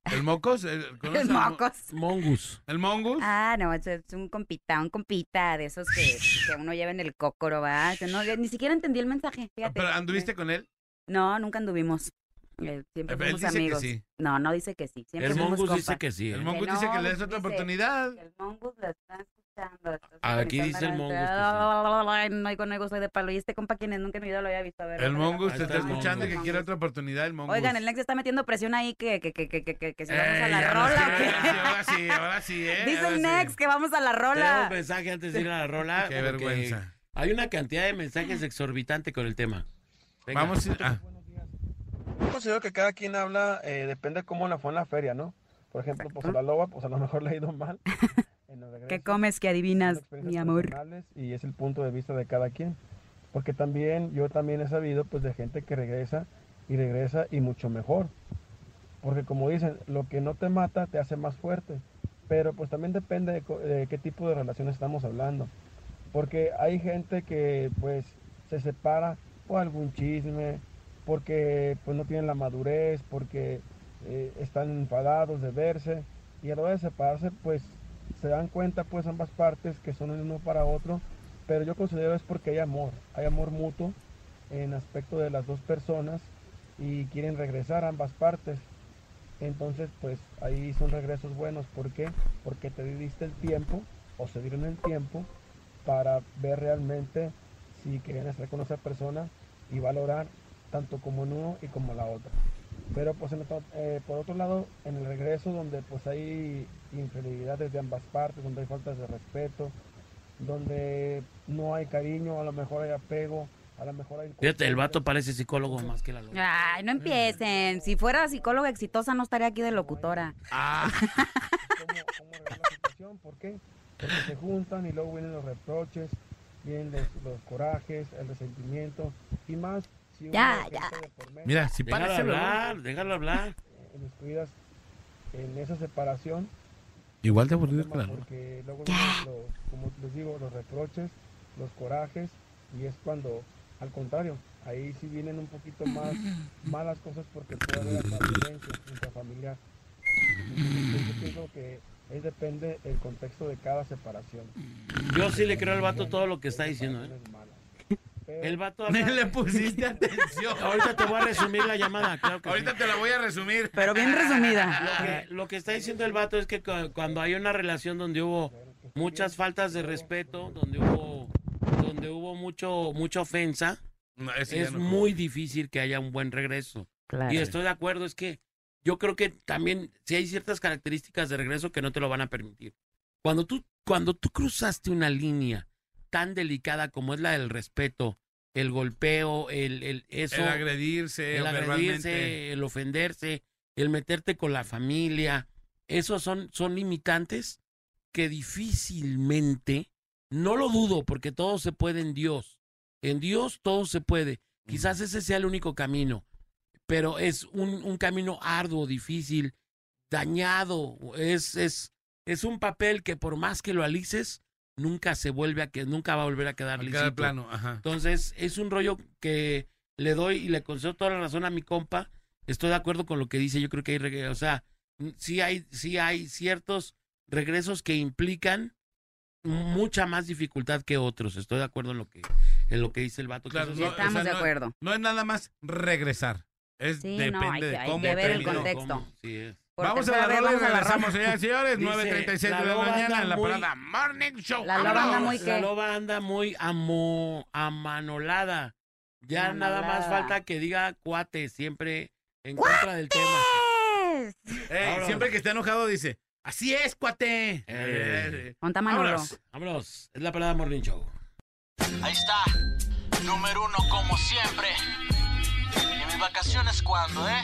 S2: ¿El mocos? ¿El,
S3: El
S2: mo-
S3: mocos.
S6: Mongus.
S2: ¿El mongus?
S3: Ah, no, es, es un compita, un compita de esos que, que uno lleva en el cócoro, ¿va? No, ni siquiera entendí el mensaje, fíjate.
S2: ¿Pero anduviste con él?
S3: No, nunca anduvimos. Eh, siempre
S2: Él
S3: fuimos
S2: dice que
S3: amigos.
S2: sí.
S3: No, no dice que sí. Siempre
S6: El Mongus dice que sí.
S2: El
S6: ¿eh?
S2: mongus
S3: Que
S2: dice que le des otra oportunidad.
S3: El mongus la está escuchando.
S6: Aquí dice el mongus
S3: Ay, No, no oigo, soy de palo. Y este compa, quien nunca en mi vida lo había visto. A ver,
S2: El mongus te está
S6: el
S2: escuchando y que quiere otra oportunidad, el mongus.
S3: Oigan, el Nex está metiendo presión ahí que, que, que, que, que, que, que si vamos a
S2: Eh,
S3: la rola.
S2: ahora
S3: ¿o
S2: sí, ahora sí, ahora sí, ¿eh?
S3: Dice el
S2: sí.
S3: Nex que vamos a la rola.
S6: mensaje antes de ir a la rola.
S2: Qué vergüenza.
S6: Hay una cantidad de mensajes exorbitante con el tema.
S4: Venga.
S2: Vamos a... ah,
S10: Yo considero que cada quien habla, eh, depende cómo la fue en la feria, ¿no? Por ejemplo, pues a la loba, pues a lo mejor le ha ido mal.
S3: ¿Qué comes que
S10: son
S3: adivinas, mi amor?
S10: Y es el punto de vista de cada quien. Porque también, yo también he sabido, pues, de gente que regresa y regresa y mucho mejor. Porque como dicen, lo que no te mata te hace más fuerte. Pero pues también depende de, qué tipo de relación estamos hablando. Porque hay gente que pues se separa por algún chisme, porque pues no tienen la madurez, porque eh, están enfadados de verse y a la hora de separarse pues se dan cuenta pues ambas partes que son el uno para otro, pero yo considero es porque hay amor, hay amor mutuo en aspecto de las dos personas y quieren regresar ambas partes. Entonces, pues ahí son regresos buenos. ¿Por qué? Porque te diste el tiempo o se dieron el tiempo para ver realmente si querían estar con esa persona y valorar tanto como en uno y como la otra. Pero pues en eh, por otro lado, en el regreso donde pues hay infidelidades de ambas partes, donde hay faltas de respeto, donde no hay cariño, a lo mejor hay apego, a lo mejor hay...
S6: Fíjate, el vato parece psicólogo más que la loba.
S3: Ay, no empiecen. Si fuera psicóloga exitosa, no estaría aquí de locutora.
S10: situación, ¿Por qué? Porque se juntan y luego vienen los reproches, vienen los, los corajes, el resentimiento y más si uno
S3: Ya, ya.
S10: medio,
S2: Mira, si
S6: Déjalo
S2: parece...
S6: hablar, déjalo hablar.
S10: eh, descuidas en esa separación
S2: Igual de aburrido que la loba.
S10: porque luego los, como les digo, los reproches, los corajes y es cuando, al contrario, ahí sí vienen un poquito más malas cosas porque puede haber violencia intrafamiliar. Entonces, yo pienso que es depende el contexto de cada separación.
S6: Yo sí le creo al vato todo lo que está diciendo, ¿eh? El vato habla-
S2: le pusiste atención.
S6: Ahorita te voy a resumir la llamada, claro que
S2: Ahorita
S6: sí.
S2: te la voy a resumir.
S3: Pero bien resumida.
S6: Lo que, lo que está diciendo el vato es que cu- cuando hay una relación donde hubo muchas faltas de respeto, donde hubo donde hubo mucho mucha ofensa,
S2: No, ese ya
S6: es
S2: no.
S6: muy difícil que haya un buen regreso.
S3: Claro.
S6: Y estoy de acuerdo, es que yo creo que también si hay ciertas características de regreso que no te lo van a permitir. Cuando tú cuando tú cruzaste una línea tan delicada como es la del respeto, el golpeo, el, el eso
S2: El agredirse,
S6: el agredirse, el ofenderse, el meterte con la familia, esos son, son limitantes que difícilmente, no lo dudo, porque todo se puede en Dios. En Dios todo se puede. Quizás ese sea el único camino, pero es un, un camino arduo, difícil, dañado. Es, es, es un papel que por más que lo alices, nunca se vuelve a que nunca va a volver a quedar
S2: quedar plano, ajá.
S6: Entonces, es un rollo que le doy y le concedo toda la razón a mi compa. Estoy de acuerdo con lo que dice. Yo creo que hay, o sea, sí hay, sí hay ciertos regresos que implican mucha más dificultad que otros. Estoy de acuerdo en lo que, en lo que dice el vato.
S2: Claro, no,
S6: sí-
S2: o sea,
S3: Estamos de
S2: no-
S3: acuerdo.
S2: No es nada más regresar. Es
S3: Sí,
S2: depende
S3: no, hay que-
S2: de
S3: hay
S2: cómo
S3: que ver el contexto.
S6: ¿Cómo? Sí es.
S3: Por
S2: Vamos a la rola y
S3: la
S2: regresamos, señoras y señores.
S6: Dice,
S2: 9.36
S6: la
S2: de la mañana en la
S6: muy-
S2: parada Morning Show.
S3: La loba anda muy
S6: La
S3: qué.
S6: loba anda muy amo, amanolada. Ya nada más falta que diga cuate, siempre en contra del tema. Vámonos.
S2: siempre que está enojado dice, así es, cuate.
S6: Eh.
S3: Ponta Manolo.
S2: Vámonos.
S6: Vámonos, es la parada Morning Show.
S15: Ahí está, número uno como siempre. ¿Y mis vacaciones cuándo, eh?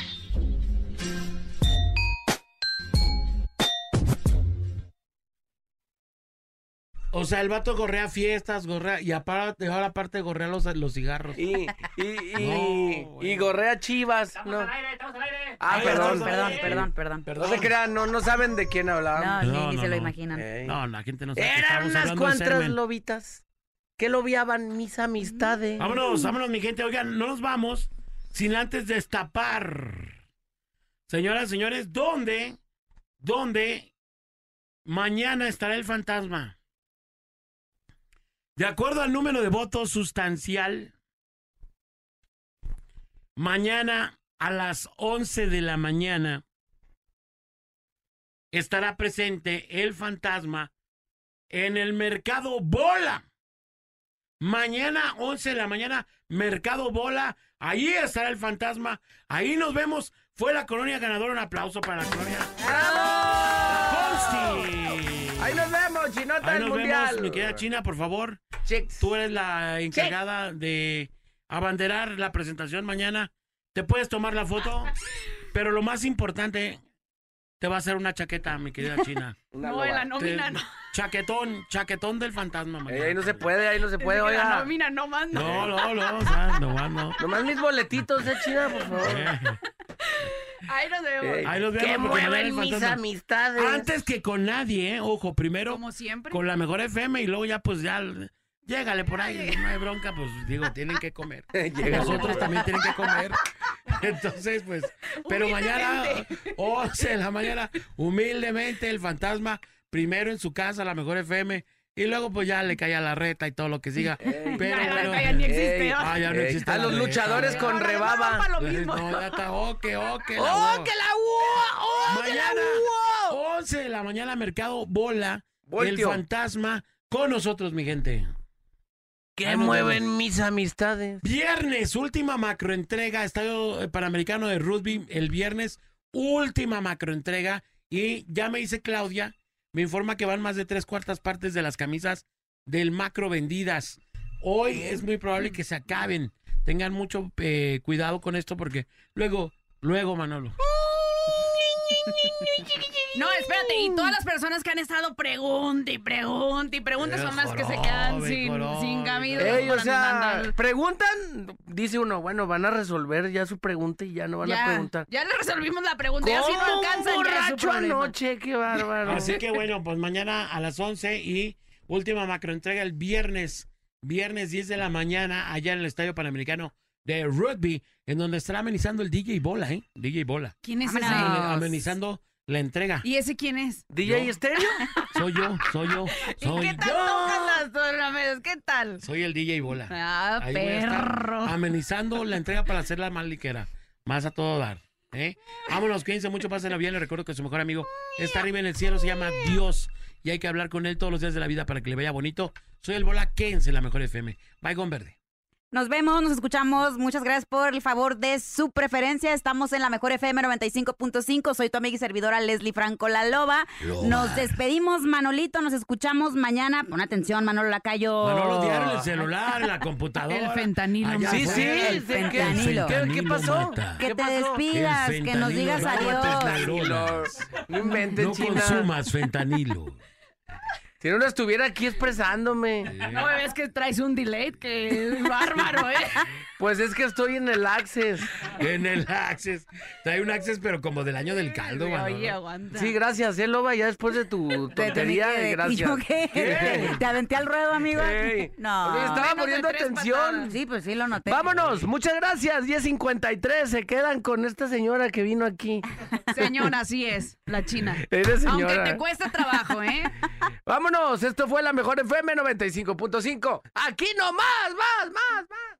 S6: O sea, el vato gorrea fiestas, gorrea, y aparte, ahora aparte gorrea los, los cigarros.
S4: Y, y, y,
S6: No, güey.
S4: y gorrea chivas. No.
S5: estamos al aire.
S4: Ah,
S6: Ay,
S4: perdón.
S6: estamos al
S3: Perdón,
S6: aire.
S3: perdón, perdón.
S4: No se crean, no, no saben de quién
S3: No,
S4: hablamos.
S3: ni,
S6: No,
S3: ni
S6: no,
S3: se lo
S6: no.
S3: imaginan.
S4: Ey.
S6: No, la gente no sabe
S4: Eran
S6: estamos
S4: unas cuantas lobitas que lobiaban mis amistades.
S6: Vámonos, vámonos, mi gente. Oigan, no nos vamos sin antes destapar. Señoras, señores, ¿dónde? ¿Dónde mañana estará el fantasma? De acuerdo al número de votos sustancial, mañana a las 11 de la mañana estará presente el fantasma en el mercado Bola. Mañana, 11 de la mañana, Mercado Bola. Ahí estará el fantasma. Ahí nos vemos. Fue la colonia ganadora. Un aplauso para la colonia. Consti.
S4: Ahí nos vemos, chinota
S6: Ahí
S4: del
S6: nos
S4: mundial.
S6: vemos, mi querida China, por favor.
S4: Chicks.
S6: Tú eres la encargada de abanderar la presentación mañana. Te puedes tomar la foto, pero lo más importante, te va a hacer una chaqueta, mi querida China.
S4: Una
S16: No, en la
S6: Te-
S16: nómina no.
S6: Chaquetón, chaquetón del fantasma,
S4: Eh,
S6: mañana.
S4: ahí no se puede, ahí no se puede,
S16: que La
S4: oiga.
S16: nómina no manda.
S6: No, no, no, o sea, nomás no.
S4: Nomás mis boletitos, eh, China, por favor.
S6: Eh,
S16: Ahí nos vemos.
S4: Ey,
S6: Ahí los vemos
S4: ¿Qué
S6: porque mañana
S4: mueven mis
S6: fantasma.
S4: amistades?
S6: Antes que con nadie, ¿eh? Ojo, primero
S16: Como siempre.
S6: con la mejor FM y luego ya, pues ya, llégale por ahí, no hay bronca, pues digo, tienen que comer. Nosotros también tienen que comer. Entonces, pues, pero mañana, 11 de la mañana, humildemente el fantasma, primero en su casa, la mejor FM, y luego pues ya le cae a la reta y todo lo que siga. Pero
S16: Ya, la
S6: bueno,
S16: reta ya ni existe,
S4: Ey,
S16: ¿no?
S6: ah, ya no
S4: Ey,
S6: existe
S4: a los
S6: reta.
S4: luchadores con rebaba.
S16: lo mismo.
S6: No, ya está, ok, ok. la
S4: ¡Oh, que la hubo! ¡Oh, que la
S6: Mañana,
S4: hubo!
S6: 11 de la mañana, Mercado Bola,
S4: Voltio.
S6: el fantasma con nosotros, mi gente.
S4: ¿Qué mueven mis amistades?
S6: Viernes, última macroentrega, Estadio Panamericano de Rugby, el viernes, última macroentrega. Y ya me dice Claudia, me informa que van más de tres cuartas partes de las camisas del macro vendidas. Hoy es muy probable que se acaben. Tengan mucho eh, cuidado con esto porque luego, luego, Manolo.
S16: No, espérate, y todas las personas que han estado pregunte y pregunte y pregunte son las que se quedan sin, sin camisas.
S4: Ey, o sea, preguntan, dice uno, bueno, van a resolver ya su pregunta y ya no van a preguntar.
S16: ya le resolvimos la pregunta, ya si no
S4: ¿Cómo un
S16: alcanzan ya es su
S4: borracho anoche? ¡Qué bárbaro!
S6: Así que bueno, pues mañana a las 11 y última macroentrega el viernes, viernes 10 de la mañana, allá en el Estadio Panamericano de Rugby, en donde estará amenizando el DJ Bola, ¿eh? DJ Bola.
S16: ¿Quién es ese?
S6: Amenizando la entrega.
S16: ¿Y ese quién es?
S4: ¿DJ
S6: Yo.
S4: Estéreo?
S6: Soy yo, soy yo,
S16: ¿Y
S6: soy
S16: qué tal
S6: yo.
S16: tocan las tornamesas? ¿Qué tal?
S6: Soy el DJ Bola.
S16: Ah,
S6: Ahí voy a estar
S16: perro.
S6: amenizando la entrega para hacerla más ligera, más a todo dar. ¿eh? Vámonos, cuídense mucho, pásenla bien. Les recuerdo que su mejor amigo está arriba en el cielo, se llama Dios. Y hay que hablar con él todos los días de la vida para que le vaya bonito. Soy el Bola, quédense en la mejor FM. Bye, con verde.
S3: Nos vemos, nos escuchamos. Muchas gracias por el favor de su preferencia. Estamos en la mejor FM 95.5. Soy tu amiga y servidora Leslie Franco La Loba. Nos despedimos, Manolito. Nos escuchamos mañana. Pon atención, Manolo Lacayo.
S6: Manolo, diario el celular, la computadora.
S16: El fentanilo.
S6: Allá
S4: Sí, sí,
S3: El
S4: ¿qué- qué-
S3: fentanilo.
S4: ¿Qué, qué pasó?
S6: mata.
S3: Que
S4: ¿Qué
S3: te
S4: pasó?
S3: despidas, que nos digas
S6: no
S3: adiós.
S4: No
S6: No
S4: China.
S6: consumas fentanilo.
S4: Si no estuviera aquí expresándome.
S16: No ves que traes un delay que es bárbaro, ¿eh?
S4: Pues es que estoy en el Access.
S6: En el Access. Trae un Access, pero como del año del caldo, Manolo.
S16: Oye, aguanta.
S4: Sí, gracias, eh, Loba, ya después de tu tontería,
S3: que-
S4: gracias.
S3: ¿Y yo qué?
S4: ¿Qué?
S3: ¿Te aventé al ruedo, amigo?
S4: Ey.
S3: No.
S4: Oye, estaba
S16: de
S4: poniendo atención.
S16: patadas.
S3: Sí, pues sí lo noté.
S4: Vámonos, muchas gracias. 10.53, se quedan con esta señora que vino aquí.
S16: Señora, así es, la china.
S4: Eres
S16: Aunque te cueste trabajo, ¿eh?
S4: Vámonos, esto fue la mejor FM 95.5. Aquí nomás, más, más, más.